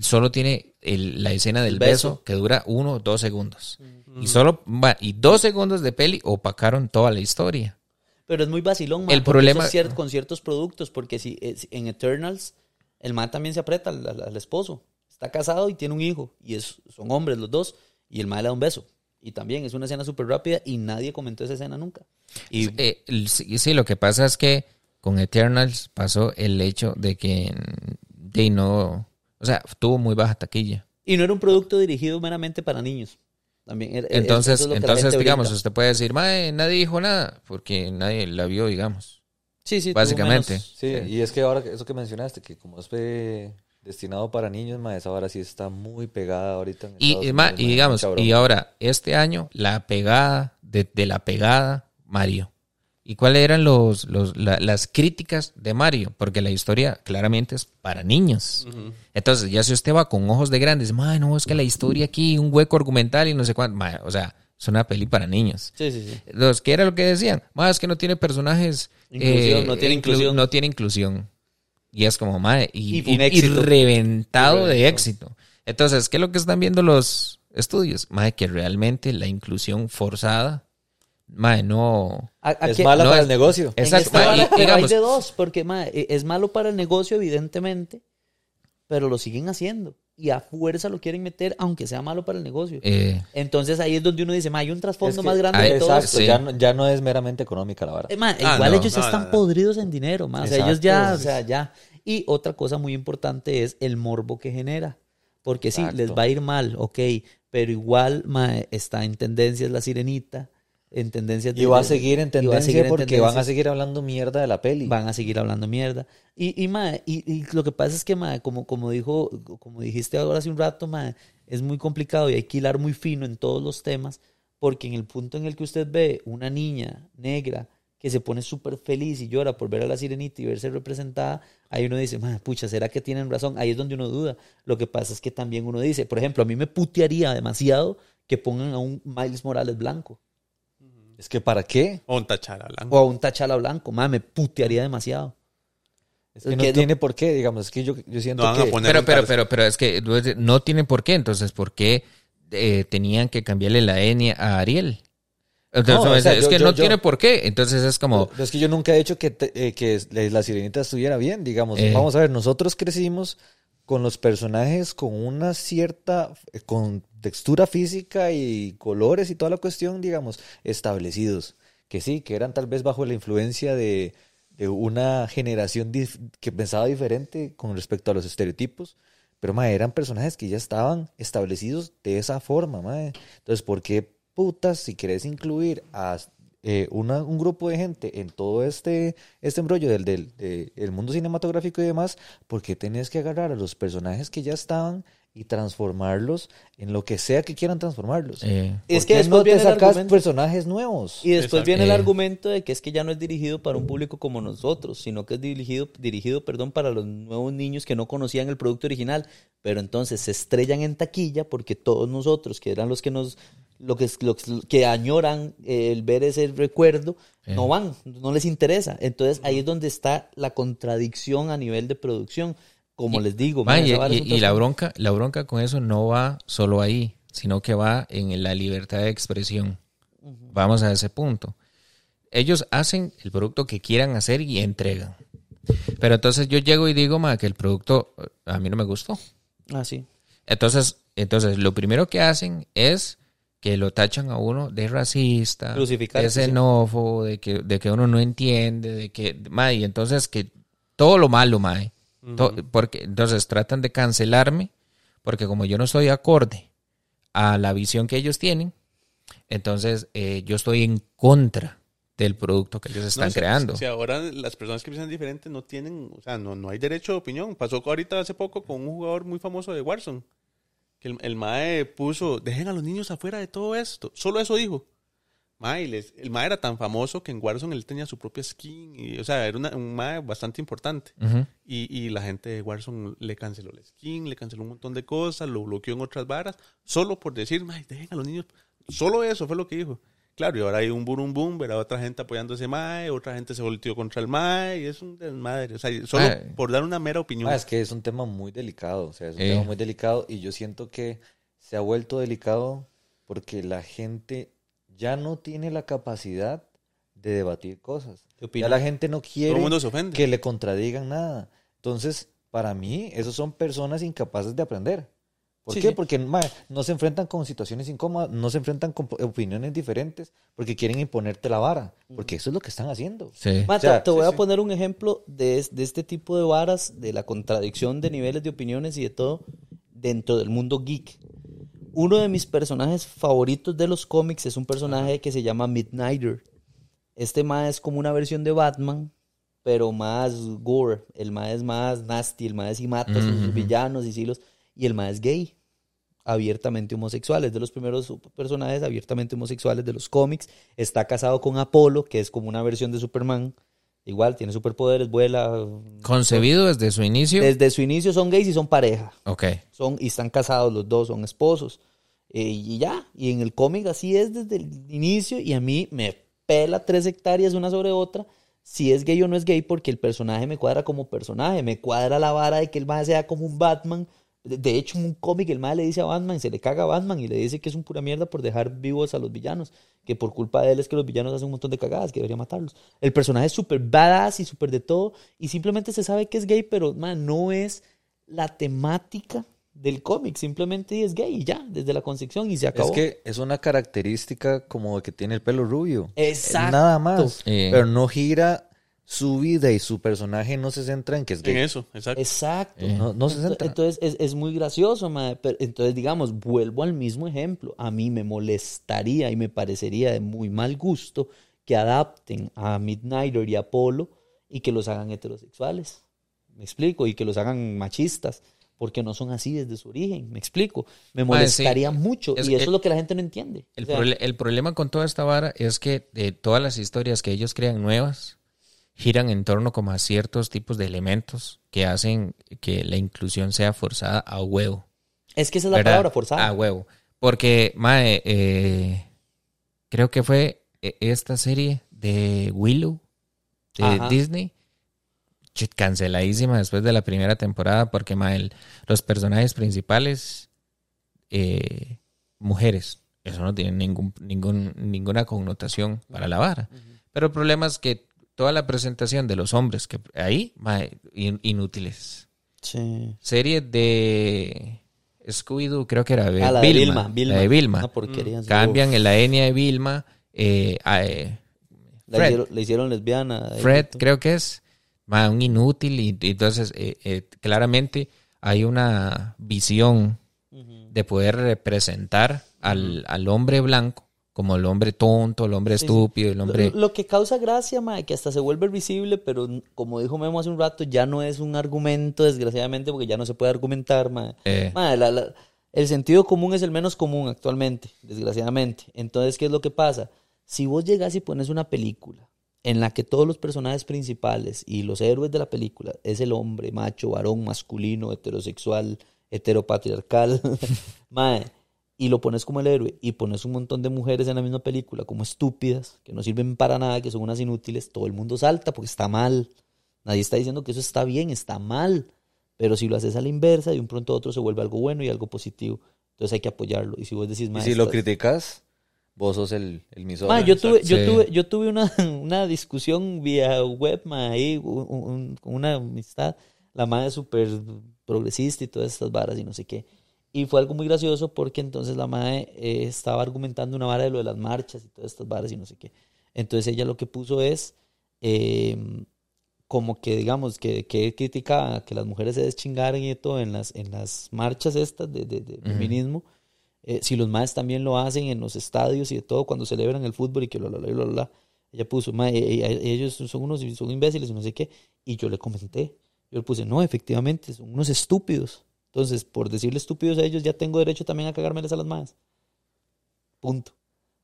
solo tiene el- la escena del El beso. beso. que dura uno o dos segundos. Y solo, va, y dos segundos de peli opacaron toda la historia. Pero es muy vacilón, ma, El problema- eso es cier- con ciertos productos, porque si es- en Eternals, el man también se aprieta al, al- al esposo. Está casado y tiene un hijo, y es, son hombres los dos, y el man le da un beso. Y también es una escena súper rápida y nadie comentó esa escena nunca. Y Eh, sí, sí, lo que pasa es que con Eternals pasó el hecho de que de no, o sea, tuvo muy baja taquilla. Y no era un producto dirigido meramente para niños. También era- Entonces, es entonces digamos, brinda. usted puede decir, "Mae, nadie dijo nada", porque nadie la vio, digamos. sí, sí, básicamente. Sí, Sí. y es que ahora que- eso que mencionaste, que como es destinado para niños, ma, esa ahora sí está muy pegada ahorita. En Y, Estados y ma- Unidos, y ma, digamos, cabrón. y ahora, este año, la pegada, de, de la pegada, Mario. ¿Y cuáles eran los, los, la- las críticas de Mario? Porque la historia claramente es para niños. Entonces, ya si usted va con ojos de grandes, "Ma, no, es que la historia aquí, un hueco argumental y no sé cuánto. Ma, o sea, es una peli para niños. Sí, sí, sí. Los que era lo que decían, más que no tiene personajes. eh, no tiene inclu- inclusión. No tiene inclusión. Y es como, madre, y, reventado de éxito. Entonces, ¿qué es lo que están viendo los estudios? Madre, que realmente la inclusión forzada, madre, no. A- es mala no para es- el negocio. Exacto, esta ma, vara, y- pero digamos- hay de dos, porque ma, e- es malo para el negocio, evidentemente, pero lo siguen haciendo. Y a fuerza lo quieren meter, aunque sea malo para el negocio. eh, Entonces ahí es donde uno dice, ma, hay un trasfondo Es que- más grande Ay, de todo. Exacto, Sí. ya, no, ya no es meramente económica la vara. Eh, ma, Ah, igual no. ellos No, están no, no. podridos en dinero, ma. O sea, ellos ya, o sea, ya. Y otra cosa muy importante es el morbo que genera. Porque sí, les va a ir mal, ok, pero igual ma, está en tendencias la sirenita, en tendencias de- Y va a seguir en tendencia seguir en porque van a seguir hablando mierda de la peli. van a seguir hablando mierda. Y, y, mae, y, y lo que pasa es que, mae, como, como, dijo, como dijiste ahora hace un rato, mae, es muy complicado y hay que hilar muy fino en todos los temas, porque en el punto en el que usted ve una niña negra que se pone súper feliz y llora por ver a la sirenita y verse representada, ahí uno dice, pucha, ¿será que tienen razón? Ahí es donde uno duda. Lo que pasa es que también uno dice, por ejemplo, a mí me putearía demasiado que pongan a un Miles Morales blanco Es que ¿para qué? O un tachara blanco. o a un Tachala blanco, mae, me putearía demasiado. Es que Es no que no- tiene por qué, digamos, es que yo, yo siento No van a que... poner pero, pero, pero, pero es que no tiene por qué. Entonces, ¿por qué eh, tenían que cambiarle la N a Ariel? Entonces, No, o sea, es yo- que yo- no yo- tiene por qué. Entonces es como. Pero es que yo nunca he dicho que, te- eh, que la, la sirenita estuviera bien, digamos. Eh. Vamos a ver, nosotros crecimos con los personajes con una cierta, eh, con textura física y colores y toda la cuestión, digamos, establecidos. Que sí, que eran tal vez bajo la influencia de, de una generación que pensaba diferente con respecto a los estereotipos. Pero, ma, eran personajes que ya estaban establecidos de esa forma, ma. Entonces, ¿por qué putas, si querés incluir a eh, una- un grupo de gente en todo este, este embrollo del, del, de- el mundo cinematográfico y demás, ¿por qué que agarrar a los personajes que ya estaban y transformarlos en lo que sea que quieran transformarlos. Eh, Es ¿Por que después no te viene el sacas argumento. personajes nuevos? Y después Exacto. viene el Eh. argumento de que es que ya no es dirigido para un público como nosotros, sino que es dirigido, dirigido perdón, para los nuevos niños que no conocían el producto original. Pero entonces se estrellan en taquilla porque todos nosotros, que eran los que nos lo que, lo que añoran eh, el ver ese recuerdo, no van, no les interesa. Entonces ahí es donde está la contradicción a nivel de producción. Como les digo, Ma, man, y, y- la bronca, la bronca con eso no va solo ahí, sino que va en la libertad de expresión. Vamos a ese punto. Ellos hacen el producto que quieran hacer y entregan. Pero entonces yo llego y digo, ma, que el producto eh, a mí no me gustó. Ah, sí. Entonces, entonces lo primero que hacen es que lo tachan a uno de racista, de sí. xenófobo, de que, de que uno no entiende, de que, ma, y entonces que todo lo malo, porque entonces tratan de cancelarme, porque como yo no estoy acorde a la visión que ellos tienen, entonces eh, yo estoy en contra del producto que ellos están No, si- creando. Si ahora las personas que piensan diferente no tienen, o sea, no, no hay derecho de opinión. Pasó ahorita hace poco con un jugador muy famoso de Warzone. Que el, el MAE puso, dejen a los niños afuera de todo esto. Solo eso dijo. Mae, y les- el MAE era tan famoso que en Warzone él tenía su propia skin. Y, o sea, era una- un MAE bastante importante. Y, y la gente de Warzone le canceló la skin, le canceló un montón de cosas, lo bloqueó en otras varas, solo por decir, "Mae, dejen a los niños. Solo eso fue lo que dijo. Claro, y ahora hay un boom boom, verá otra gente apoyando a ese MAE, otra gente se volteó contra el MAE, y es un desmadre. O sea, solo por dar una mera opinión. Ah, es que es un tema muy delicado, o sea, es un Eh. tema muy delicado y yo siento que se ha vuelto delicado porque la gente ya no tiene la capacidad de debatir cosas. ¿Qué Ya la gente no quiere que le contradigan nada. Entonces, para mí, esos son personas incapaces de aprender. ¿Por Sí, qué? sí. Porque no se enfrentan con situaciones incómodas, no se enfrentan con opiniones diferentes, porque quieren imponerte la vara, porque eso es lo que están haciendo. Sí. Ma, O sea, te, voy sí, a poner un ejemplo de, es- de este tipo de varas, de la contradicción de niveles de opiniones y de todo dentro del mundo geek. Uno de mis personajes favoritos de los cómics es un personaje que se llama Midnighter. Este ma es como una versión de Batman, pero más gore. El ma es más nasty, el ma es y mata a sus villanos y silos. Y el ma es gay, abiertamente homosexual. Es de los primeros personajes abiertamente homosexuales de los cómics. Está casado con Apolo, que es como una versión de Superman. Igual, tiene superpoderes, vuela. Concebido desde su inicio. Desde su inicio son gays y son pareja. Ok. Son, y están casados los dos, son esposos. Eh, y ya, y en el cómic así es desde el inicio y a mí me pela tres hectáreas una sobre otra si es gay o no es gay porque el personaje me cuadra como personaje, me cuadra la vara de que el más sea como un Batman. De, de hecho, en un cómic el más le dice a Batman, se le caga a Batman y le dice que es un pura mierda por dejar vivos a los villanos, que por culpa de él es que los villanos hacen un montón de cagadas, que debería matarlos. El personaje es súper badass y súper de todo y simplemente se sabe que es gay, pero man, no es la temática del cómic, simplemente es gay y ya, desde la concepción y se acabó. Es que es una característica como que tiene el pelo rubio. Exacto. Nada más. Pero no gira su vida y su personaje no se centra en que es En gay. eso, exacto. Exacto. No, no se centra. Entonces es, es muy gracioso, pero entonces digamos, vuelvo al mismo ejemplo. A mí me molestaría y me parecería de muy mal gusto que adapten a Midnighter y Apolo y que los hagan heterosexuales. Me explico, y que los hagan machistas, porque no son así desde su origen. Me explico. Me sí. molestaría mucho Es- y eso el- es lo que la gente no entiende. El, O sea, prole- el problema con toda esta vara es que de todas las historias que ellos crean nuevas giran en torno como a ciertos tipos de elementos que hacen que la inclusión sea forzada a huevo. es que esa es la ¿verdad? palabra forzada. A huevo. Porque, mae, eh, creo que fue eh, esta serie de Willow de Ajá. Disney. Canceladísima después de la primera temporada porque mae, los personajes principales eh, mujeres. Eso no tiene ningún, ningún, ninguna connotación para la vara. Pero el problema es que toda la presentación de los hombres que ahí, inútiles. Sí. Serie de Scooby-Doo, creo que era Ah, la de Vilma. Vilma, La de Vilma. Una porquería. Cambian en la etnia de Vilma. eh, a, eh, La Fred. hicieron, lesbiana. Fred, creo que es ma, un inútil. Y, y entonces, eh, eh, claramente hay una visión de poder representar al, al hombre blanco como el hombre tonto, el hombre estúpido, el hombre... Lo, lo que causa gracia, mae, que hasta se vuelve visible, pero como dijo Memo hace un rato, ya no es un argumento, desgraciadamente, porque ya no se puede argumentar, mae. Eh. Mae, la- la- el sentido común es el menos común actualmente, desgraciadamente. Entonces, ¿qué es lo que pasa? Si vos llegas y pones una película en la que todos los personajes principales y los héroes de la película es el hombre, macho, varón, masculino, heterosexual, heteropatriarcal, mae, y lo pones como el héroe y pones un montón de mujeres en la misma película como estúpidas, que no sirven para nada, que son unas inútiles, todo el mundo salta porque está mal. Nadie está diciendo que eso está bien, está mal. Pero si lo haces a la inversa, de un pronto a otro se vuelve algo bueno y algo positivo. Entonces hay que apoyarlo. Y si vos decís, Y "Ma, si lo criticas, vos sos el, el misógino. Ma, yo tuve, yo Sí. tuve, yo tuve una, una discusión vía web, ma, ahí, un- un- con una amistad. La madre es súper progresista y todas estas varas y no sé qué. Y fue algo muy gracioso porque entonces la madre eh, estaba argumentando una vara de lo de las marchas y todas estas varas y no sé qué. Entonces ella lo que puso es eh, como que, digamos, que, que criticaba que las mujeres se deschingaran y todo en las, en las marchas estas de, de- de feminismo. Eh, si los maes también lo hacen en los estadios y de todo cuando celebran el fútbol y que lo, lo, lo, lo. Ella puso, "Ma, eh, eh, ellos son unos son imbéciles y no sé qué. Y yo le comenté, yo le puse, no, efectivamente, son unos estúpidos. Entonces, por decirle estúpidos a ellos, ya tengo derecho también a cagármeles a las maes. Punto.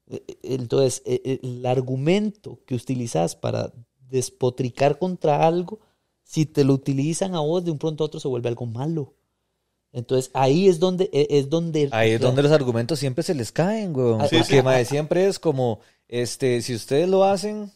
Eh, eh, Entonces, eh, el argumento que utilizas para despotricar contra algo, si te lo utilizan a vos, de un pronto a otro se vuelve algo malo. Entonces, ahí es donde... Es donde Ahí es donde los argumentos siempre se les caen, weón. Sí, porque, sí. mae, siempre es como, este, si ustedes lo hacen,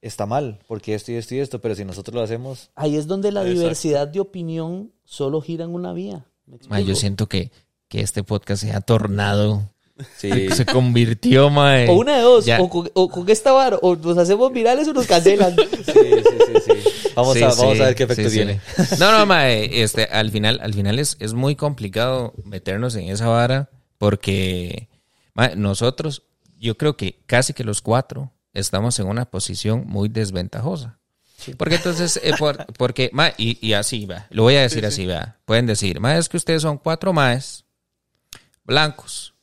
está mal, porque esto y esto y esto, pero si nosotros lo hacemos, Ahí es donde la Exacto. diversidad de opinión solo gira en una vía. ¿Me Ma, yo siento que, que este podcast se ha tornado, sí. se convirtió, mae. O una de dos, o con, o con esta vara, o nos hacemos virales o nos cancelan. Sí, sí, sí, sí. Vamos, Sí, a, vamos sí, a ver qué efecto sí, sí. tiene. No, no, mae, este, al final, al final es, es muy complicado meternos en esa vara porque mae, nosotros, yo creo que casi que los cuatro estamos en una posición muy desventajosa. Porque entonces, eh, por- porque, mae, y, y así va, lo voy a decir así, va. Pueden decir, mae, es que ustedes son cuatro maes blancos,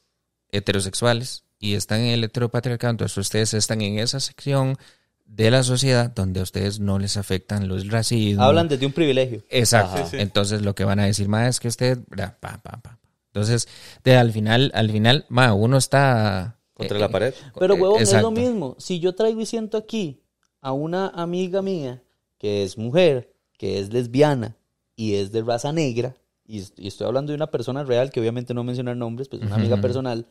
heterosexuales, y están en el heteropatriarcado, entonces ustedes están en esa sección de la sociedad donde a ustedes no les afectan los racismo. Hablan desde un privilegio. Exacto. Ajá. Sí, sí. Entonces lo que van a decir más es que usted, bra, pa, pa, pa. Entonces, de, al final, al final, ma, uno está Contra eh, la pared. Pero, eh, huevón, es lo mismo. Si yo traigo y siento aquí a una amiga mía que es mujer, que es lesbiana y es de raza negra, y, est- y estoy hablando de una persona real, que obviamente no mencionar nombres, pues una amiga personal,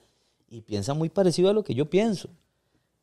y piensa muy parecido a lo que yo pienso.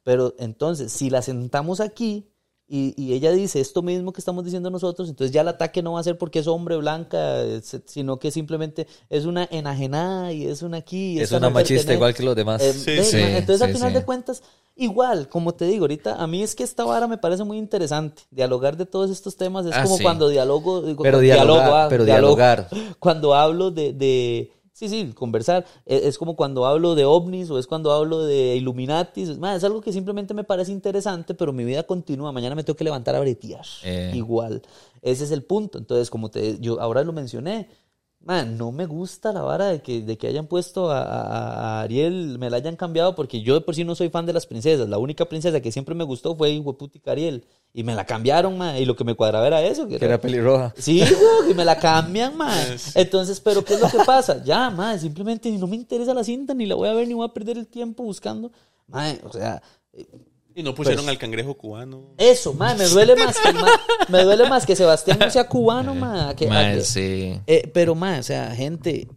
Pero entonces, si la sentamos aquí y, y ella dice esto mismo que estamos diciendo nosotros, entonces ya el ataque no va a ser porque es hombre, blanca, es- sino que simplemente es una enajenada y es una aquí. y Es una machista pertenece. igual que los demás. Eh, Sí, sí, entonces, al final sí. de cuentas, igual, como te digo, ahorita a mí es que esta vara me parece muy interesante. Dialogar de todos estos temas es Ah, como sí. cuando dialogo. digo, pero dialogar, dialogo, ah, pero dialogo. dialogar. Cuando hablo de. de sí, sí, conversar. Es, es como cuando hablo de ovnis o es cuando hablo de Illuminatis. Es algo que simplemente me parece interesante, pero mi vida continúa. Mañana me tengo que levantar a bretear. Eh. Igual. Ese es el punto. Entonces, como te, yo ahora lo mencioné. Man, no me gusta la vara de que, de que hayan puesto a, a- a Ariel, me la hayan cambiado, porque yo de por sí no soy fan de las princesas. La única princesa que siempre me gustó fue Hueputica Ariel. Y me la cambiaron, man, y lo que me cuadraba era eso. Que Que era pelirroja. Sí, güey, y me la cambian, man. Entonces, ¿pero qué es lo que pasa? Ya, man, simplemente no me interesa la cinta, ni la voy a ver, ni voy a perder el tiempo buscando. Man, o sea, Y no pusieron Pues- al cangrejo cubano. eso, man, me duele más que, ma- me duele más que Sebastián no sea cubano. Que, Ma, que- sí. eh, pero, man, o sea, gente,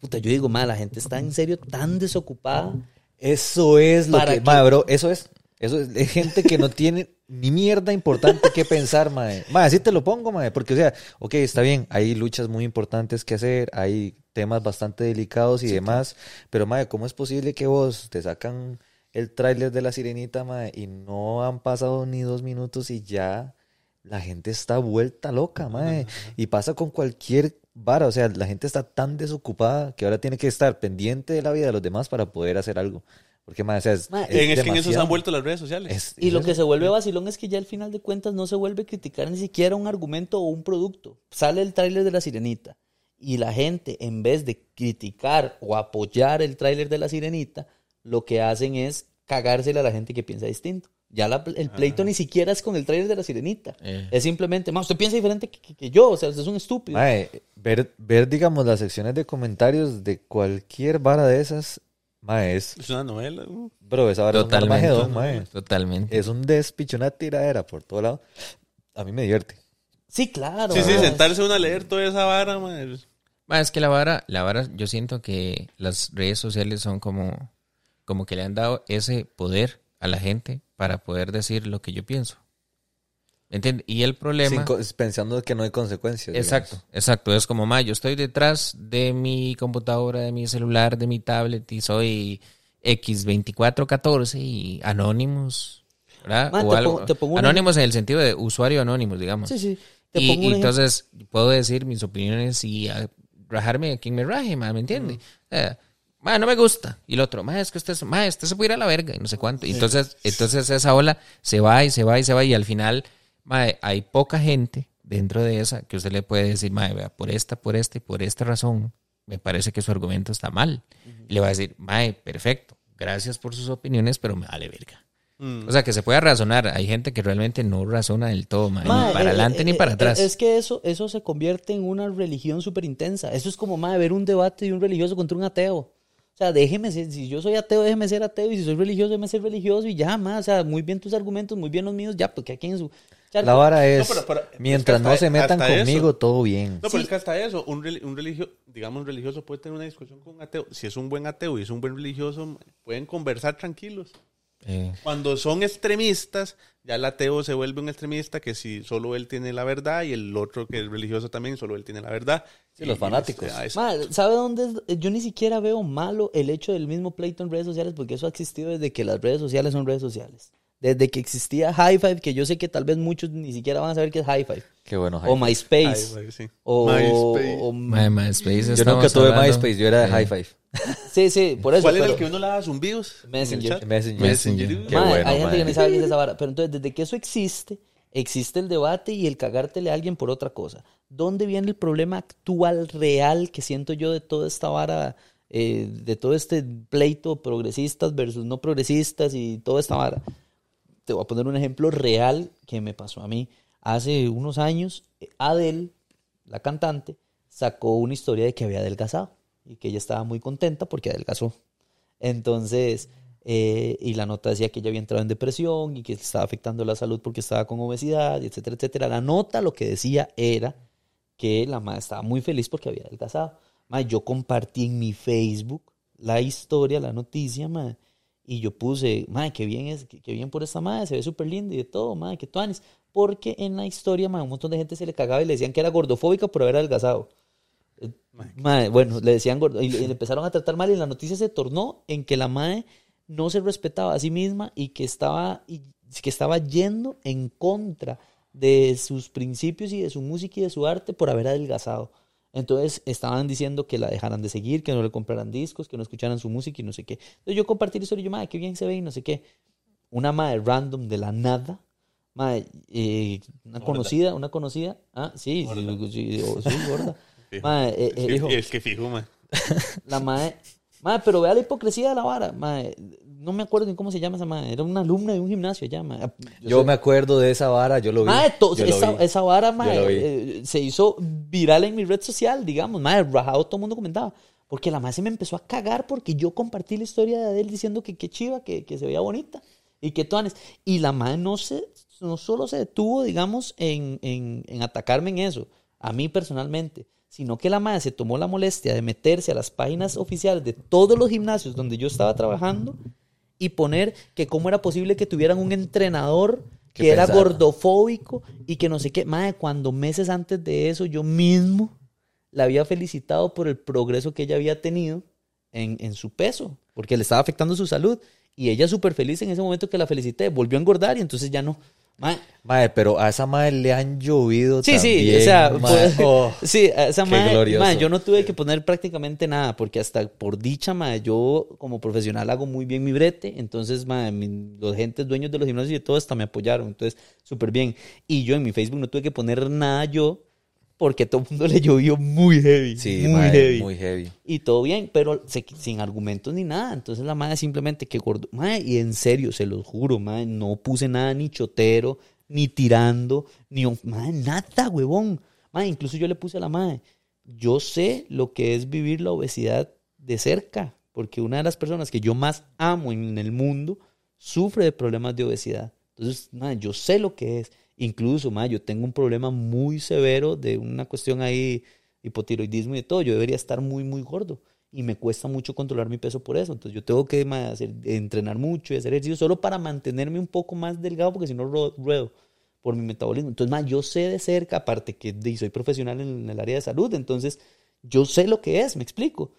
puta, yo digo, man, la gente está en serio tan desocupada. Eso es lo ¿Para que, qué? mae, bro, eso es. Eso es, es gente que no tiene ni mierda importante que pensar, mae. Mae, así te lo pongo, mae, porque o sea, ok, está bien, hay luchas muy importantes que hacer, hay temas bastante delicados y demás, pero mae, ¿cómo es posible que vos te sacan el tráiler de La Sirenita, mae, y no han pasado ni dos minutos y ya la gente está vuelta loca, mae, y pasa con cualquier vara, o sea, la gente está tan desocupada que ahora tiene que estar pendiente de la vida de los demás para poder hacer algo. Porque, mae, o sea, es, Mae, es En, es que en eso se han vuelto las redes sociales. Es- Y es lo eso. que se vuelve vacilón es que ya al final de cuentas no se vuelve a criticar ni siquiera un argumento o un producto. Sale el tráiler de La Sirenita y la gente, en vez de criticar o apoyar el tráiler de La Sirenita, lo que hacen es cagársele a la gente que piensa distinto. Ya la- el pleito ni siquiera es con el trailer de la sirenita. Eh. Es simplemente, ma, usted piensa diferente que, que- que yo, o sea, usted es un estúpido. Mae, ver, ver, digamos, las secciones de comentarios de cualquier vara de esas, mae, es... Es una novela. uh. Bro, esa vara Totalmente. es un mae. Totalmente. Es un despicho, una tiradera por todo lado. A mí me divierte. Sí, claro. Sí, sí, sentarse uno a leer toda esa vara, man. Ma, es que la vara, la vara, yo siento que las redes sociales son como, como que le han dado ese poder a la gente para poder decir lo que yo pienso. ¿Me entiende? Y el problema... Sin pensando que no hay consecuencias. Exacto, exacto. Es como, ma, yo estoy detrás de mi computadora, de mi celular, de mi tablet y soy X2414 y Anonymous, ¿verdad? Ma, o te algo. pongo- te pongo un Anonymous en el sentido de usuario anónimo, digamos. Sí, sí. Te Y, pongo y entonces puedo decir mis opiniones y a- rajarme a quien me raje, ma, ¿me entiende? O sea, ma, no me gusta. Y el otro, ma, es que usted, ma, este se puede ir a la verga y no sé cuánto. Y entonces, entonces esa ola se va y se va y se va y al final, ma, hay poca gente dentro de esa que usted le puede decir, ma, vea, por esta, por esta y por esta razón, me parece que su argumento está mal. Y le va a decir, mae, perfecto, gracias por sus opiniones, pero me vale verga. Mm. O sea, que se pueda razonar. Hay gente que realmente no razona del todo, mae, Ma, ni para eh, adelante eh, ni para eh, atrás. Es que eso, eso se convierte en una religión súper intensa. Eso es como, ma, ver un debate de un religioso contra un ateo. O sea, déjeme ser, si yo soy ateo, déjeme ser ateo, y si soy religioso, déjeme ser religioso, y ya, ma, o sea, muy bien tus argumentos, muy bien los míos, ya, porque aquí en su... La vara es, pero- pero- mientras es que no se metan eso- conmigo, todo bien. No, pero Sí. es que hasta eso, un, un religio, digamos, un religioso puede tener una discusión con un ateo. Si es un buen ateo y es un buen religioso, pueden conversar tranquilos. Eh, Cuando son extremistas, ya el ateo se vuelve un extremista que si solo él tiene la verdad y el otro que es religioso también, solo él tiene la verdad. Sí, los Y- fanáticos. este, ah, Ma, ¿sabe dónde? es? Yo ni siquiera veo malo el hecho del mismo pleito en redes sociales, porque eso ha existido desde que las redes sociales son redes sociales. Desde que existía High Five, que yo sé que tal vez muchos ni siquiera van a saber qué es High Five. Qué bueno. O. MySpace. Sí. O, MySpace. o- MySpace yo nunca tuve hablando- MySpace, yo era de High Five. Sí, sí, por eso. ¿Cuál era el que uno le daba zumbidos? Messenger. chat? Messenger. Messenger. Qué bueno, hay gente que ni sabe qué es esa vara. Pero entonces, desde que eso existe, existe el debate y el cagártele a alguien por otra cosa. ¿Dónde viene el problema actual, real, que siento yo de toda esta vara, eh, de todo este pleito progresistas versus no progresistas y toda esta vara? Te voy a poner un ejemplo real que me pasó a mí. Hace unos años, eh, Adele, la cantante, sacó una historia de que había adelgazado y que ella estaba muy contenta porque adelgazó. Entonces, eh, y la nota decía que ella había entrado en depresión y que estaba afectando la salud porque estaba con obesidad, etcétera, etcétera. La nota lo que decía era que la madre estaba muy feliz porque había adelgazado. Mae, yo compartí en mi Facebook la historia, la noticia, mae, y yo puse, madre, qué bien es, qué, qué bien por esta madre, se ve súper linda y de todo, madre, que tuanis. Porque en la historia, madre, un montón de gente se le cagaba y le decían que era gordofóbica por haber adelgazado. Eh, Mae, bueno, le decían gordo y le, y le empezaron a tratar mal y la noticia se tornó en que la madre no se respetaba a sí misma y que estaba, y, que estaba yendo en contra de sus principios y de su música y de su arte por haber adelgazado. Entonces estaban diciendo que la dejaran de seguir, que no le compraran discos, que no escucharan su música y no sé qué. Entonces yo compartí la historia y yo, madre, qué bien se ve y no sé qué. Una madre random de la nada, madre, eh, una conocida, una conocida, ah, sí, sí, sí, oh, sí, gorda. Madre, eh, Es eh, que, es que fijo, man. la madre, madre, pero vea la hipocresía de la vara, madre. No me acuerdo ni cómo se llama esa madre. Era una alumna de un gimnasio ya, madre. Yo sé- me acuerdo de esa vara, yo lo vi. Madre, to- yo lo esa, vi. esa vara, madre, eh, se hizo viral en mi red social, digamos. Madre, rajado, todo el mundo comentaba. Porque la madre se me empezó a cagar porque yo compartí la historia de Adele diciendo que qué chiva, que, que se veía bonita y que toanes. Y la madre no, se, no solo se detuvo, digamos, en, en, en atacarme en eso, a mí personalmente, sino que la madre se tomó la molestia de meterse a las páginas oficiales de todos los gimnasios donde yo estaba trabajando y poner que cómo era posible que tuvieran un entrenador Que era gordofóbico y que no sé qué. Madre, cuando meses antes de eso yo mismo la había felicitado por el progreso que ella había tenido en, en su peso, porque le estaba afectando su salud. Y ella súper feliz en ese momento que la felicité, volvió a engordar y entonces ya no. Madre, Mae, pero a esa madre le han llovido Sí, sí, también, o sea, mae. pues, Oh. sí, a esa madre, madre, yo no tuve que poner prácticamente nada, porque hasta por dicha, madre, yo como profesional hago muy bien mi brete, entonces, madre, mi- los gentes dueños de los gimnasios y de todo hasta me apoyaron, entonces, súper bien. Y yo en mi Facebook no tuve que poner nada yo, porque todo el mundo le llovió muy heavy. Sí, muy mae, heavy. muy heavy. Y todo bien, pero se- sin argumentos ni nada. Entonces la madre simplemente que gordo. Madre, y en serio, se los juro, madre, no puse nada ni chotero, ni tirando, ni. Madre, nada, huevón. Madre, incluso yo le puse a la madre. Yo sé lo que es vivir la obesidad de cerca, porque una de las personas que yo más amo en el mundo sufre de problemas de obesidad. Entonces, madre, yo sé lo que es. Incluso, madre, yo tengo un problema muy severo de una cuestión ahí, hipotiroidismo y de todo. Yo debería estar muy, muy gordo. Y me cuesta mucho controlar mi peso por eso. Entonces, yo tengo que hacer- entrenar mucho y hacer ejercicio solo para mantenerme un poco más delgado, porque si no, ruedo por mi metabolismo. Entonces, madre, yo sé de cerca, aparte que soy profesional en el área de salud, entonces yo sé lo que es, me explico.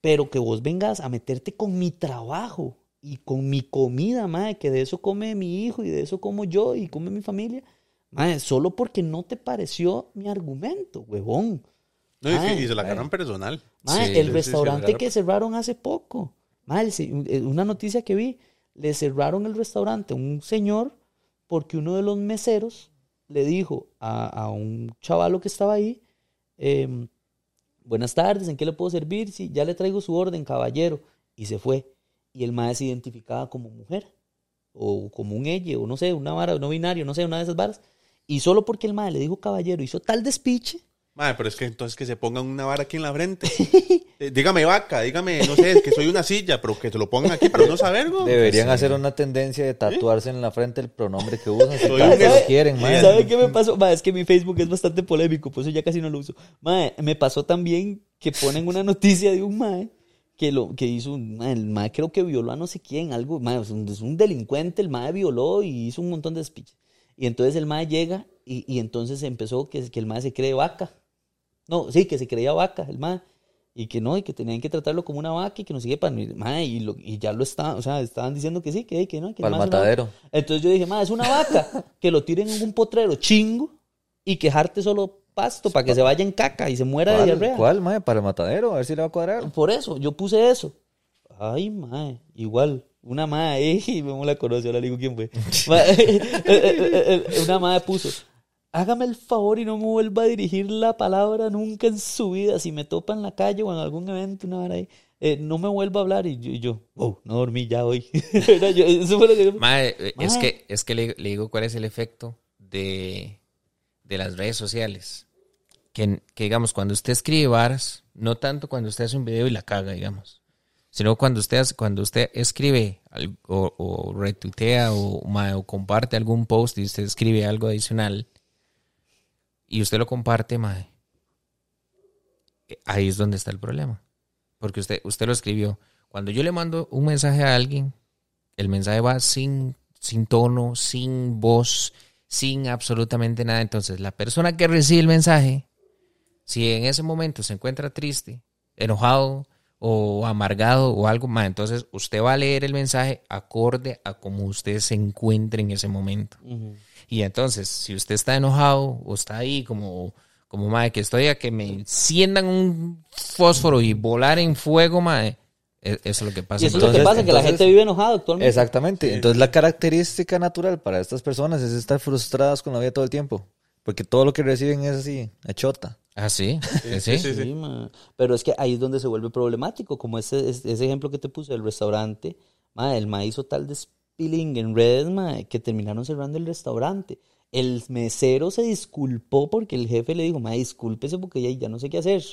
Pero que vos vengas a meterte con mi trabajo y con mi comida, madre, que de eso come mi hijo y de eso como yo y come mi familia, solo porque no te pareció mi argumento, huevón. No, y, y se la agarran personal. Sí, el sí, restaurante sí, que cerraron hace poco. Eh, una noticia que vi, le cerraron el restaurante a un señor porque uno de los meseros le dijo a, a un chavalo que estaba ahí, em, buenas tardes, ¿en qué le puedo servir? Sí, ya le traigo su orden, caballero. Y se fue. Y el maestro se identificaba como mujer, o como un ella, o no sé, una vara, no binario, no sé, una de esas varas. Y solo porque el maestro le dijo caballero, hizo tal despiche Madre, pero es que entonces que se pongan una vara aquí en la frente. Eh, dígame vaca, dígame, no sé, que soy una silla, pero que se lo pongan aquí para no saber, güey. Deberían hacer una tendencia de tatuarse en la frente el pronombre que usan. Si lo quieren, mae. ¿Sabe qué me pasó? Ma, es que mi Facebook es bastante polémico, por eso ya casi no lo uso. Ma, me pasó también que ponen una noticia de un mae que lo que hizo el mae creo que violó a no sé quién, algo, ma, es, un, es un delincuente, el mae violó y hizo un montón de speech. Y entonces el mae llega y, y entonces empezó que, que el mae se cree vaca. No, sí, que se creía vaca, el mae. Y que no, y que tenían que tratarlo como una vaca y que no sigue para y, lo, y ya lo estaban, o sea, estaban diciendo que sí, que, que no. Que el mae es una matadero. Entonces yo dije, ma, es una vaca, que lo tiren en un potrero chingo y que jarte solo pasto para que se vaya en caca y se muera de ¿Cuál, diarrea. ¿Cuál, mae? Para el matadero, a ver si le va a cuadrar. Por eso, yo puse eso. Ay, mae, igual. Una ahí, y no la conoce, ahora le digo quién fue. Eh, eh, eh, una mae puso, hágame el favor y no me vuelva a dirigir la palabra nunca en su vida. Si me topa en la calle o en algún evento, una vara ahí, eh, no me vuelva a hablar. Y yo, y yo, oh, no dormí ya hoy. Yo- eso fue lo que Mae, eh, es que, es que le, le digo cuál es el efecto de, de las redes sociales. Que, que, digamos, cuando usted escribe varas, no tanto cuando usted hace un video y la caga, digamos, sino cuando usted, cuando usted escribe o, o retuitea o, comparte algún post y usted escribe algo adicional y usted lo comparte, eh, ahí es donde está el problema. Porque usted, usted lo escribió. Cuando yo le mando un mensaje a alguien, el mensaje va sin, sin tono, sin voz, sin absolutamente nada. Entonces, la persona que recibe el mensaje, si en ese momento se encuentra triste, enojado o amargado o algo más, entonces usted va a leer el mensaje acorde a cómo usted se encuentre en ese momento. Y entonces, si usted está enojado o está ahí como, como madre, que estoy a que me enciendan un fósforo y volar en fuego, madre, e- eso es lo que pasa. Y eso es lo que Entonces- pasa, que la gente vive enojada actualmente. Exactamente. Entonces la característica natural para estas personas es estar frustradas con la vida todo el tiempo. Porque todo lo que reciben es así, echota. Ah, sí. Sí, sí, sí. sí. Sí, ma. Pero es que ahí es donde se vuelve problemático, como ese, ese ese ejemplo que te puse del restaurante, ma, el ma hizo tal despilling en redes, ma, que terminaron cerrando el restaurante. El mesero se disculpó porque el jefe le dijo, ma, discúlpese porque ya, ya no sé qué hacer.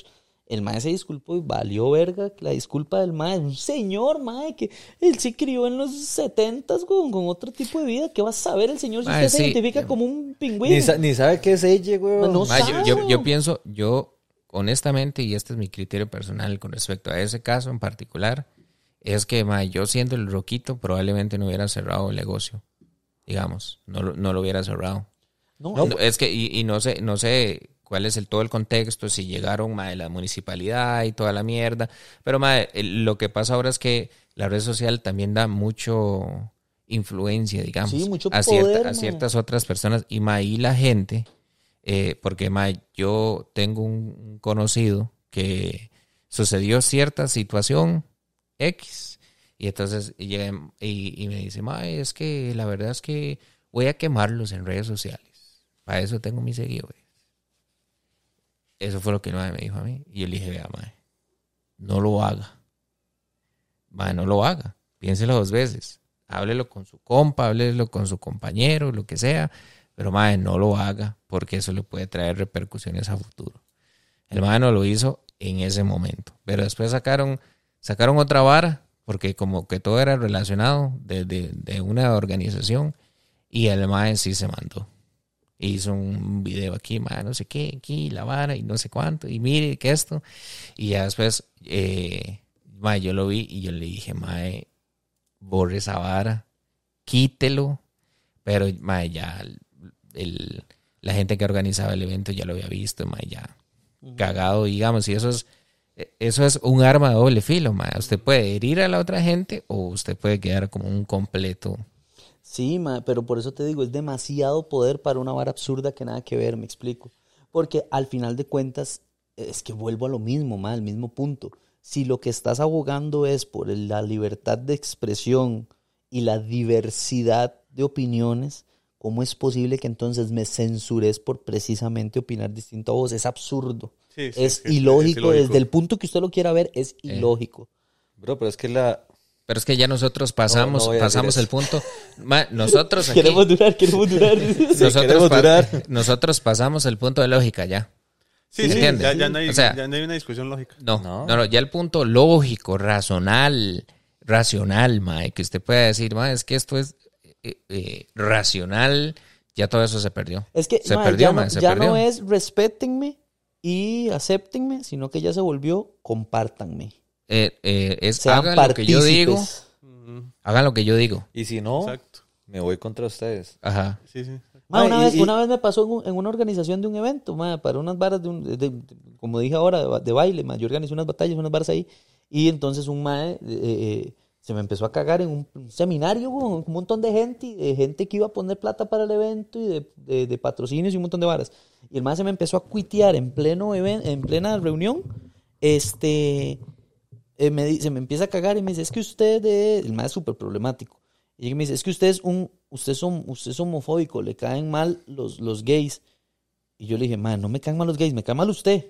El mae se disculpó y valió verga la disculpa del mae. Un señor, mae, que él se crió en los setentas con, con otro tipo de vida. ¿Qué va a saber el señor si Mae, usted se identifica como un pingüino? Ni, sa- ni sabe qué es ella, güey. No Ma, yo, sabe, yo, yo weón. pienso, yo honestamente, y este es mi criterio personal con respecto a ese caso en particular, es que ma, yo siendo el roquito probablemente no hubiera cerrado el negocio, digamos, no, lo- no lo hubiera cerrado. No, No, es que, y, y no sé, no sé cuál es el todo el contexto, si llegaron ma, de la municipalidad y toda la mierda. Pero ma, el- lo que pasa ahora es que la red social también da mucho influencia, digamos, Sí, mucho a, cierta- poder, a ciertas otras personas. Y ma, ahí la gente, eh, porque ma, yo tengo un conocido que sucedió cierta situación X. Y entonces y, y- y me dice, ma, es que la verdad es que voy a quemarlos en redes sociales. Para eso tengo mis seguidores. Eso fue lo que el mae me dijo a mí. Y yo le dije, vea, mae, no lo haga. Mae, no lo haga. Piénselo dos veces. Háblelo con su compa, háblelo con su compañero, lo que sea. Pero, mae, no lo haga porque eso le puede traer repercusiones a futuro. El mae no lo hizo en ese momento. Pero después sacaron, sacaron otra vara porque como que todo era relacionado de, de, de una organización y el mae sí se mandó. Hizo un video aquí, mae, no sé qué, aquí, la vara y no sé cuánto, y mire que esto. Y ya después, eh, mae, yo lo vi y yo le dije, mae, borre esa vara, quítelo. Pero, mae, ya el, el- la gente que organizaba el evento ya lo había visto, mae, ya cagado, digamos, y eso es eso es un arma de doble filo, mae. Usted puede herir a la otra gente o usted puede quedar como un completo. Sí, ma, pero por eso te digo, es demasiado poder para una vara absurda que nada que ver, me explico. Porque al final de cuentas, es que vuelvo a lo mismo, ma, al mismo punto. Si lo que estás abogando es por el- la libertad de expresión y la diversidad de opiniones, ¿cómo es posible que entonces me censures por precisamente opinar distinto a vos? Es absurdo. Sí, sí, es sí, ilógico, es ilógico. desde el punto que usted lo quiera ver, es ilógico. Bro, pero es que la... Pero es que ya nosotros pasamos, No, no pasamos el punto. Ma, nosotros aquí, Queremos durar, queremos durar. nosotros, queremos pa- durar. nosotros pasamos el punto de lógica ya. Sí, ¿Sí ya, ya no hay, O sea- ya no hay una discusión lógica. No, No. no, ya el punto lógico, racional, racional, mae, que usted pueda decir, mae, es que esto es eh, eh, racional, ya todo eso se perdió. Es que se perdió, ya, mae, no, se ya perdió. no es respétenme y acéptenme, sino que ya se volvió compártanme. Eh, eh, es Sean hagan lo que yo digo, partícipes. hagan lo que yo digo. Y si no, Exacto. me voy contra ustedes. Ajá. Sí, sí. Ma, Mae, una, y- vez, y- una vez me pasó en, un- en una organización de un evento, ma, para unas varas de, un- de- de- como dije ahora, de, de baile, ma, yo organizé unas batallas, unas varas ahí, y entonces un mae eh, eh, se me empezó a cagar en un, un seminario con un montón de gente, y de gente que iba a poner plata para el evento y de, de- de patrocinios y un montón de varas. Y el mae se me empezó a cuitear en pleno even- en plena reunión, este, eh, me, se me empieza a cagar y me dice, es que usted, eh", el mae es súper problemático. Y me dice, es que usted es un, usted es, hom- usted es homofóbico, le caen mal los, los gays. Y yo le dije, man, no me caen mal los gays, me cae mal usted.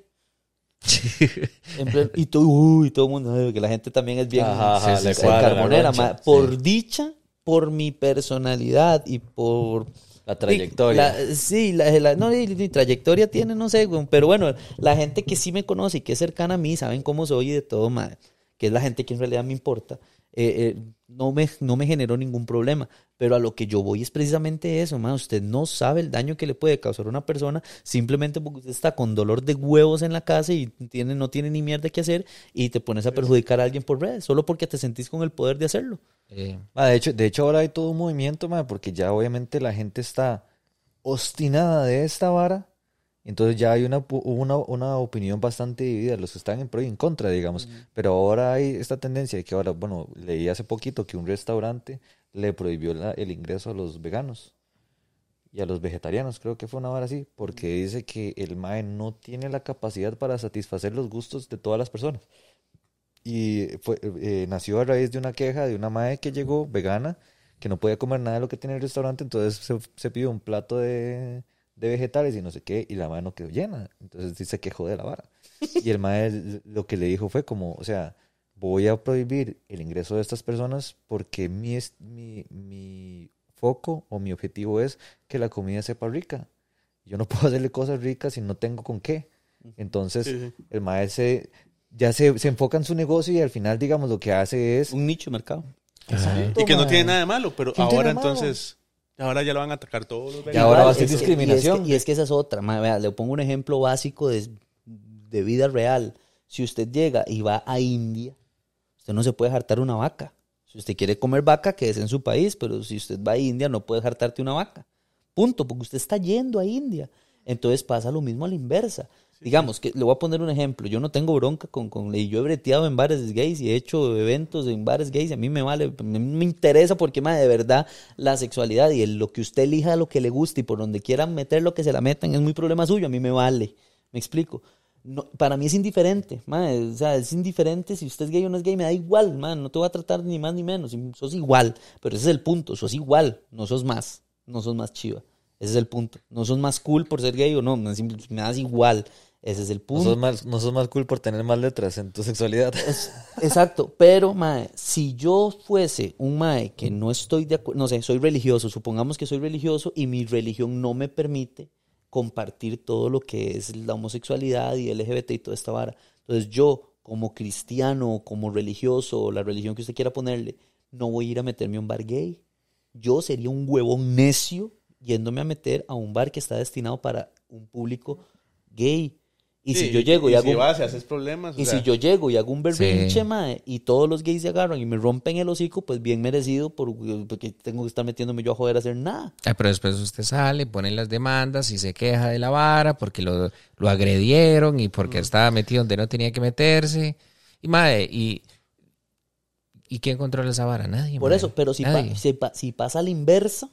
Plan, y todo, uy, todo el mundo, "Ay, que la gente también es bien Ajá, se- cuadra la carbonera. ma. Por sí. dicha, por mi personalidad y por La trayectoria. la- sí, la, la- no, ni, ni trayectoria tiene, no sé, pero bueno, la gente que sí me conoce y que es cercana a mí, saben cómo soy y de todo, madre, que es la gente que en realidad me importa, eh, eh, no, me, no me generó ningún problema. Pero a lo que yo voy es precisamente eso, madre, usted no sabe el daño que le puede causar a una persona simplemente porque usted está con dolor de huevos en la casa y tiene, no tiene ni mierda que hacer y te pones a perjudicar a alguien por redes, solo porque te sentís con el poder de hacerlo. Eh, Ma, de, hecho, de hecho, ahora hay todo un movimiento, ma, porque ya obviamente la gente está obstinada de esta vara. Entonces ya hay una, una, una opinión bastante dividida, los que están en pro y en contra, digamos. Pero ahora hay esta tendencia de que ahora, bueno, leí hace poquito que un restaurante le prohibió la- el ingreso a los veganos y a los vegetarianos, creo que fue una vara así, porque dice que el MAE no tiene la capacidad para satisfacer los gustos de todas las personas. Y fue, eh, nació a raíz de una queja de una madre que llegó vegana, que no podía comer nada de lo que tenía el restaurante, entonces se, se pidió un plato de, de vegetales y no sé qué, y la madre no quedó llena. Entonces sí se quejó de la vara. Y el madre lo que le dijo fue como, o sea, voy a prohibir el ingreso de estas personas porque mi, mi, mi foco o mi objetivo es que la comida sepa rica. Yo no puedo hacerle cosas ricas si no tengo con qué. Entonces, Sí, sí. el maestro ya se, se enfoca en su negocio y al final, digamos, lo que hace es... Un nicho de mercado. Exacto, Y que no tiene nada de malo, pero ¿Qué tiene ahora entonces, ahora ya lo van a atacar todos los Y ahora va a ser es que- discriminación. Y es, que, y es que esa es otra. ma, vea, le pongo un ejemplo básico de, de vida real. Si usted llega y va a India, usted no se puede hartar una vaca. Si usted quiere comer vaca, quédese en su país, pero si usted va a India, no puede hartarte una vaca. Punto, porque usted está yendo a India. Entonces pasa lo mismo a la inversa. Digamos, que le voy a poner un ejemplo. Yo no tengo bronca con, con y yo he breteado en bares gays y he hecho eventos en bares gays. A mí me vale, me, me interesa porque ma, de verdad la sexualidad y el- lo que usted elija, lo que le guste y por donde quieran meter lo que se la metan es muy problema suyo. A mí me vale. Me explico. Para mí es indiferente, ma, o sea, es indiferente si usted es gay o no es gay, me da igual, man, no te voy a tratar ni más ni menos, sos igual, pero ese es el punto, sos igual, no sos más, no sos más chiva, ese es el punto, no sos más cool por ser gay o no, me das igual, Ese es el No punto. sos, más, no sos más cool por tener más letras en tu sexualidad. Exacto, pero mae, si yo fuese un mae que no estoy de acuerdo, no sé, soy religioso, supongamos que soy religioso y mi religión no me permite compartir todo lo que es la homosexualidad y LGBT y toda esta vara. Entonces yo, como cristiano, como religioso, la religión que usted quiera ponerle, no voy a ir a meterme a un bar gay. Yo sería un huevón necio yéndome a meter a un bar que está destinado para un público gay. Y Sí, si yo llego y, y hago si un- vas y haces problemas, o y sea, si yo llego y hago un berrinche, Sí. mae, y todos los gays se agarran y me rompen el hocico, pues bien merecido por- porque tengo que estar metiéndome yo a joder a hacer nada. Ah, pero después usted sale, pone las demandas y se queja de la vara porque lo, lo agredieron y porque estaba metido donde no tenía que meterse. Y madre, y, ¿y quién controla esa vara? Nadie. Por mae. eso, pero si, pa- Nadie. si, pa- si pasa a la inversa,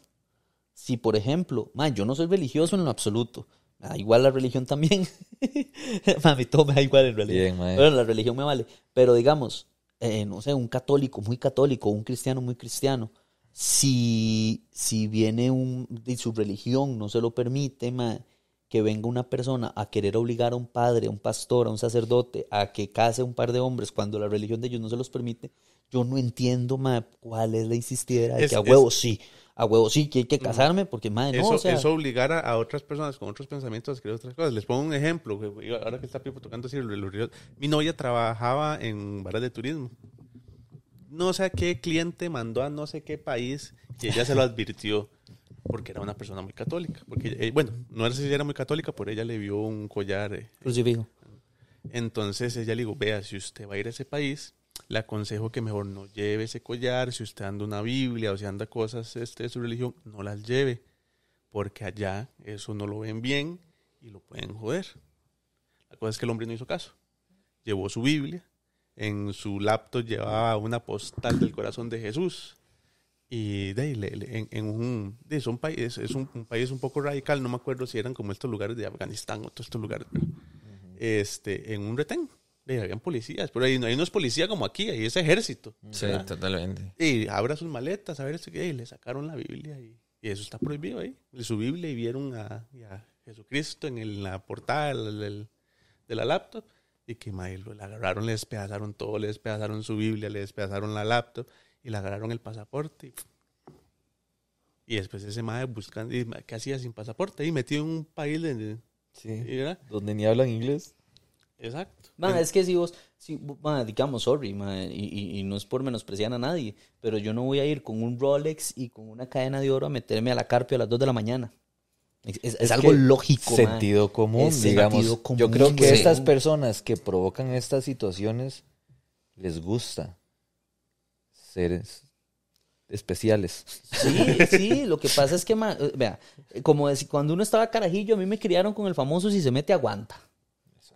si por ejemplo, mae, yo no soy religioso en lo absoluto, me da igual la religión también. Mami, todo me da igual en realidad. Bien. Bueno, la religión me vale. Pero digamos, eh, no sé, un católico muy católico, un cristiano muy cristiano, si, si viene un, y su religión no se lo permite, mae, que venga una persona a querer obligar a un padre, a un pastor, a un sacerdote a que case a un par de hombres cuando la religión de ellos no se los permite, yo no entiendo, mae, cuál es la insistidera de Es- que a es- huevo sí, a huevo sí, que hay que casarme, porque mae, no, eso, o sea, eso obligar a, a otras personas con otros pensamientos a creer otras cosas. Les pongo un ejemplo. Ahora que está Pipo tocando lo- mi novia trabajaba en bares de turismo. No sé a qué cliente mandó a no sé qué país y ella se lo advirtió porque era una persona muy católica. Porque, eh, bueno, no sé si era muy católica, pero ella le vio un collar. eh, crucifijo. entonces ella le digo, vea, si usted va a ir a ese país, le aconsejo que mejor no lleve ese collar, si usted anda una Biblia o si anda cosas este, de su religión, no las lleve, porque allá eso no lo ven bien y lo pueden joder. La cosa es que el hombre no hizo caso. Llevó su Biblia, en su laptop llevaba una postal del corazón de Jesús. Y de en, en un, de, son países, es un, un país un poco radical, no me acuerdo si eran como estos lugares de Afganistán o todos estos lugares. este, en un retén. Habían policías, pero ahí no, ahí no es policía como aquí, ahí es ejército. Sí, ¿verdad? totalmente. Y abra sus maletas, a ver que y le sacaron la Biblia y, y eso está prohibido ahí. De su Biblia y vieron a, Jesucristo en el- la portada del- del- de la laptop y que mae, lo la agarraron, le despedazaron todo, le despedazaron su Biblia, le despedazaron la laptop y le agarraron el pasaporte. Y, y después ese mae buscando, y, ¿qué hacía sin pasaporte? Y metido en un país de... Sí. Donde ni hablan inglés. Exacto. Man, es que si vos, si, man, digamos, sorry, man, y, y- y no es por menospreciar a nadie, pero yo no voy a ir con un Rolex y con una cadena de oro a meterme a la carpio a las 2 de la mañana. Es, es- es Es algo lógico, man. Sentido común, Es digamos. sentido común, Yo creo que güey. estas personas que provocan estas situaciones les gusta ser es- especiales. Sí, sí, lo que pasa es que, man, eh, vea, como decir, cuando uno estaba carajillo, a mí me criaron con el famoso si se mete aguanta.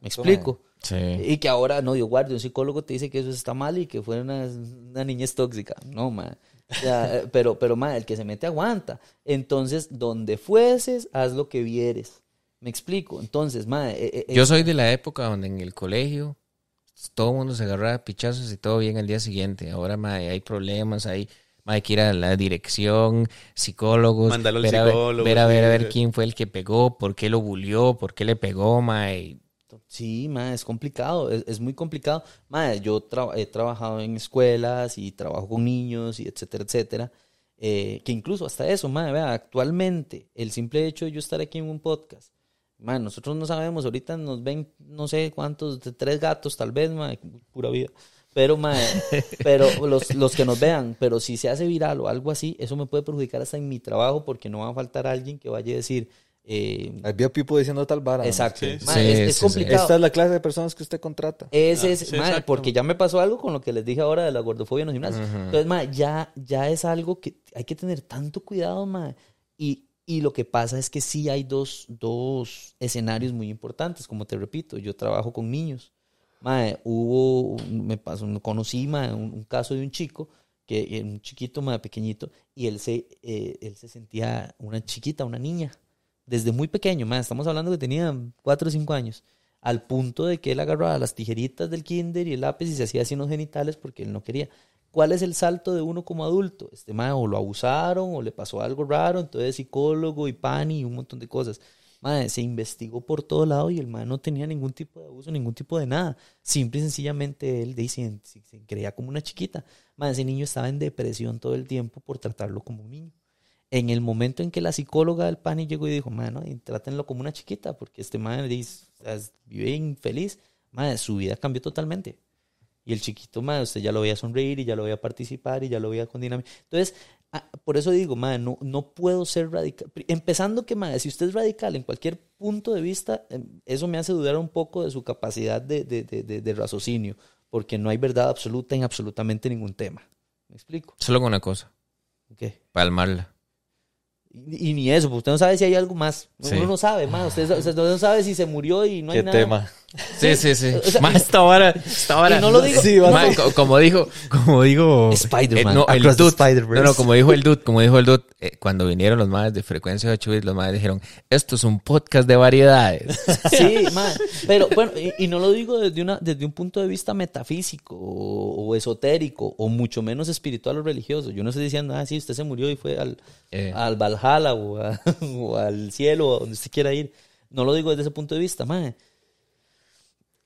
¿Me explico? Sí. Y que ahora, no, Dios guarde, un psicólogo te dice que eso está mal y que fue una, una niñez tóxica. No, ma. O sea, eh, pero, pero, ma, el que se mete aguanta. Entonces, donde fueses, haz lo que vieres. ¿Me explico? Entonces, ma, eh, eh, Yo soy de la época donde en el colegio todo el mundo se agarraba pichazos y todo bien al día siguiente. Ahora mae, hay problemas, hay, hay que ir a la dirección, psicólogos, Mandarlo al ver, a ver, psicólogo, ver a ver, a ver quién fue el que pegó, por qué lo bulió, por qué le pegó, mae. Sí, ma, es complicado, es, es muy complicado. Ma, yo tra- he trabajado en escuelas y trabajo con niños y etcétera, etcétera. Eh, que incluso hasta eso, ma, vea, actualmente el simple hecho de yo estar aquí en un podcast, ma, nosotros no sabemos, ahorita nos ven no sé cuántos, tres gatos tal vez, ma, pura vida. Pero, ma, pero los, los que nos vean, pero si se hace viral o algo así, eso me puede perjudicar hasta en mi trabajo porque no va a faltar alguien que vaya a decir, eh, Había Pipo diciendo tal vara. exacto, Sí, ma, sí, es, sí, es sí. complicado. Esta es la clase de personas que usted contrata. Ese Ah, es, exacto. porque ya me pasó algo con lo que les dije ahora de la gordofobia en los gimnasios. Entonces, mae, ya, ya es algo que hay que tener tanto cuidado, mae. Y, y lo que pasa es que sí hay dos, dos escenarios muy importantes, como te repito, yo trabajo con niños. Mae, hubo, me pasó, conocí, mae, un, un caso de un chico, que un chiquito, mae, pequeñito, y él se, eh, él se sentía una chiquita, una niña, desde muy pequeño, mae, estamos hablando que tenía cuatro o cinco años al punto de que él agarraba las tijeritas del kinder y el lápiz y se hacía así unos genitales porque él no quería. ¿Cuál es el salto de uno como adulto? Este mae o lo abusaron o le pasó algo raro, entonces psicólogo y pani y un montón de cosas. Madre, se investigó por todo lado y el madre no tenía ningún tipo de abuso, ningún tipo de nada. Simple y sencillamente él dice, se, se creía como una chiquita. Madre, ese niño estaba en depresión todo el tiempo por tratarlo como un niño. En el momento en que la psicóloga del PANI llegó y dijo, mano, trátenlo como una chiquita, porque este madre dice, vive infeliz, madre, su vida cambió totalmente. Y el chiquito, madre, usted ya lo veía sonreír y ya lo veía participar y ya lo veía con dinámica. Entonces, Ah, por eso digo, madre, no, no puedo ser radical. Empezando que, madre, si usted es radical en cualquier punto de vista, em, eso me hace dudar un poco de su capacidad de, de, de, de raciocinio, porque no hay verdad absoluta en absolutamente ningún tema. ¿Me explico? Solo con una cosa. ¿Qué? Palmarla. Y, ni eso, pues usted no sabe si hay algo más. Uno no sabe, man. Usted, no sabe si se murió y no hay ¿Qué nada. tema? Sí, sí, sí. O sea, más esta hora, esta hora. Y no lo digo. Sí, man, como dijo, como dijo. Spider-Man. Eh, no, el dude, no, no, como dijo el dude, como dijo el dude, eh, cuando vinieron los madres de frecuencia 8 bits, los madres dijeron, esto es un podcast de variedades. Sí, man. Pero bueno, y, y, no lo digo desde, una, desde un punto de vista metafísico o, o, esotérico o mucho menos espiritual o religioso. Yo no estoy diciendo, ah, sí, usted se murió y fue al, eh. al Valhalla o, a, o, al cielo o donde usted quiera ir. No lo digo desde ese punto de vista, man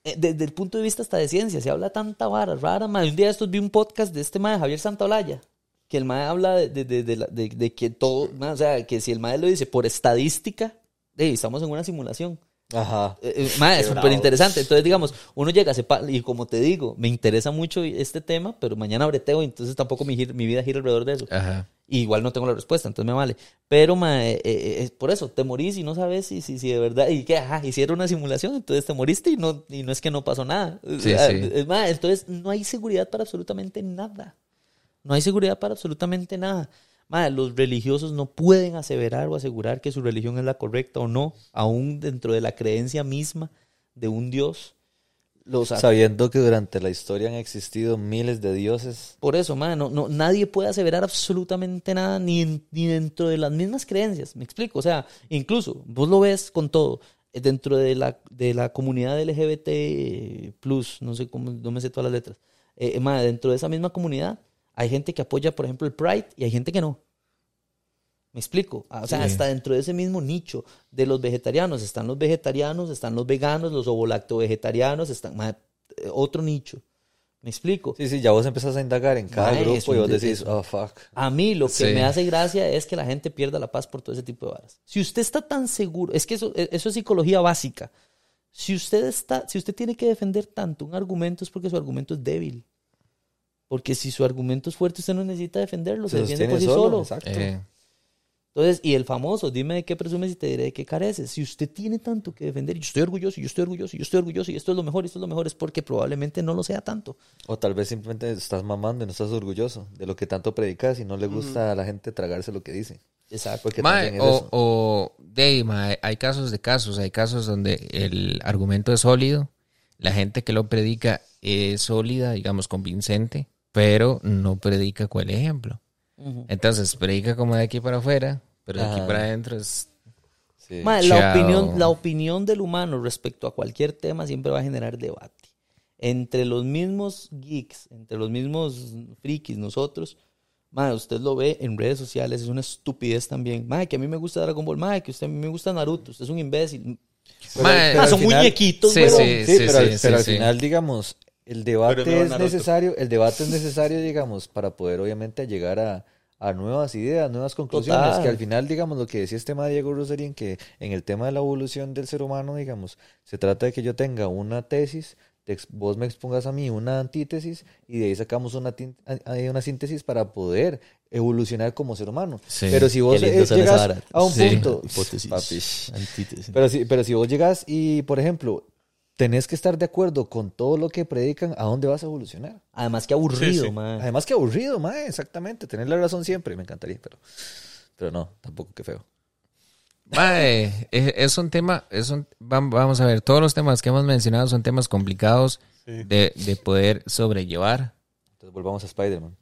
desde el punto de vista hasta de ciencia, se habla tanta vara rara, madre. Un día estos vi un podcast de este madre, Javier Santaolalla, que el madre habla de, de, de, de que todo, o sea, que si el madre lo dice por estadística, estamos en una simulación. Ajá. Eh, eh madre, es súper interesante. Entonces, digamos, uno llega, sepa, y como te digo, me interesa mucho este tema, pero mañana breteo, entonces tampoco mi, mi vida gira alrededor de eso. Ajá. Y igual no tengo la respuesta, entonces me vale. Pero, ma, eh, eh, por eso, te morís y no sabes si, si, si de verdad, y que, ajá, hicieron una simulación, entonces te moriste y no, y no es que no pasó nada. Sí, sí. Ma, entonces no hay seguridad para absolutamente nada. No hay seguridad para absolutamente nada. Ma, los religiosos no pueden aseverar o asegurar que su religión es la correcta o no, aún dentro de la creencia misma de un Dios. Los Sabiendo que durante la historia han existido miles de dioses. Por eso, man, no, nadie puede aseverar absolutamente nada ni, ni dentro de las mismas creencias. Me explico. O sea, incluso vos lo ves con todo. Dentro de la, de la comunidad LGBT, plus, no sé cómo, no me sé todas las letras. Eh, man, dentro de esa misma comunidad hay gente que apoya, por ejemplo, el Pride y hay gente que no. Me explico. O sea, hasta dentro de ese mismo nicho de los vegetarianos están los vegetarianos, están los veganos, los ovolacto vegetarianos, están eh, otro nicho. ¿Me explico? Sí, sí, ya vos empezás a indagar en cada grupo y vos decís, oh, fuck. A mí lo que me hace gracia es que la gente pierda la paz por todo ese tipo de varas. Si usted está tan seguro, es que eso, e, eso es psicología básica. Si usted está, si usted tiene que defender tanto un argumento es porque su argumento es débil. Porque si su argumento es fuerte, usted no necesita defenderlo, se, defiende por sí solo. Exacto. Eh. Entonces, y el famoso, dime de qué presumes y te diré de qué careces. Si usted tiene tanto que defender, y yo estoy orgulloso, y yo estoy orgulloso, y yo estoy orgulloso, y esto es lo mejor, y esto es lo mejor, es porque probablemente no lo sea tanto. O tal vez simplemente estás mamando y no estás orgulloso de lo que tanto predicas y no le gusta a la gente tragarse lo que dice. Exacto. Porque mae, o, o de, mae, hay casos de casos, hay casos donde el argumento es sólido, la gente que lo predica es sólida, digamos, convincente, pero no predica cuál ejemplo. Entonces, predica como de aquí para afuera, pero de aquí para adentro es... la, opinión, la opinión del humano respecto a cualquier tema siempre va a generar debate. Entre los mismos geeks, entre los mismos frikis, nosotros, madre, usted lo ve en redes sociales, es una estupidez también. Madre, que a mí me gusta Dragon Ball, madre, que usted, a mí me gusta Naruto, usted es un imbécil. Pero, son muñequitos, sí, sí, sí, pero, pero al final, digamos, el debate es necesario, el debate es necesario, digamos, para poder obviamente llegar a, a nuevas ideas, nuevas conclusiones, que al final, digamos, lo que decía este tema de Diego Roserín, que en el tema de la evolución del ser humano, digamos, se trata de que yo tenga una tesis, vos me expongas a mí una antítesis y de ahí sacamos una, una síntesis para poder evolucionar como ser humano. Pero si vos llegas a un punto, hipótesis, antítesis. Pero si, pero si vos llegas y, por ejemplo, tenés que estar de acuerdo con todo lo que predican, ¿a dónde vas a evolucionar? Además que aburrido, sí, Además que aburrido, mae, exactamente. Tener la razón siempre, me encantaría, pero, pero no, tampoco que feo. Mae, es, un tema, es un, vamos a ver, todos los temas que hemos mencionado son temas complicados de, de, poder sobrellevar. Entonces volvamos a Spider-Man.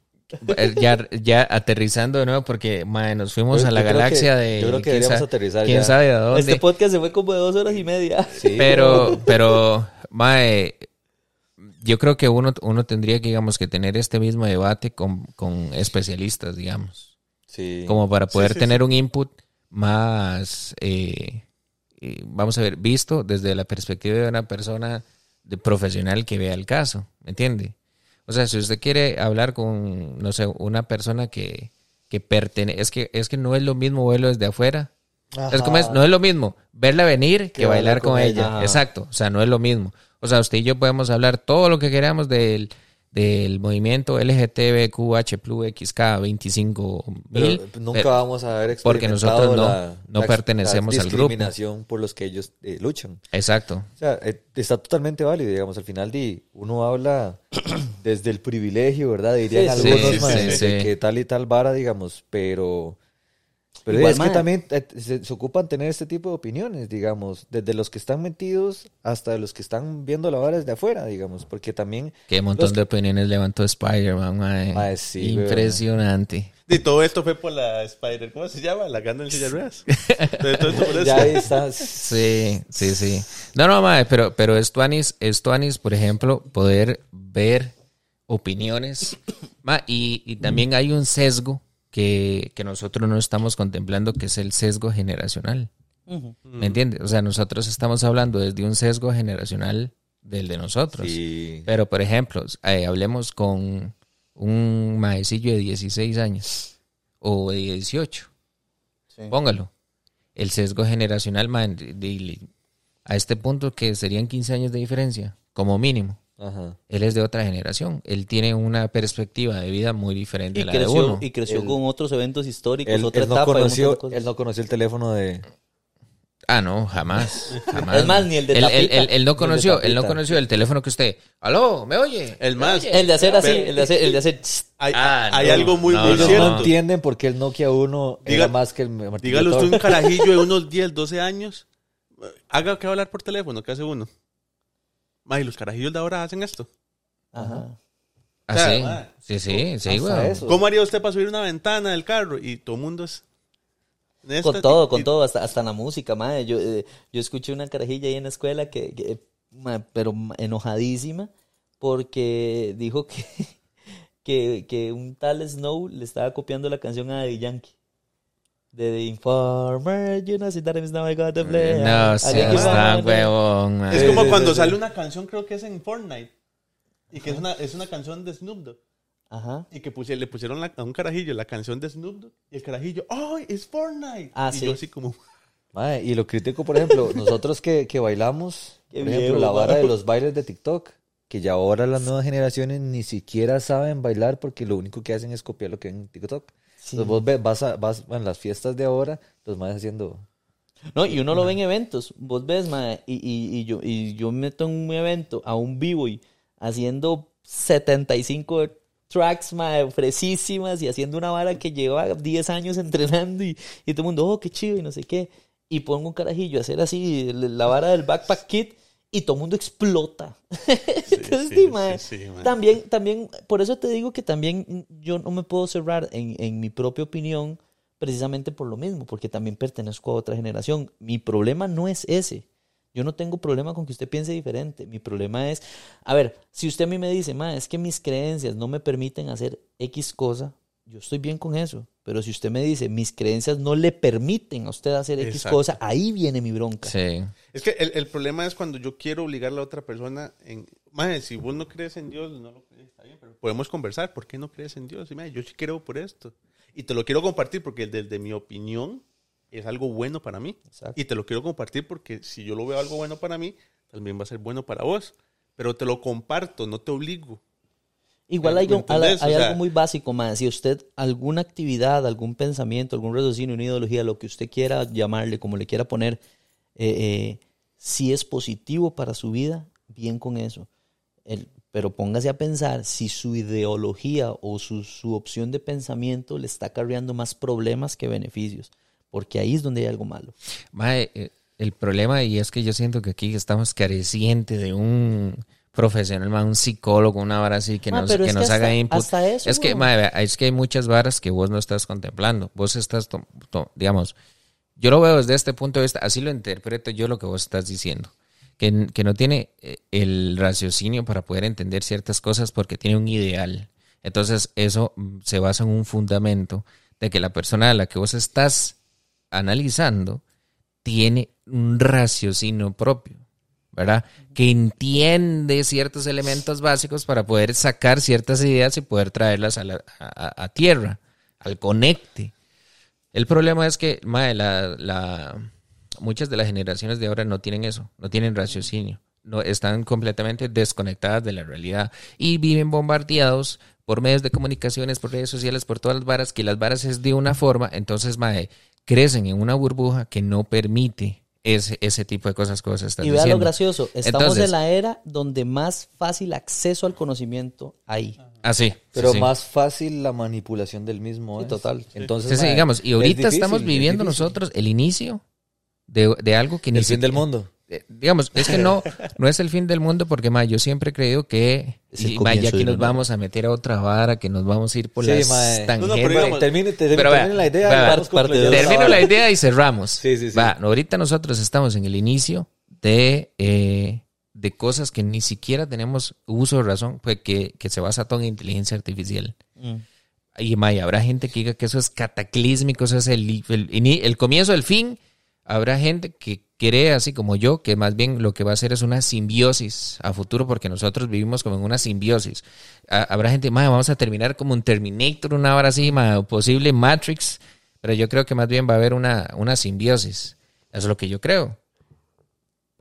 Eh, ya, ya aterrizando de nuevo porque nos fuimos a la galaxia de yo creo que deberíamos aterrizar quién sabe a dónde. Este podcast se fue como de dos horas y media. Pero pero mae yo creo que uno uno tendría que digamos que tener este mismo debate con, con especialistas digamos. Sí. Como para poder tener un input más eh, eh, vamos a ver, visto desde la perspectiva de una persona de profesional que vea el caso, ¿me entiende? O sea, si usted quiere hablar con, no sé, una persona que, que pertenece, es que, es que no es lo mismo verlo desde afuera. Es como es, no es lo mismo verla venir que, bailar con, ella. Exacto, o sea, no es lo mismo. O sea, usted y yo podemos hablar todo lo que queramos del del movimiento LGTBQH+XK 25 mil. Nunca vamos a ver porque nosotros no, no pertenecemos al grupo. discriminación por los que ellos eh, luchan. Exacto. O sea, eh, está totalmente válido, digamos, al final de, uno habla desde el privilegio, ¿verdad? Dirían algunos de que tal y tal vara, digamos, pero pero es que también eh, se, ocupan tener este tipo de opiniones, digamos, desde los que están metidos hasta los que están viendo la vara desde afuera, digamos, porque también... Qué montón de opiniones levantó Spider-Man, Impresionante. Y todo esto fue por la Spider, ¿cómo se llama? La gana en silla ruedas. ya estás. Sí, sí, sí. No, no, mae, pero, pero esto, Anis, esto, Anis, por ejemplo, poder ver opiniones. y, y también hay un sesgo que, nosotros no estamos contemplando, que es el sesgo generacional. ¿Me entiendes? O sea, nosotros estamos hablando desde un sesgo generacional del de nosotros. Pero, por ejemplo, eh, hablemos con un maecillo de 16 años o de 18. Póngalo. El sesgo generacional, a este punto que serían 15 años de diferencia, como mínimo. Él es de otra generación. Él tiene una perspectiva de vida muy diferente a la de uno. Y creció con otros eventos históricos, él, otra etapa. No conoció, él no conoció el teléfono de... Ah, no, jamás. jamás. Es más, ni el de él, él, él, no conoció, él no conoció el teléfono que usted. ¿Aló? ¿Me oye? El más. El de hacer así, el de hacer, el de hacer. Hay, ah, hay algo muy, no, muy cierto. No entienden por qué el Nokia 1 era más que el Dígalo usted un carajillo de unos 10, 12 años. Haga que hablar por teléfono, ¿qué hace uno? May, los carajillos de ahora hacen esto. Ajá. ¿Ah, sí? sí, sí, güey. ¿Cómo haría usted para subir una ventana del carro? Y todo el mundo es... Con todo, con todo, hasta, hasta la música, madre. Yo, eh, yo escuché una carajilla ahí en la escuela que, pero enojadísima, porque dijo que, que, que, un tal Snow le estaba copiando la canción a Daddy Yankee. De The Informer, you know, that is now I got to play. No, sí, está huevón. Es como cuando sale una canción, creo que es en Fortnite. Y que es una, es una canción de Snoop Dogg. Ajá. Y que le pusieron a un carajillo la canción de Snoop Dogg. Y el carajillo, ¡ay, es Fortnite! Ah, y sí. yo así como... Madre, y lo critico, por ejemplo, nosotros que, que bailamos, por ejemplo, la vara de los bailes de TikTok, que ya ahora las nuevas generaciones ni siquiera saben bailar porque lo único que hacen es copiar lo que ven en TikTok. Entonces vos ves, vas, a, vas en las fiestas de ahora, los más haciendo... No, y uno lo ve en eventos. Vos ves, madre, y, y, y, yo, y yo meto en un evento a un vivo y haciendo 75 tracks, mae, fresísimas y haciendo una vara que lleva 10 años entrenando y, y todo el mundo, oh, qué chido y no sé qué. Y pongo un carajillo a hacer así la vara del backpack kit y todo el mundo explota. Entonces, también, también, por eso te digo que también yo no me puedo cerrar en, en mi propia opinión precisamente por lo mismo, porque también pertenezco a otra generación. Mi problema no es ese. Yo no tengo problema con que usted piense diferente. Mi problema es, a ver, si usted a mí me dice, ma, es que mis creencias no me permiten hacer X cosa, yo estoy bien con eso. Pero si usted me dice, mis creencias no le permiten a usted hacer X cosa, ahí viene mi bronca. Sí. Es que el, el, problema es cuando yo quiero obligar a la otra persona en, ma, si vos no crees en Dios, no lo crees, está bien, pero podemos conversar, ¿por qué no crees en Dios? Y, ma, yo sí creo por esto. Y te lo quiero compartir porque desde mi opinión, es algo bueno para mí. Y te lo quiero compartir porque si yo lo veo algo bueno para mí, también va a ser bueno para vos. Pero te lo comparto, no te obligo. Igual hay, hay algo muy básico, más. Si usted alguna actividad, algún pensamiento, algún raciocinio, una ideología, lo que usted quiera llamarle, como le quiera poner, eh, eh, si es positivo para su vida, bien con eso. El, pero póngase a pensar si su ideología o su, su opción de pensamiento le está acarreando más problemas que beneficios porque ahí es donde hay algo malo. Eh, el problema, y es que yo siento que aquí estamos carecientes de un profesional, un psicólogo, una vara así que nos, que nos haga input. es, que, es que hay muchas varas que vos no estás contemplando. Vos estás, digamos, yo lo veo desde este punto de vista, así lo interpreto yo lo que vos estás diciendo. Que, que no tiene eh, el raciocinio para poder entender ciertas cosas porque tiene un ideal. Entonces, eso mm, se basa en un fundamento de que la persona a la que vos estás analizando tiene un raciocinio propio, Que entiende ciertos elementos básicos para poder sacar ciertas ideas y poder traerlas a, tierra, al conecte. El problema es que la, muchas de las generaciones de ahora no tienen eso, no tienen raciocinio, no, están completamente desconectadas de la realidad y viven bombardeados por medios de comunicaciones, por redes sociales, por todas las varas, que las varas es de una forma, entonces mae, crecen en una burbuja que no permite ese, ese tipo de cosas que vos estás Y vea diciendo. lo gracioso, estamos Entonces- en la era donde más fácil acceso al conocimiento hay. Así. Pero sí, sí. más fácil la manipulación del mismo. Sí, es. total. Entonces, Sí, sí, mae, digamos, y es ahorita difícil, estamos es viviendo nosotros el inicio de, de algo que ni El fin del mundo. Eh, digamos, es que no, no es el fin del mundo porque ma, yo siempre he creído que Es el y, ma, ya aquí nos vamos a meter a otra vara, que nos vamos a ir por Sí, las mae. tangentes. No, no, pero digamos- Termine, termine, Pero termine la idea. y vamos parte de- Termino la idea y cerramos. Sí, sí, sí. Va, ahorita nosotros estamos en el inicio de, eh, de cosas que ni siquiera tenemos uso de razón, pues que, que se basa todo en inteligencia artificial. Mm. Y Maya, habrá gente que diga que eso es cataclísmico, eso es el, el, ini- el comienzo del fin. Habrá gente que cree, así como yo, que más bien lo que va a hacer es una simbiosis a futuro, porque nosotros vivimos como en una simbiosis. Ha- habrá gente, Maya, vamos a terminar como un Terminator, una hora así, ma, posible Matrix, pero yo creo que más bien va a haber una, una simbiosis. Eso es lo que yo creo.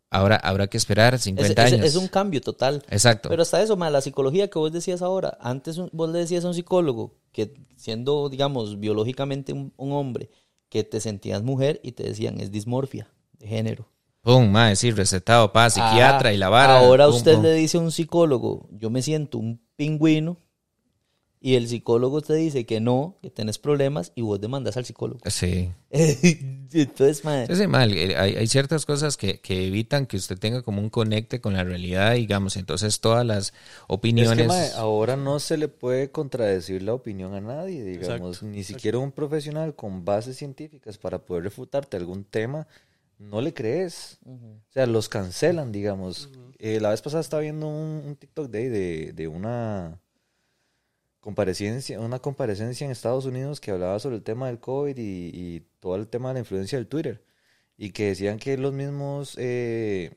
Ahora habrá que esperar Es, 50 es- años. es un cambio total. Exacto. Pero hasta eso, ma, la psicología que vos decías ahora, antes vos le decías a un psicólogo que siendo, digamos, biológicamente un, un hombre, que te sentías mujer y te decían es dismorfia de género. Pum, ma, sí, recetado para psiquiatra Ah, y la vara. Ahora pum, usted pum. le dice a un psicólogo, yo me siento un pingüino, y el psicólogo te dice que no, que tenés problemas, y vos demandas al psicólogo. Sí. Entonces, ma, Sí, sí, mal. Hay, hay ciertas cosas que, que evitan que usted tenga como un conecte con la realidad, digamos. Entonces, todas las Es opiniones. que, ahora no se le puede contradecir la opinión a nadie, digamos, Exacto, ni siquiera un profesional con bases científicas para poder refutarte algún tema, no le crees. O sea, los cancelan, digamos. Eh, la vez pasada estaba viendo un, un TikTok de, ahí de, de una comparecencia, una comparecencia en Estados Unidos que hablaba sobre el tema del COVID y, y todo el tema de la influencia del Twitter. Y que decían que los mismos eh,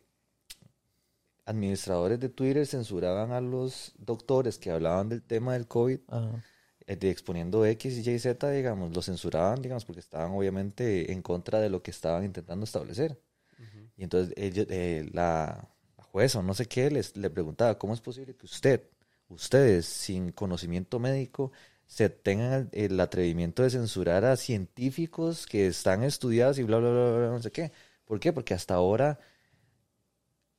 administradores de Twitter censuraban a los doctores que hablaban del tema del COVID, ajá. eh, de exponiendo X y Y, Z, digamos, lo censuraban, digamos, porque estaban obviamente en contra de lo que estaban intentando establecer. Y entonces ellos, eh, la, la jueza o no sé qué les, le preguntaba, ¿cómo es posible que usted, ustedes, sin conocimiento médico, se tengan el, el atrevimiento de censurar a científicos que están estudiados y bla, bla, bla, bla, no sé qué? ¿Por qué? Porque hasta ahora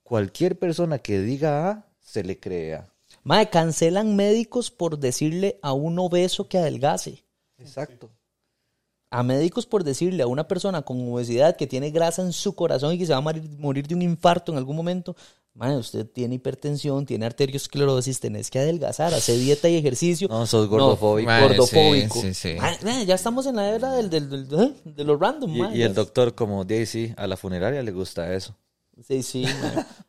cualquier persona que diga A, se le crea. Mae, cancelan médicos por decirle a un obeso que adelgace. Exacto. A médicos por decirle a una persona con obesidad que tiene grasa en su corazón y que se va a morir, morir de un infarto en algún momento. Mae, usted tiene hipertensión, tiene arteriosclerosis, tenés que adelgazar, hacer dieta y ejercicio. No, sos gordofóbico. Mae, gordofóbico. sí, sí, sí. Mae, mae, ya estamos en la era del, del, del- ¿eh? de lo random. Y, el doctor, como Daisy, a la funeraria le gusta eso. Sí, sí.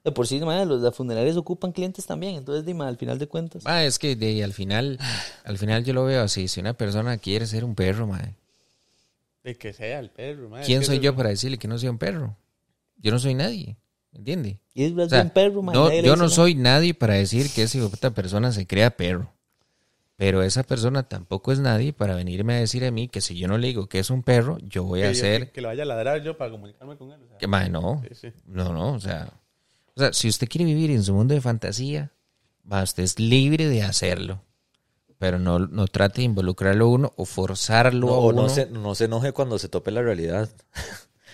De por sí, los, las funerarias ocupan clientes también. Entonces, dime, al final de cuentas. Es que de, al final, al final yo lo veo así. Si una persona quiere ser un perro, ma, De que sea el perro, mae, ¿quién soy yo para decirle que no sea un perro? Yo no soy nadie, ¿entiende? Y es O sea, un perro, mae, no, yo no soy nadie para decir que esa otra persona se crea perro. Pero esa persona tampoco es nadie para venirme a decir a mí que si yo no le digo que es un perro, yo voy que a yo- hacer... Que, lo vaya a ladrar yo para comunicarme con él. o sea. Que, ma, no, Sí, sí. no, no, o sea... O sea, si usted quiere vivir en su mundo de fantasía, va, usted es libre de hacerlo. Pero no, no trate de involucrarlo a uno o forzarlo No, a o uno. no se, no se enoje cuando se tope la realidad.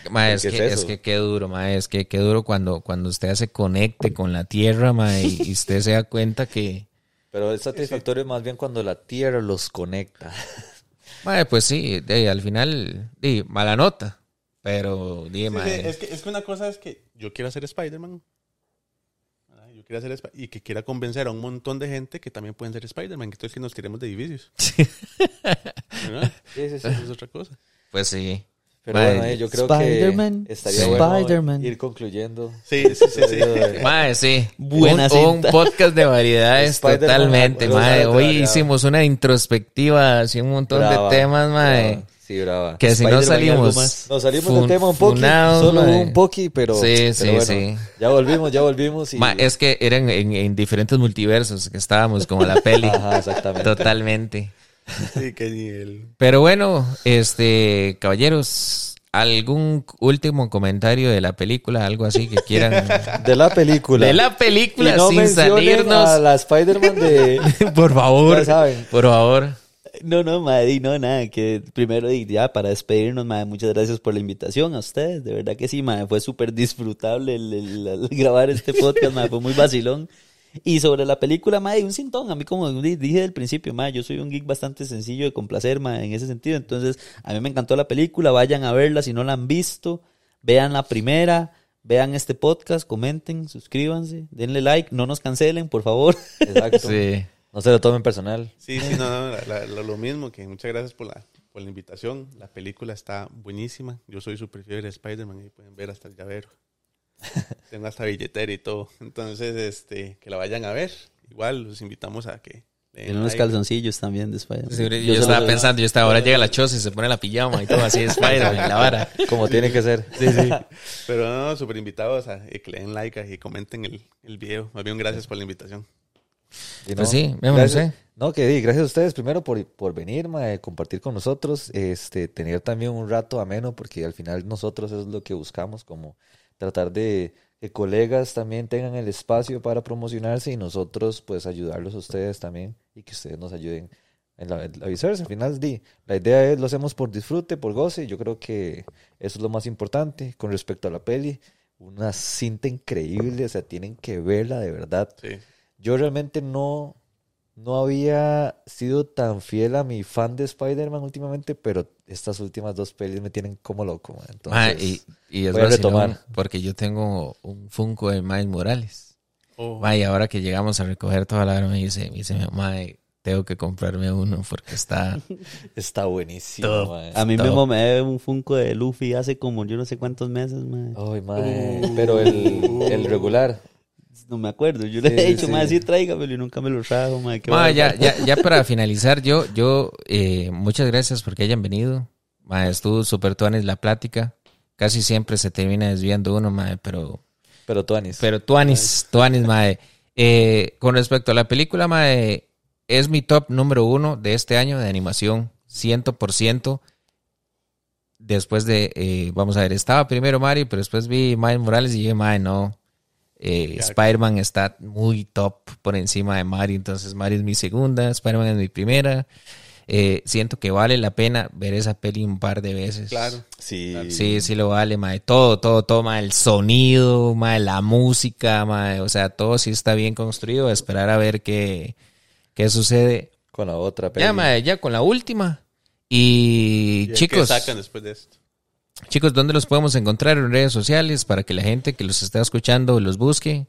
Ma, es, ¿Qué es que, es, eso? que qué duro, ma, es que qué duro cuando, cuando usted se conecte con la tierra, ma, y, y usted se da cuenta que, Pero es satisfactorio más bien cuando la tierra los conecta. ma, pues sí, de, al final, di, mala nota, pero, di, Sí, ma, sí, es, que, es que una cosa es que yo quiero hacer Spider-Man. Yo quiero hacer y que quiera convencer a un montón de gente que también pueden ser Spider-Man, que entonces que nos tiremos de edificios. ¿Verdad? Sí, sí, sí. Esa es otra cosa. pues sí. Pero bueno, eh, yo creo Spider-Man, que estaría bueno Spider-Man. ir concluyendo. Sí, sí, sí. sí. Mae, sí. Buena un, podcast de variedades Spider-Man, totalmente, variado, Hoy variado. hicimos una introspectiva, así un montón Brava, de temas, mae. brava. Sí, brava. Que si no salimos. Nos salimos fun- del tema un poco, solo mae. un poqui, pero, Sí, pero sí, bueno, sí. ya volvimos, ya volvimos. Y... Ma, es que eran en, en diferentes multiversos que estábamos, como la peli. Ajá, exactamente. Totalmente. Sí, qué nivel. Pero bueno, este, caballeros, ¿algún último comentario de la película? Algo así que quieran. De la película. De la película, Y no sin salirnos. a la Spider-Man de... Por favor. Saben. Por favor. No, no, madre, no, nada, que primero ya para despedirnos, madre, muchas gracias por la invitación a ustedes, de verdad que sí, madre, fue súper disfrutable el, el- el grabar este podcast, madre, fue muy vacilón. Y sobre la película, madre, un sintón, a mí como di- dije del principio, madre, yo soy un geek bastante sencillo de complacer, madre, en ese sentido, entonces a mí me encantó la película, vayan a verla si no la han visto, vean la primera, vean este podcast, comenten, suscríbanse, denle like, no nos cancelen, por favor. Exacto. Sí. No se lo tomen personal. Sí, sí, no, no, la- la- lo, lo mismo, que muchas gracias por la, por la invitación. La película está buenísima. Yo soy super fiebre de Spider-Man y pueden ver hasta el llavero. Tengo hasta billetera y todo. Entonces, este, que la vayan a ver. Igual los invitamos a que Tiene unos like. calzoncillos también de Spider-Man. Sí, yo, Yo estaba pensando, yo estaba, ahora llega la choza y se pone la pijama y todo así, Spider-Man, la vara. Como tiene que ser. Pero no, súper invitados a eh, que le den like y comenten el, el video. Más bien, gracias por la invitación. Y Pues sí, vémonos, gracias, eh. No, que di, gracias a ustedes primero por, por venir, mae, compartir con nosotros, este, tener también un rato ameno, porque al final nosotros es lo que buscamos, como tratar de que colegas también tengan el espacio para promocionarse y nosotros pues ayudarlos a ustedes también y que ustedes nos ayuden en la, la viceversa. Al final, di, la idea es lo hacemos por disfrute, por goce, y yo creo que eso es lo más importante con respecto a la peli. Una cinta increíble, o sea, tienen que verla de verdad. Sí. Yo realmente no, no había sido tan fiel a mi fan de Spider-Man últimamente, pero estas últimas dos pelis me tienen como loco. man. Entonces, Ma, y, y es voy a retomar. porque yo tengo un Funko de Miles Morales. Oh, Ma, y ahora que llegamos a recoger toda la hora me dice, me dice, mae, tengo que comprarme uno porque está... está buenísimo. Man. A mí mismo me debe un Funko de Luffy hace como yo no sé cuántos meses. Ay, mae, Pero el, el regular. No me acuerdo. Yo le Sí, he dicho, sí. madre, sí, tráigamelo y nunca me lo trajo, madre. qué Ma, ya, ya, ya para finalizar, yo, yo, eh, muchas gracias porque hayan venido. Ma, estuvo súper tuanes la plática. Casi siempre se termina desviando uno, mae, pero Pero Tuanis. Pero Tuanis, Tuanis, mae. Eh, con respecto a la película, mae, es mi top número uno de este año de animación, 100%. Después de, eh, vamos a ver, estaba primero Mario, pero después vi Miles Morales y dije, mae, no. Eh. Spider-Man está muy top por encima de Mario, entonces Mario es mi segunda, Spider-Man es mi primera. Eh, siento que vale la pena ver esa peli un par de veces. claro. sí. Sí, sí lo vale, mae. Todo, todo, todo, mae. El sonido, mae, la música, mae. O sea, todo sí está bien construido. Esperar a ver qué, qué sucede. Con la otra peli. Ya, mae, ya con la última. Y, ¿Y chicos, ¿Qué sacan después de esto? Chicos, ¿dónde los podemos encontrar en redes sociales para que la gente que los está escuchando los busque?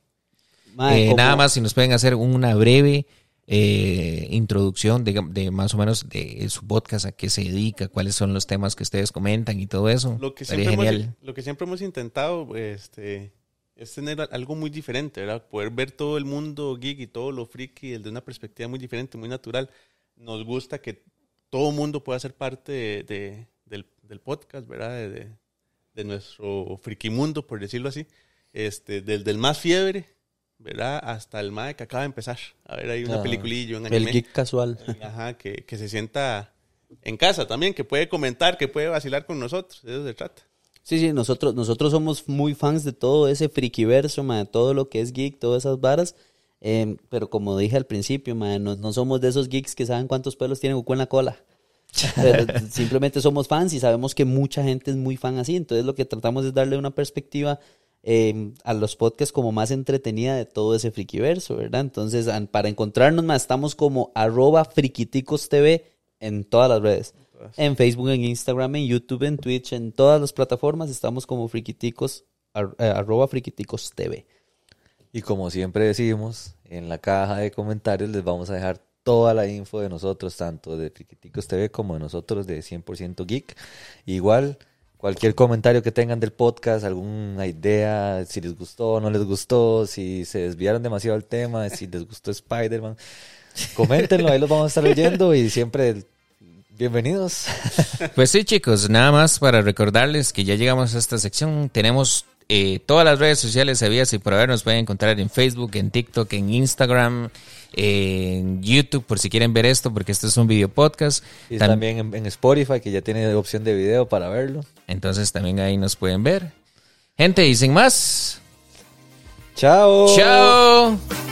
Eh, Nada más si nos pueden hacer una breve eh, introducción de, de más o menos de su podcast, a qué se dedica, cuáles son los temas que ustedes comentan y todo eso. Lo que, siempre hemos, lo que siempre hemos intentado este, es tener algo muy diferente, ¿verdad? Poder ver todo el mundo geek y todo lo friki desde una perspectiva muy diferente, muy natural. Nos gusta que todo mundo pueda ser parte de- de- del, podcast, ¿verdad? De, de- de nuestro friki mundo, por decirlo así. Este, desde el más fiebre, ¿verdad? Hasta el mae que acaba de empezar. A ver, hay una Ah, peliculilla, un El anime. geek casual. Ajá, que, que se sienta en casa también, que puede comentar, que puede vacilar con nosotros. De eso se trata. Sí, sí, nosotros, nosotros somos muy fans de todo ese frikiverso, de todo lo que es geek, todas esas varas. Eh, pero como dije al principio, mae, no, no somos de esos geeks que saben cuántos pelos tiene Goku en la cola. Pero simplemente somos fans y sabemos que mucha gente es muy fan así. Entonces lo que tratamos es darle una perspectiva eh, a los podcasts como más entretenida de todo ese frikiverso, ¿verdad? Entonces, an- para encontrarnos más, estamos como arroba friquiticos TV en todas las redes. En Facebook, en Instagram, en YouTube, en Twitch, en todas las plataformas estamos como friquiticos, ar- eh, arroba friquiticos TV. Y como siempre decimos, en la caja de comentarios les vamos a dejar toda la info de nosotros, tanto de Friquiticos TV como de nosotros de 100% Geek. Igual, Cualquier comentario que tengan del podcast, alguna idea, si les gustó o no les gustó, si se desviaron demasiado del tema, si les gustó Spider-Man, coméntenlo, ahí los vamos a estar leyendo y siempre bienvenidos. Pues sí, chicos, nada más para recordarles que ya llegamos a esta sección. Tenemos eh, todas las redes sociales sabías y por haber nos pueden encontrar en Facebook, en TikTok, en Instagram, en YouTube, por si quieren ver esto, porque esto es un video podcast. Y también en, en Spotify, que ya tiene opción de video para verlo. Entonces también ahí nos pueden ver. Gente, y sin más. Chao. Chao.